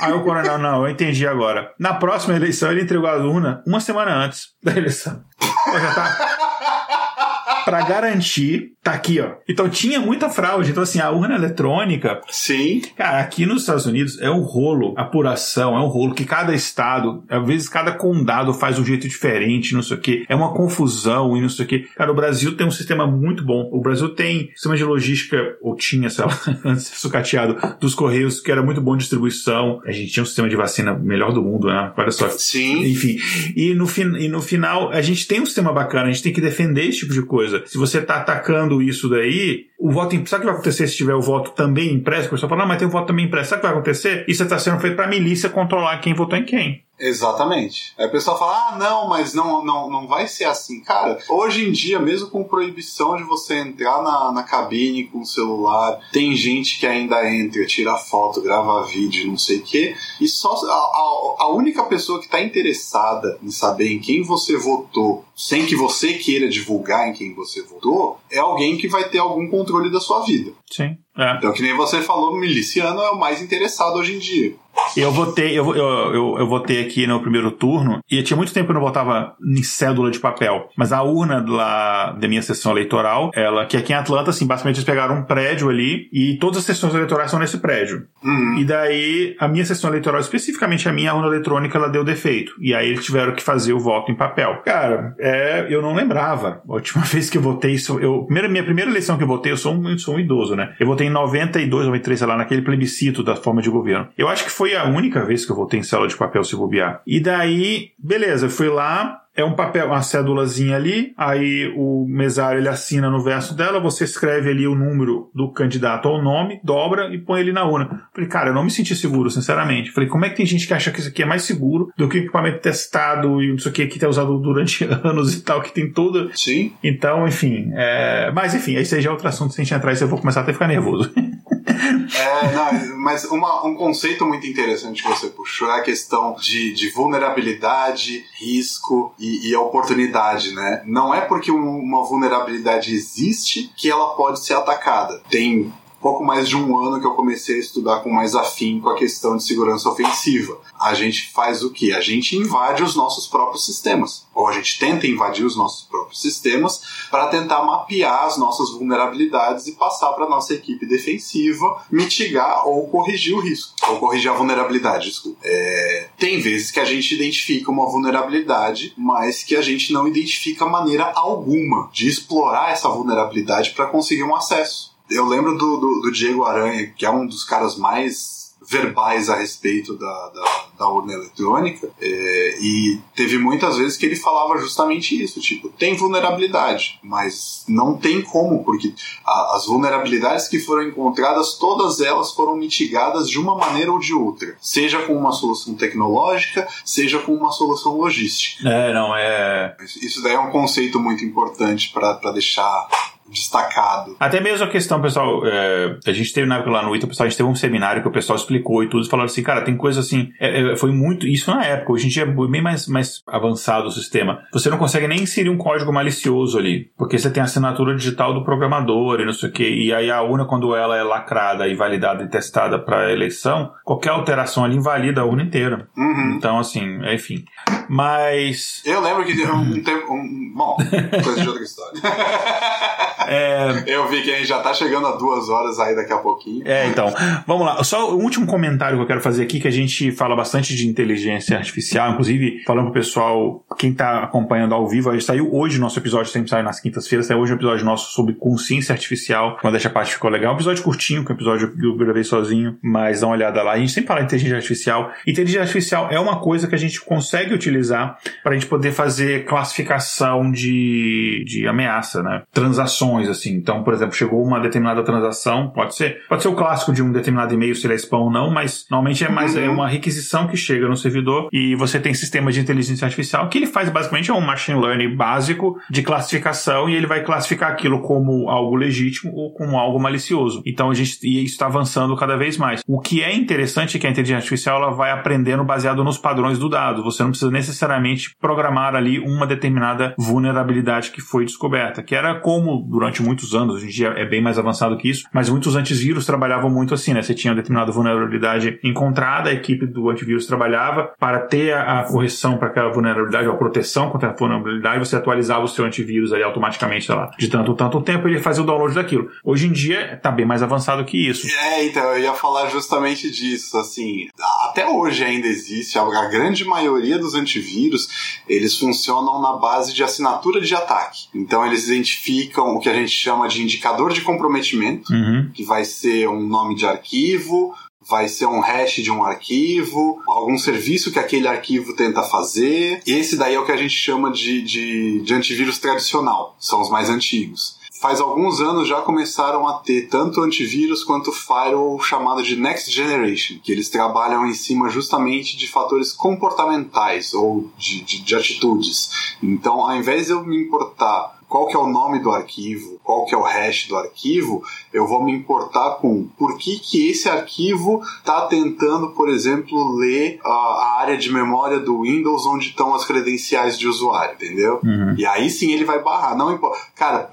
Aí o coronel, não, eu entendi agora. Na próxima eleição, ele entregou a urna uma semana antes da eleição. Pô, já tá. Pra garantir, tá aqui, ó. Então tinha muita fraude. Então, assim, a urna eletrônica, Sim. Cara, aqui nos Estados Unidos é um rolo, apuração, é um rolo que cada estado, às vezes cada condado faz um jeito diferente, não sei o quê. É uma confusão e não sei o quê. Cara, o Brasil tem um sistema muito bom. O Brasil tem sistema de logística, ou tinha, sei lá, <laughs> antes sucateado, dos Correios, que era muito bom de distribuição. A gente tinha um sistema de vacina melhor do mundo, né? Olha só. Sim. Enfim, e no, fin e no final, a gente tem um sistema bacana, a gente tem que defender esse tipo de coisa. Se você tá atacando isso daí, o voto. im- Sabe o que vai acontecer se tiver o voto também impresso? O pessoal fala, não, mas tem o voto também impresso. Sabe o que vai acontecer? Isso está sendo feito pra milícia controlar quem votou em quem. Exatamente. Aí o pessoal fala, ah, não, mas não, não, não vai ser assim. Cara, hoje em dia, mesmo com proibição de você entrar na, na cabine com o celular, tem gente que ainda entra, tira foto, grava vídeo, não sei o quê, e só a, a, a única pessoa que está interessada em saber em quem você votou, sem que você queira divulgar em quem você votou, é alguém que vai ter algum controle da sua vida. Sim. É. Então, que nem você falou, miliciano é o mais interessado hoje em dia. Eu votei, eu, eu, eu, eu votei aqui no primeiro turno e tinha muito tempo que eu não votava em cédula de papel. Mas a urna lá da minha sessão eleitoral, ela, que aqui em Atlanta, assim, basicamente eles pegaram um prédio ali e todas as sessões eleitorais são nesse prédio. Uhum. E daí, a minha sessão eleitoral, especificamente a minha urna eletrônica, ela deu defeito. E aí eles tiveram que fazer o voto em papel. Cara, é, eu não lembrava. A última <laughs> vez que eu votei isso, eu, primeira, minha primeira eleição que eu votei, eu sou um, eu sou um idoso, né? Eu votei em 92, 93, sei lá, naquele plebiscito da forma de governo. Eu acho que foi a única vez que eu votei em célula de papel se bobear. E daí, beleza, eu fui lá, é um papel, uma cédulazinha ali, aí o mesário ele assina no verso dela, você escreve ali o número do candidato ou o nome, dobra e põe ele na urna. Falei, cara, eu não me senti seguro, sinceramente. Falei, como é que tem gente que acha que isso aqui é mais seguro do que o equipamento testado e não sei o que, que tá usado durante <laughs> anos e tal, que tem toda. Sim. Então, enfim. é, Mas enfim, aí seja outro assunto, se a gente entrar isso, eu vou começar até a ficar nervoso. <laughs> <laughs> É, não, mas uma- um conceito muito interessante que você puxou é a questão de, de vulnerabilidade, risco e, e oportunidade, né? Não é porque um- uma vulnerabilidade existe que ela pode ser atacada. Tem pouco mais de um ano que eu comecei a estudar com mais afinco a questão de segurança ofensiva. A gente faz o que? A gente invade os nossos próprios sistemas. Ou a gente tenta invadir os nossos próprios sistemas para tentar mapear as nossas vulnerabilidades e passar para nossa equipe defensiva mitigar ou corrigir o risco. Ou corrigir a vulnerabilidade, desculpa. É, tem vezes que a gente identifica uma vulnerabilidade, mas que a gente não identifica maneira alguma de explorar essa vulnerabilidade para conseguir um acesso. Eu lembro do, do, do Diego Aranha, que é um dos caras mais verbais a respeito da, da, da urna eletrônica, é, e teve muitas vezes que ele falava justamente isso, tipo, tem vulnerabilidade, mas não tem como, porque a- as vulnerabilidades que foram encontradas, todas elas foram mitigadas de uma maneira ou de outra, seja com uma solução tecnológica, seja com uma solução logística. É, não, é. Isso daí é um conceito muito importante para deixar destacado. Até mesmo a questão, pessoal, é, a gente teve na época lá no ITA, pessoal, a gente teve um seminário que o pessoal explicou e tudo, e falaram assim, cara, tem coisa assim, é, é, foi muito, isso na época, hoje em dia é bem mais, mais avançado o sistema. Você não consegue nem inserir um código malicioso ali, porque você tem a assinatura digital do programador e não sei o que, e aí a urna, quando ela é lacrada e validada e testada para eleição, qualquer alteração ali invalida a urna inteira. Uhum. Então, assim, enfim. Mas. Eu lembro que um. <laughs> Um, bom, coisa de outra história. <laughs> É... Eu vi que a gente já tá chegando a duas horas aí daqui a pouquinho. É, então. Vamos lá. Só o último comentário que eu quero fazer aqui, que a gente fala bastante de inteligência artificial, inclusive falando pro pessoal, quem tá acompanhando ao vivo, aí saiu hoje nosso episódio, sempre sai nas quintas-feiras, saiu hoje um episódio nosso sobre consciência artificial, quando essa parte ficou legal. Um episódio curtinho, que é um episódio que eu gravei sozinho, mas dá uma olhada lá. A gente sempre fala de inteligência artificial. Inteligência artificial é uma coisa que a gente consegue utilizar para a gente poder fazer classificação de, de ameaça, né? Transações, assim. Então, por exemplo, chegou uma determinada transação, pode ser, pode ser o clássico de um determinado e-mail, se ele é spam ou não, mas normalmente é mais é uma requisição que chega no servidor e você tem sistema de inteligência artificial que ele faz basicamente é um machine learning básico de classificação e ele vai classificar aquilo como algo legítimo ou como algo malicioso. Então a gente e isso está avançando cada vez mais. O que é interessante é que a inteligência artificial ela vai aprendendo baseado nos padrões do dado. Você não precisa necessariamente programar ali uma determinada vulnerabilidade que foi descoberta, que era como durante muitos anos, hoje em dia é bem mais avançado que isso, mas muitos antivírus trabalhavam muito assim, né? Você tinha uma determinada vulnerabilidade encontrada, a equipe do antivírus trabalhava para ter a, a correção para aquela vulnerabilidade, ou a proteção contra a vulnerabilidade, você atualizava o seu antivírus aí automaticamente, sei lá, de tanto tanto tempo ele fazia o download daquilo. Hoje em dia está bem mais avançado que isso. É, então eu ia falar justamente disso, assim, até hoje ainda existe a grande maioria dos antivírus, eles funcionam na base de assinatura de ataque. Então eles identificam o que a gente chama de indicador de comprometimento, uhum. que vai ser um nome de arquivo, vai ser um hash de um arquivo, algum serviço que aquele arquivo tenta fazer. Esse daí é o que a gente chama de, de, de antivírus tradicional, são os mais antigos faz alguns anos já começaram a ter tanto antivírus quanto firewall chamado de Next Generation, que eles trabalham em cima justamente de fatores comportamentais ou de, de, de atitudes. Então, ao invés de eu me importar qual que é o nome do arquivo, qual que é o hash do arquivo, eu vou me importar com por que, que esse arquivo está tentando, por exemplo, ler a, a, área de memória do Windows onde estão as credenciais de usuário, entendeu? Uhum. E aí sim ele vai barrar. Não importa. Cara,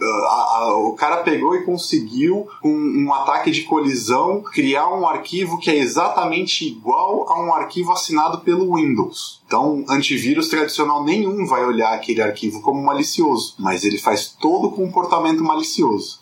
o cara pegou e conseguiu, com um, um ataque de colisão, criar um arquivo que é exatamente igual a um arquivo assinado pelo Windows. Então, antivírus tradicional nenhum vai olhar aquele arquivo como malicioso, mas ele faz todo o comportamento malicioso.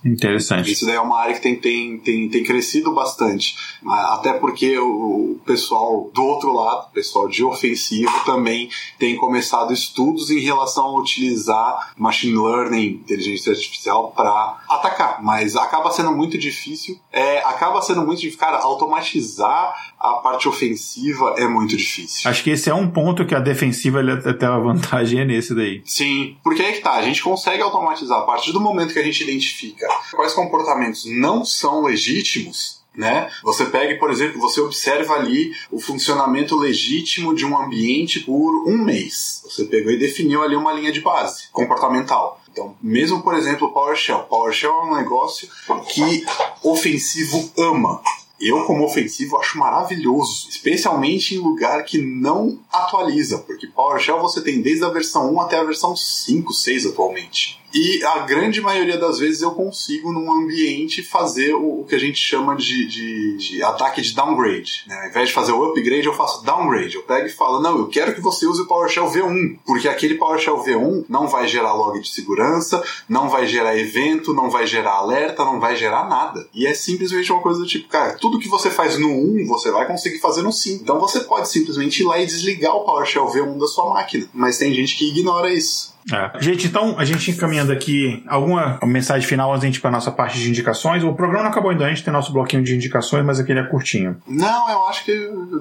Interessante. Isso daí é uma área que tem, tem, tem, tem crescido bastante. Até porque o, pessoal do outro lado, o pessoal de ofensivo, também tem começado estudos em relação a utilizar machine learning, inteligência artificial, para atacar. Mas acaba sendo muito difícil. É, acaba sendo muito difícil. Cara, automatizar a parte ofensiva é muito difícil. Acho que esse é um ponto que a defensiva ele até a vantagem é nesse daí. Sim, porque aí que tá, a gente consegue automatizar a partir do momento que a gente identifica quais comportamentos não são legítimos, né? Você pega, por exemplo, você observa ali o funcionamento legítimo de um ambiente por um mês. Você pegou e definiu ali uma linha de base comportamental. Então, mesmo, por exemplo, o PowerShell. PowerShell é um negócio que ofensivo ama. Eu, como ofensivo, acho maravilhoso, especialmente em lugar que não atualiza, porque PowerShell você tem desde a versão 1 até a versão 5, 6 atualmente. E a grande maioria das vezes eu consigo, num ambiente, fazer o, o que a gente chama de, de, de, ataque de downgrade. Né? Ao invés de fazer o upgrade, eu faço downgrade. Eu pego e falo, não, eu quero que você use o PowerShell V1, porque aquele PowerShell V1 não vai gerar log de segurança, não vai gerar evento, não vai gerar alerta, não vai gerar nada. E é simplesmente uma coisa do tipo, cara, tudo que você faz no 1, você vai conseguir fazer no 5. Então você pode simplesmente ir lá e desligar o PowerShell V1 da sua máquina. Mas tem gente que ignora isso. É. Gente, então, a gente encaminhando aqui alguma mensagem final antes de ir para nossa parte de indicações. O programa não acabou ainda, a gente tem nosso bloquinho de indicações, mas aquele é curtinho. Não, eu acho que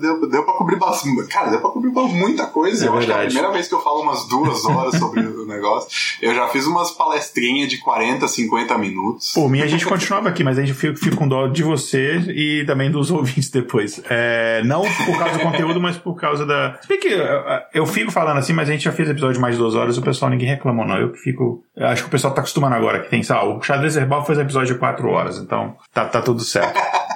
deu, deu pra cobrir bastante. Cara, deu pra cobrir muita coisa. É eu verdade. acho que é a primeira vez que eu falo umas duas horas <laughs> sobre o negócio. Eu já fiz umas palestrinhas de 40, 50 minutos. Por mim, a gente continuava aqui, mas a gente fica, com dó de você e também dos <laughs> ouvintes depois. É, não por causa do conteúdo, mas por causa da. Se bem que eu, eu fico falando assim, mas a gente já fez episódio de mais duas horas, o pessoal ninguém reclamou, não. Eu que fico. Eu acho que o pessoal tá acostumando agora, que tem, sabe, o Xadrez Herbal fez episódio de 4 horas, então tá, tá tudo certo. <laughs>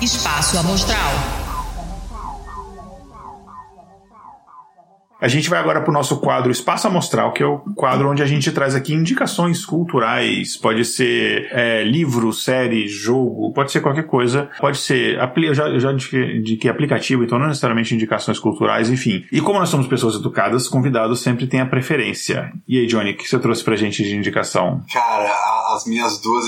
Espaço Amostral. A gente vai agora para o nosso quadro Espaço Amostral, que é o quadro onde a gente traz aqui indicações culturais. Pode ser é, livro, série, jogo, pode ser qualquer coisa. Pode ser. Eu já, eu já indiquei aplicativo, então não necessariamente indicações culturais, enfim. E como nós somos pessoas educadas, convidados sempre têm a preferência. E aí, Johnny, o que você trouxe pra gente de indicação? Cara, as minhas duas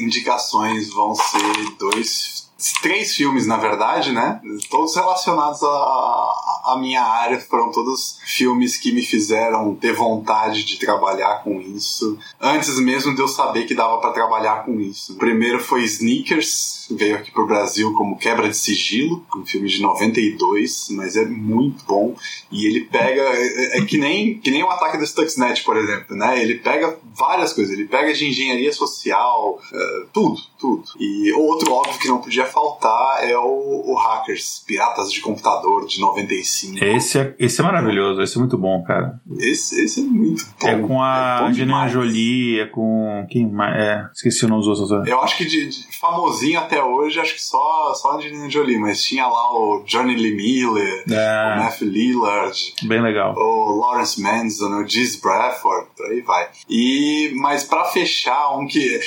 indicações vão ser dois três filmes, na verdade, né? Todos relacionados à, minha área, foram todos filmes que me fizeram ter vontade de trabalhar com isso, antes mesmo de eu saber que dava para trabalhar com isso. O primeiro foi Sneakers, veio aqui pro Brasil como Quebra de Sigilo, um filme de 92, mas é muito bom. E ele pega. É, é que, nem, que nem o ataque do Stuxnet, por exemplo, né? Ele pega várias coisas, ele pega de engenharia social, uh, tudo, tudo. E outro óbvio que não podia faltar é o, o Hackers, Piratas de Computador de 95. Esse é, esse é maravilhoso, esse é muito bom, cara. Esse, esse é muito bom. É com a é Angelina Jolie, é com. Quem mais? É, esqueci o nome dos outros. Eu acho que de, de famosinho até hoje, acho que só, só a Angelina Jolie, mas tinha lá o Johnny Lee Miller, é. o Matthew Lillard. Bem legal. O Lawrence Manson, o Giz Bradford, por aí vai. E, mas para fechar, um que.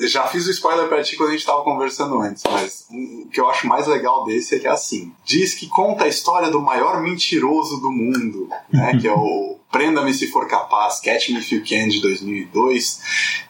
Já fiz o spoiler pra ti quando a gente tava conversando antes, mas o que eu acho mais legal desse é que é assim: diz que conta a história do maior mentiroso do mundo, né? <laughs> que é o Prenda-me se for capaz, Catch Me If You Can de 2002,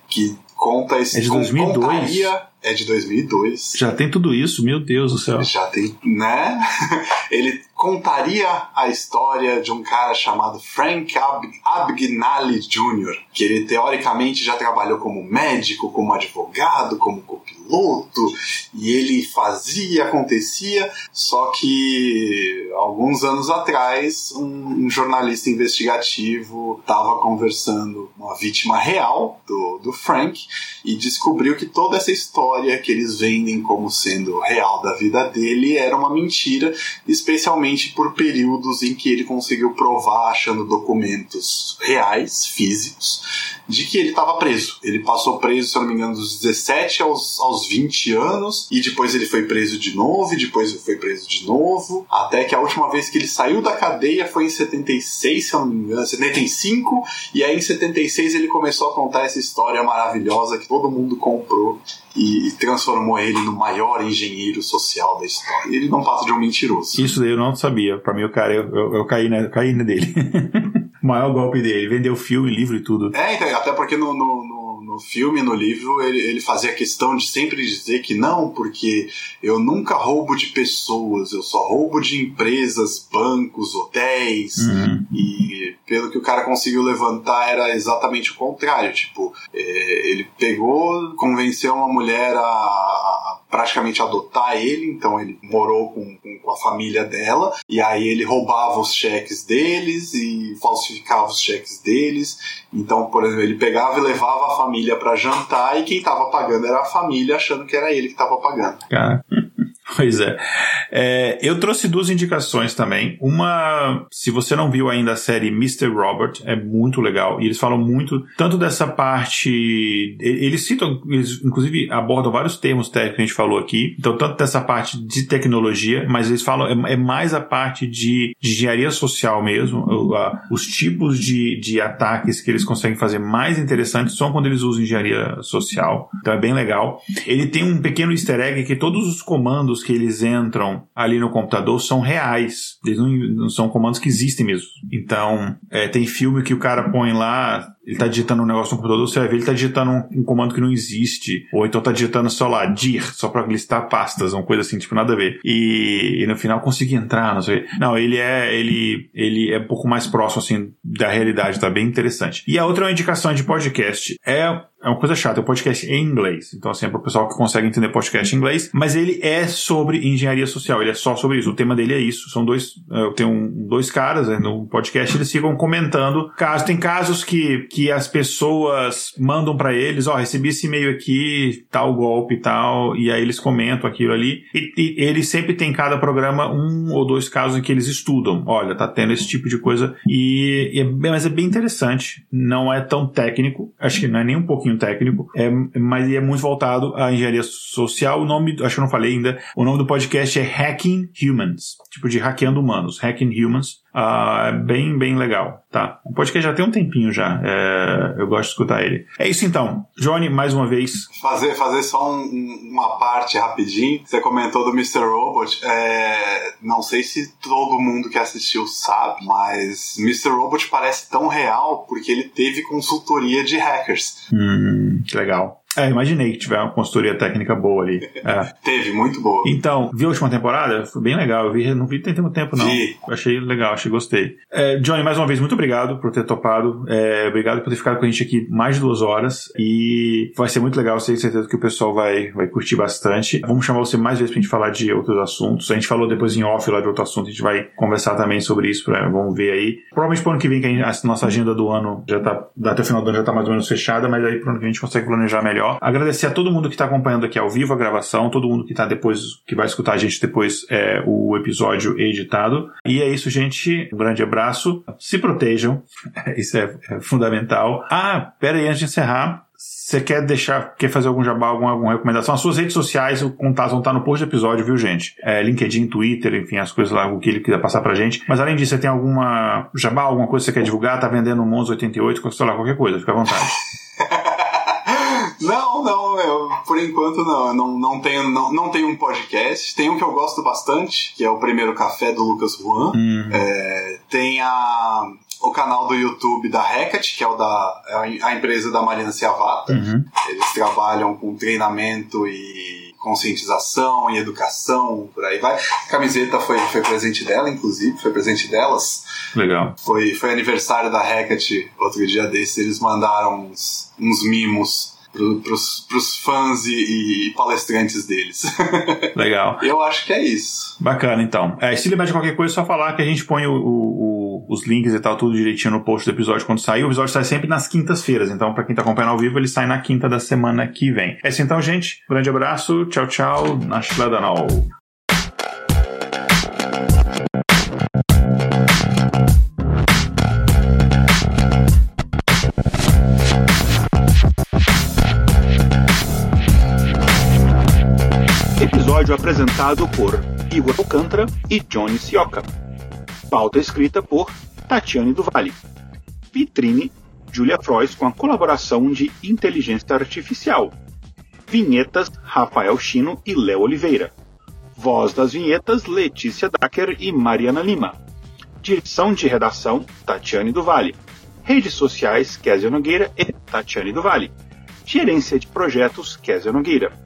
que conta esse. É de 2002? Contaria, é de 2002. Já tem tudo isso, meu Deus do céu. Já tem, né? <laughs> Ele contaria a história de um cara chamado Frank Ab Abagnale Jr., que ele teoricamente já trabalhou como médico, como advogado, como copiloto, e ele fazia, acontecia, só que alguns anos atrás um, um jornalista investigativo estava conversando com uma vítima real do, do Frank e descobriu que toda essa história que eles vendem como sendo real da vida dele era uma mentira, especialmente por períodos em que ele conseguiu provar, achando documentos reais, físicos, de que ele estava preso. Ele passou preso, se não me engano, dos 17 aos, aos 20 anos, e depois ele foi preso de novo, e depois ele foi preso de novo, até que a última vez que ele saiu da cadeia foi em 76, se não me engano, 75, e aí em 76 ele começou a contar essa história maravilhosa que todo mundo comprou e, transformou ele no maior engenheiro social da história. Ele não passa de um mentiroso. Isso daí eu não sabia. Pra mim, o cara, eu, eu, eu caí, né, caí dele. <laughs> o maior golpe dele. Vendeu filme, livro e tudo. É, então, até porque no, no, no, filme, no livro, ele, ele fazia questão de sempre dizer que não, porque eu nunca roubo de pessoas, eu só roubo de empresas, bancos, hotéis. Uhum. E pelo que o cara conseguiu levantar, era exatamente o contrário. Tipo, é, ele pegou, convenceu uma mulher a, a praticamente adotar ele, então ele morou com, com, a família dela, e aí ele roubava os cheques deles e falsificava os cheques deles. Então, por exemplo, ele pegava e levava a família para jantar e quem estava pagando era a família, achando que era ele que estava pagando. Cara. Pois é. é. Eu trouxe duas indicações também. Uma, se você não viu ainda a série Mr. Robert, é muito legal. E eles falam muito, tanto dessa parte. Eles citam, eles inclusive abordam vários termos técnicos que a gente falou aqui. Então, tanto dessa parte de tecnologia, mas eles falam, é, é mais a parte de, de engenharia social mesmo. Os tipos de, de ataques que eles conseguem fazer mais interessantes são quando eles usam engenharia social. Então, é bem legal. Ele tem um pequeno easter egg que todos os comandos comandos que eles entram ali no computador são reais. Eles não, não são comandos que existem mesmo. Então, é, tem filme que o cara põe lá, ele tá digitando um negócio no computador, você vai ver, ele tá digitando um, um comando que não existe. Ou então tá digitando, sei lá, dir, só pra listar pastas, uma coisa assim, tipo, nada a ver. E, e no final consegui entrar, não sei. Não, ele é, ele, ele é um pouco mais próximo, assim, da realidade, tá bem interessante. E a outra indicação de podcast. É é uma coisa chata, é um podcast em inglês. Então, assim, é para o pessoal que consegue entender podcast em inglês. Mas ele é sobre engenharia social, ele é só sobre isso. O tema dele é isso. São dois, eu tenho um, dois caras né, no podcast, eles ficam comentando casos. Tem casos que, que as pessoas mandam para eles, ó, oh, recebi esse e-mail aqui, tal golpe tal, e aí eles comentam aquilo ali. E, e eles sempre tem cada programa um ou dois casos em que eles estudam. Olha, tá tendo esse tipo de coisa. E, e é, mas é bem interessante. Não é tão técnico, acho que não é nem um pouquinho técnico, é, mas é muito voltado à engenharia social. O nome, acho que eu não falei ainda, o nome do podcast é Hacking Humans, tipo de hackeando humanos, Hacking Humans. Uh, é bem, bem legal, tá? O podcast já tem um tempinho já. É, eu gosto de escutar ele. É isso então. Johnny, mais uma vez. Fazer, fazer só um, uma parte rapidinho. Você comentou do Mr. Robot. É, não sei se todo mundo que assistiu sabe, mas Mr. Robot parece tão real porque ele teve consultoria de hackers. Hum, que legal. É, imaginei que tiver uma consultoria técnica boa ali. É. <laughs> Teve, muito boa. Então, viu a última temporada? Foi bem legal. Eu vi, não vi tem muito tempo, não. Vi. Achei legal, achei gostei. É, Johnny, mais uma vez, muito obrigado por ter topado. É, obrigado por ter ficado com a gente aqui mais de duas horas. E vai ser muito legal, tenho certeza que o pessoal vai, vai curtir bastante. Vamos chamar você mais vezes pra gente falar de outros assuntos. A gente falou depois em off lá de outro assunto, a gente vai conversar também sobre isso. Pra, vamos ver aí. Provavelmente pro ano que vem, que a, nossa agenda do ano já tá, até o final do ano já tá mais ou menos fechada, mas aí pro ano que vem a gente consegue planejar melhor melhor. Agradecer a todo mundo que está acompanhando aqui ao vivo a gravação, todo mundo que está depois, que vai escutar a gente depois é, o episódio editado. E é isso, gente. Um grande abraço. Se protejam. <laughs> Isso é, é fundamental. Ah, pera aí, antes de encerrar, você quer deixar, quer fazer algum jabá, alguma, alguma recomendação? As suas redes sociais, o contato vão estar no post do episódio, viu, gente? É, LinkedIn, Twitter, enfim, as coisas lá, o que ele quiser passar pra gente. Mas além disso, você tem alguma jabá, alguma coisa que você quer divulgar? Tá vendendo um Monzo 88, sei lá, qualquer coisa, fica à vontade. <laughs> Não, não, eu, por enquanto não. Eu não, não, tenho, não, não tenho um podcast. Tem um que eu gosto bastante, que é o Primeiro Café do Lucas Juan. Uhum. É, tem a, o canal do YouTube da Hackatt, que é o da a empresa da Marina Ciavata. Uhum. Eles trabalham com treinamento e conscientização e educação, por aí vai. A camiseta foi, foi presente dela, inclusive, foi presente delas. Legal. Foi, foi aniversário da Hackatt outro dia desse, eles mandaram uns, uns mimos pros, pros fãs e, e, palestrantes deles. <laughs> Legal. Eu acho que é isso. Bacana, então. É, se lembrar de qualquer coisa, é só falar que a gente põe o, o, os links e tal, tudo direitinho no post do episódio quando sair. O episódio sai sempre nas quintas-feiras, então para quem tá acompanhando ao vivo, ele sai na quinta da semana que vem. É isso então, gente. Um grande abraço. Tchau, tchau. Na Danol. Episódio apresentado por Igor Alcântara e Johnny Sioca. Pauta escrita por Tatiane Duvalle. Vitrine, Julia Frois com a colaboração de Inteligência Artificial. Vinhetas, Rafael Chino e Léo Oliveira. Voz das vinhetas, Letícia Dacker e Mariana Lima. Direção de redação, Tatiane Duvalle. Redes sociais, Kézia Nogueira e Tatiane Duvalle. Gerência de projetos, Kézia Nogueira.